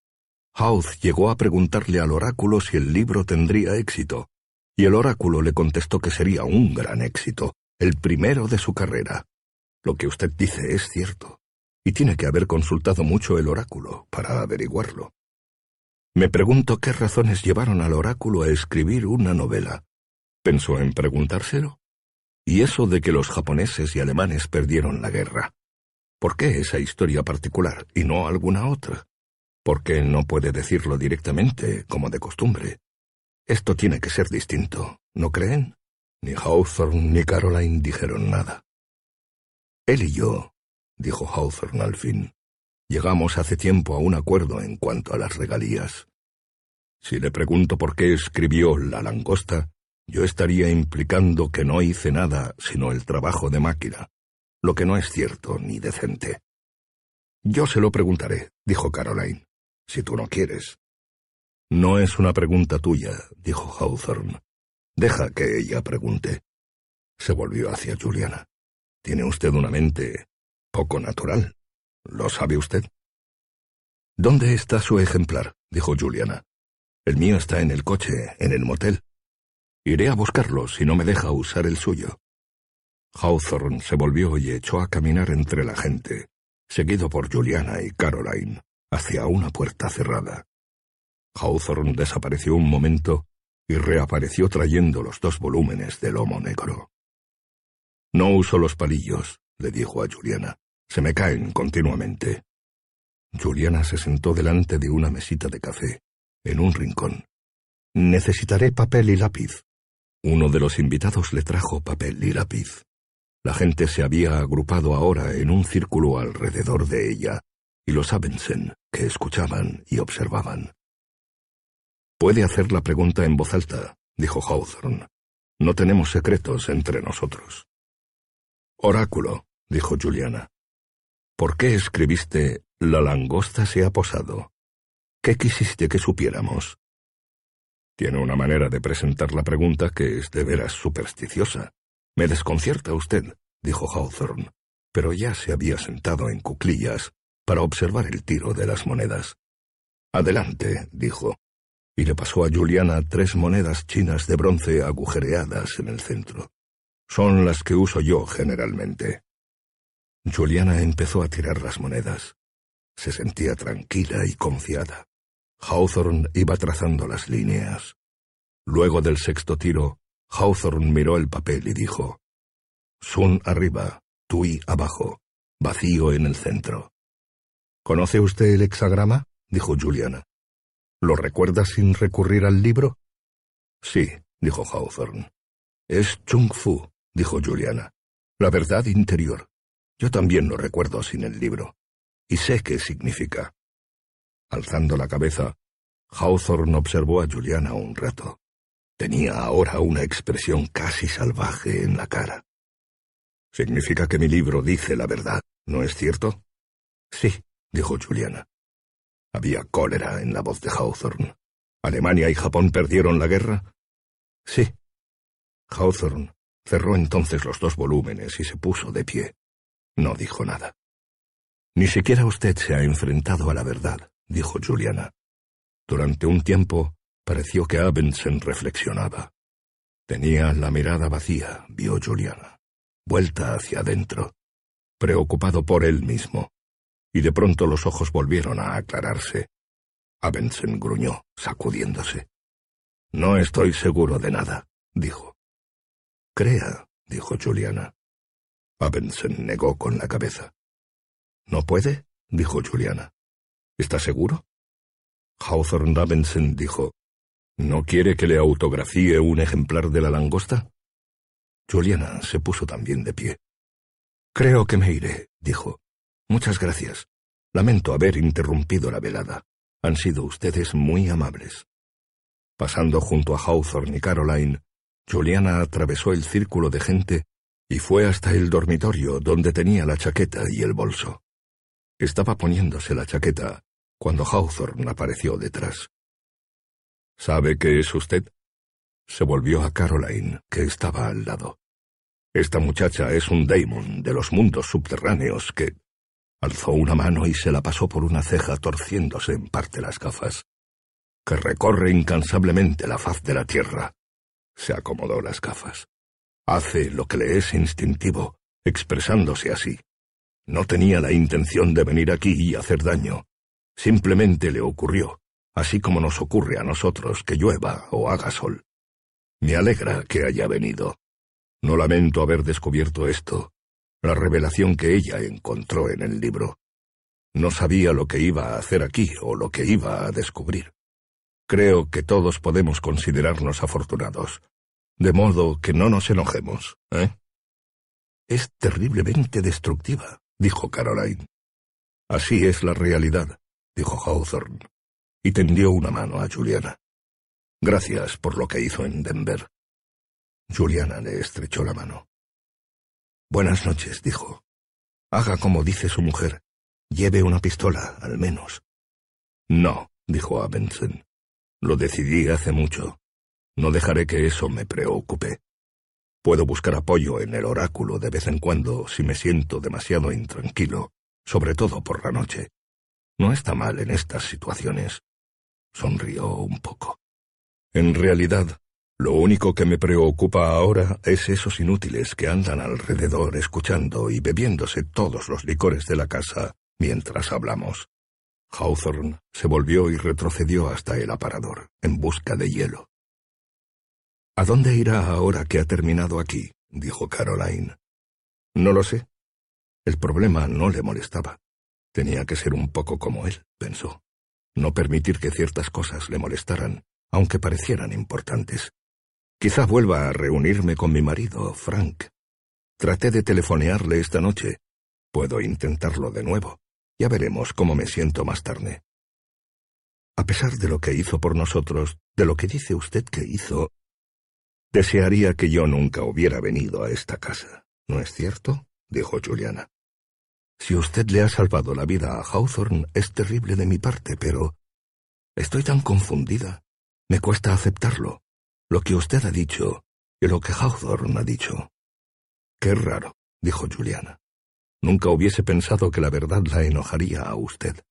Houth llegó a preguntarle al oráculo si el libro tendría éxito, y el oráculo le contestó que sería un gran éxito, el primero de su carrera. Lo que usted dice es cierto, y tiene que haber consultado mucho el oráculo para averiguarlo. Me pregunto qué razones llevaron al oráculo a escribir una novela. ¿Pensó en preguntárselo? Y eso de que los japoneses y alemanes perdieron la guerra. ¿Por qué esa historia particular y no alguna otra? ¿Por qué no puede decirlo directamente, como de costumbre? Esto tiene que ser distinto, ¿no creen? Ni Hawthorne ni Caroline dijeron nada. Él y yo, dijo Hawthorne al fin, llegamos hace tiempo a un acuerdo en cuanto a las regalías. Si le pregunto por qué escribió La langosta, yo estaría implicando que no hice nada sino el trabajo de máquina, lo que no es cierto ni decente. Yo se lo preguntaré, dijo Caroline, si tú no quieres. No es una pregunta tuya, dijo Hawthorne. Deja que ella pregunte. Se volvió hacia Juliana. Tiene usted una mente poco natural. ¿Lo sabe usted? ¿Dónde está su ejemplar? dijo Juliana. El mío está en el coche, en el motel. Iré a buscarlo si no me deja usar el suyo. Hawthorne se volvió y echó a caminar entre la gente, seguido por Juliana y Caroline, hacia una puerta cerrada. Hawthorne desapareció un momento y reapareció trayendo los dos volúmenes del Lomo Negro. No uso los palillos, le dijo a Juliana. Se me caen continuamente. Juliana se sentó delante de una mesita de café, en un rincón. Necesitaré papel y lápiz. Uno de los invitados le trajo papel y lápiz. La gente se había agrupado ahora en un círculo alrededor de ella, y los Abensen, que escuchaban y observaban. Puede hacer la pregunta en voz alta, dijo Hawthorne. No tenemos secretos entre nosotros. Oráculo, dijo Juliana. ¿Por qué escribiste La langosta se ha posado? ¿Qué quisiste que supiéramos? Tiene una manera de presentar la pregunta que es de veras supersticiosa. Me desconcierta usted, dijo Hawthorne, pero ya se había sentado en cuclillas para observar el tiro de las monedas. Adelante, dijo, y le pasó a Juliana tres monedas chinas de bronce agujereadas en el centro. Son las que uso yo generalmente. Juliana empezó a tirar las monedas. Se sentía tranquila y confiada. Hawthorne iba trazando las líneas. Luego del sexto tiro, Hawthorne miró el papel y dijo, Sun arriba, Tui abajo, vacío en el centro. ¿Conoce usted el hexagrama? dijo Juliana. ¿Lo recuerda sin recurrir al libro? Sí, dijo Hawthorne. Es Chung Fu, dijo Juliana. La verdad interior. Yo también lo recuerdo sin el libro. Y sé qué significa. Alzando la cabeza, Hawthorne observó a Juliana un rato. Tenía ahora una expresión casi salvaje en la cara. Significa que mi libro dice la verdad, ¿no es cierto? Sí, dijo Juliana. Había cólera en la voz de Hawthorne. ¿Alemania y Japón perdieron la guerra? Sí. Hawthorne cerró entonces los dos volúmenes y se puso de pie. No dijo nada. Ni siquiera usted se ha enfrentado a la verdad, dijo Juliana. Durante un tiempo pareció que Abensen reflexionaba. Tenía la mirada vacía, vio Juliana, vuelta hacia adentro, preocupado por él mismo, y de pronto los ojos volvieron a aclararse. Abensen gruñó, sacudiéndose. No estoy seguro de nada, dijo. Crea, dijo Juliana. Abensen negó con la cabeza. ¿No puede? dijo Juliana. ¿Está seguro? Hawthorne Abensen dijo, ¿No quiere que le autografíe un ejemplar de la langosta? Juliana se puso también de pie. Creo que me iré, dijo. Muchas gracias. Lamento haber interrumpido la velada. Han sido ustedes muy amables. Pasando junto a Hawthorne y Caroline, Juliana atravesó el círculo de gente y fue hasta el dormitorio donde tenía la chaqueta y el bolso. Estaba poniéndose la chaqueta cuando Hawthorne apareció detrás. ¿Sabe qué es usted? Se volvió a Caroline, que estaba al lado. Esta muchacha es un daemon de los mundos subterráneos que... Alzó una mano y se la pasó por una ceja torciéndose en parte las gafas. Que recorre incansablemente la faz de la tierra. Se acomodó las gafas. Hace lo que le es instintivo, expresándose así. No tenía la intención de venir aquí y hacer daño. Simplemente le ocurrió, así como nos ocurre a nosotros que llueva o haga sol. Me alegra que haya venido. No lamento haber descubierto esto, la revelación que ella encontró en el libro. No sabía lo que iba a hacer aquí o lo que iba a descubrir. Creo que todos podemos considerarnos afortunados, de modo que no nos enojemos, ¿eh? Es terriblemente destructiva, dijo Caroline. Así es la realidad, dijo Hawthorne, y tendió una mano a Juliana. Gracias por lo que hizo en Denver. Juliana le estrechó la mano. Buenas noches, dijo. Haga como dice su mujer. Lleve una pistola, al menos. No, dijo Abensen. Lo decidí hace mucho. No dejaré que eso me preocupe. Puedo buscar apoyo en el oráculo de vez en cuando si me siento demasiado intranquilo, sobre todo por la noche. No está mal en estas situaciones. Sonrió un poco. En realidad, lo único que me preocupa ahora es esos inútiles que andan alrededor escuchando y bebiéndose todos los licores de la casa mientras hablamos. Hawthorne se volvió y retrocedió hasta el aparador, en busca de hielo. ¿A dónde irá ahora que ha terminado aquí? dijo Caroline. No lo sé. El problema no le molestaba. Tenía que ser un poco como él, pensó. No permitir que ciertas cosas le molestaran, aunque parecieran importantes. Quizá vuelva a reunirme con mi marido, Frank. Traté de telefonearle esta noche. Puedo intentarlo de nuevo. Ya veremos cómo me siento más tarde. A pesar de lo que hizo por nosotros, de lo que dice usted que hizo, desearía que yo nunca hubiera venido a esta casa. ¿No es cierto? dijo Juliana. Si usted le ha salvado la vida a Hawthorne, es terrible de mi parte, pero... Estoy tan confundida. Me cuesta aceptarlo. Lo que usted ha dicho y lo que Hawthorne ha dicho. Qué raro, dijo Juliana. Nunca hubiese pensado que la verdad la enojaría a usted.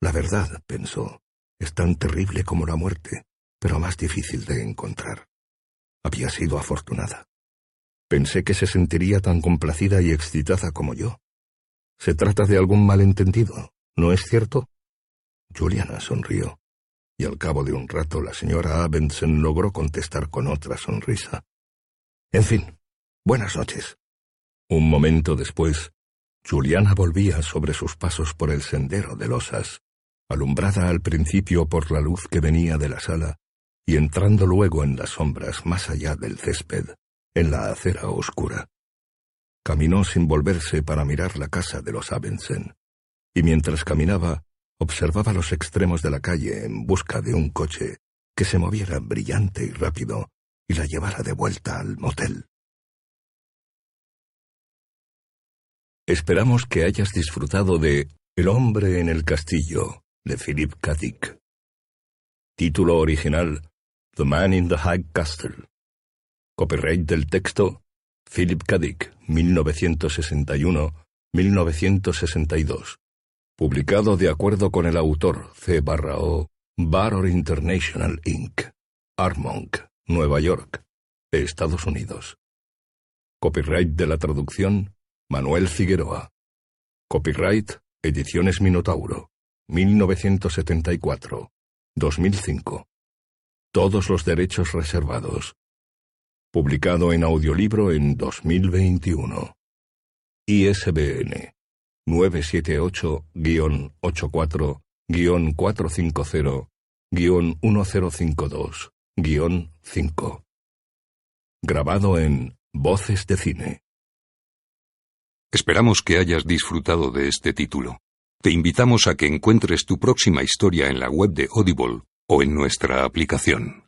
La verdad, pensó, es tan terrible como la muerte, pero más difícil de encontrar. Había sido afortunada. Pensé que se sentiría tan complacida y excitada como yo. Se trata de algún malentendido, ¿no es cierto? Juliana sonrió, y al cabo de un rato la señora Abensen logró contestar con otra sonrisa. En fin, buenas noches. Un momento después, Juliana volvía sobre sus pasos por el sendero de losas, alumbrada al principio por la luz que venía de la sala, y entrando luego en las sombras más allá del césped, en la acera oscura. Caminó sin volverse para mirar la casa de los Abensen, y mientras caminaba, observaba los extremos de la calle en busca de un coche que se moviera brillante y rápido y la llevara de vuelta al motel. Esperamos que hayas disfrutado de El hombre en el castillo de Philip K. Dick. Título original The Man in the High Castle. Copyright del texto Philip K. Dick, 1961-1962. Publicado de acuerdo con el autor C. O. Baror International Inc. Armonk, Nueva York, Estados Unidos. Copyright de la traducción Manuel Figueroa. Copyright Ediciones Minotauro. 1974. 2005. Todos los derechos reservados. Publicado en audiolibro en 2021. ISBN 978-84-450-1052-5. Grabado en Voces de Cine. Esperamos que hayas disfrutado de este título. Te invitamos a que encuentres tu próxima historia en la web de Audible o en nuestra aplicación.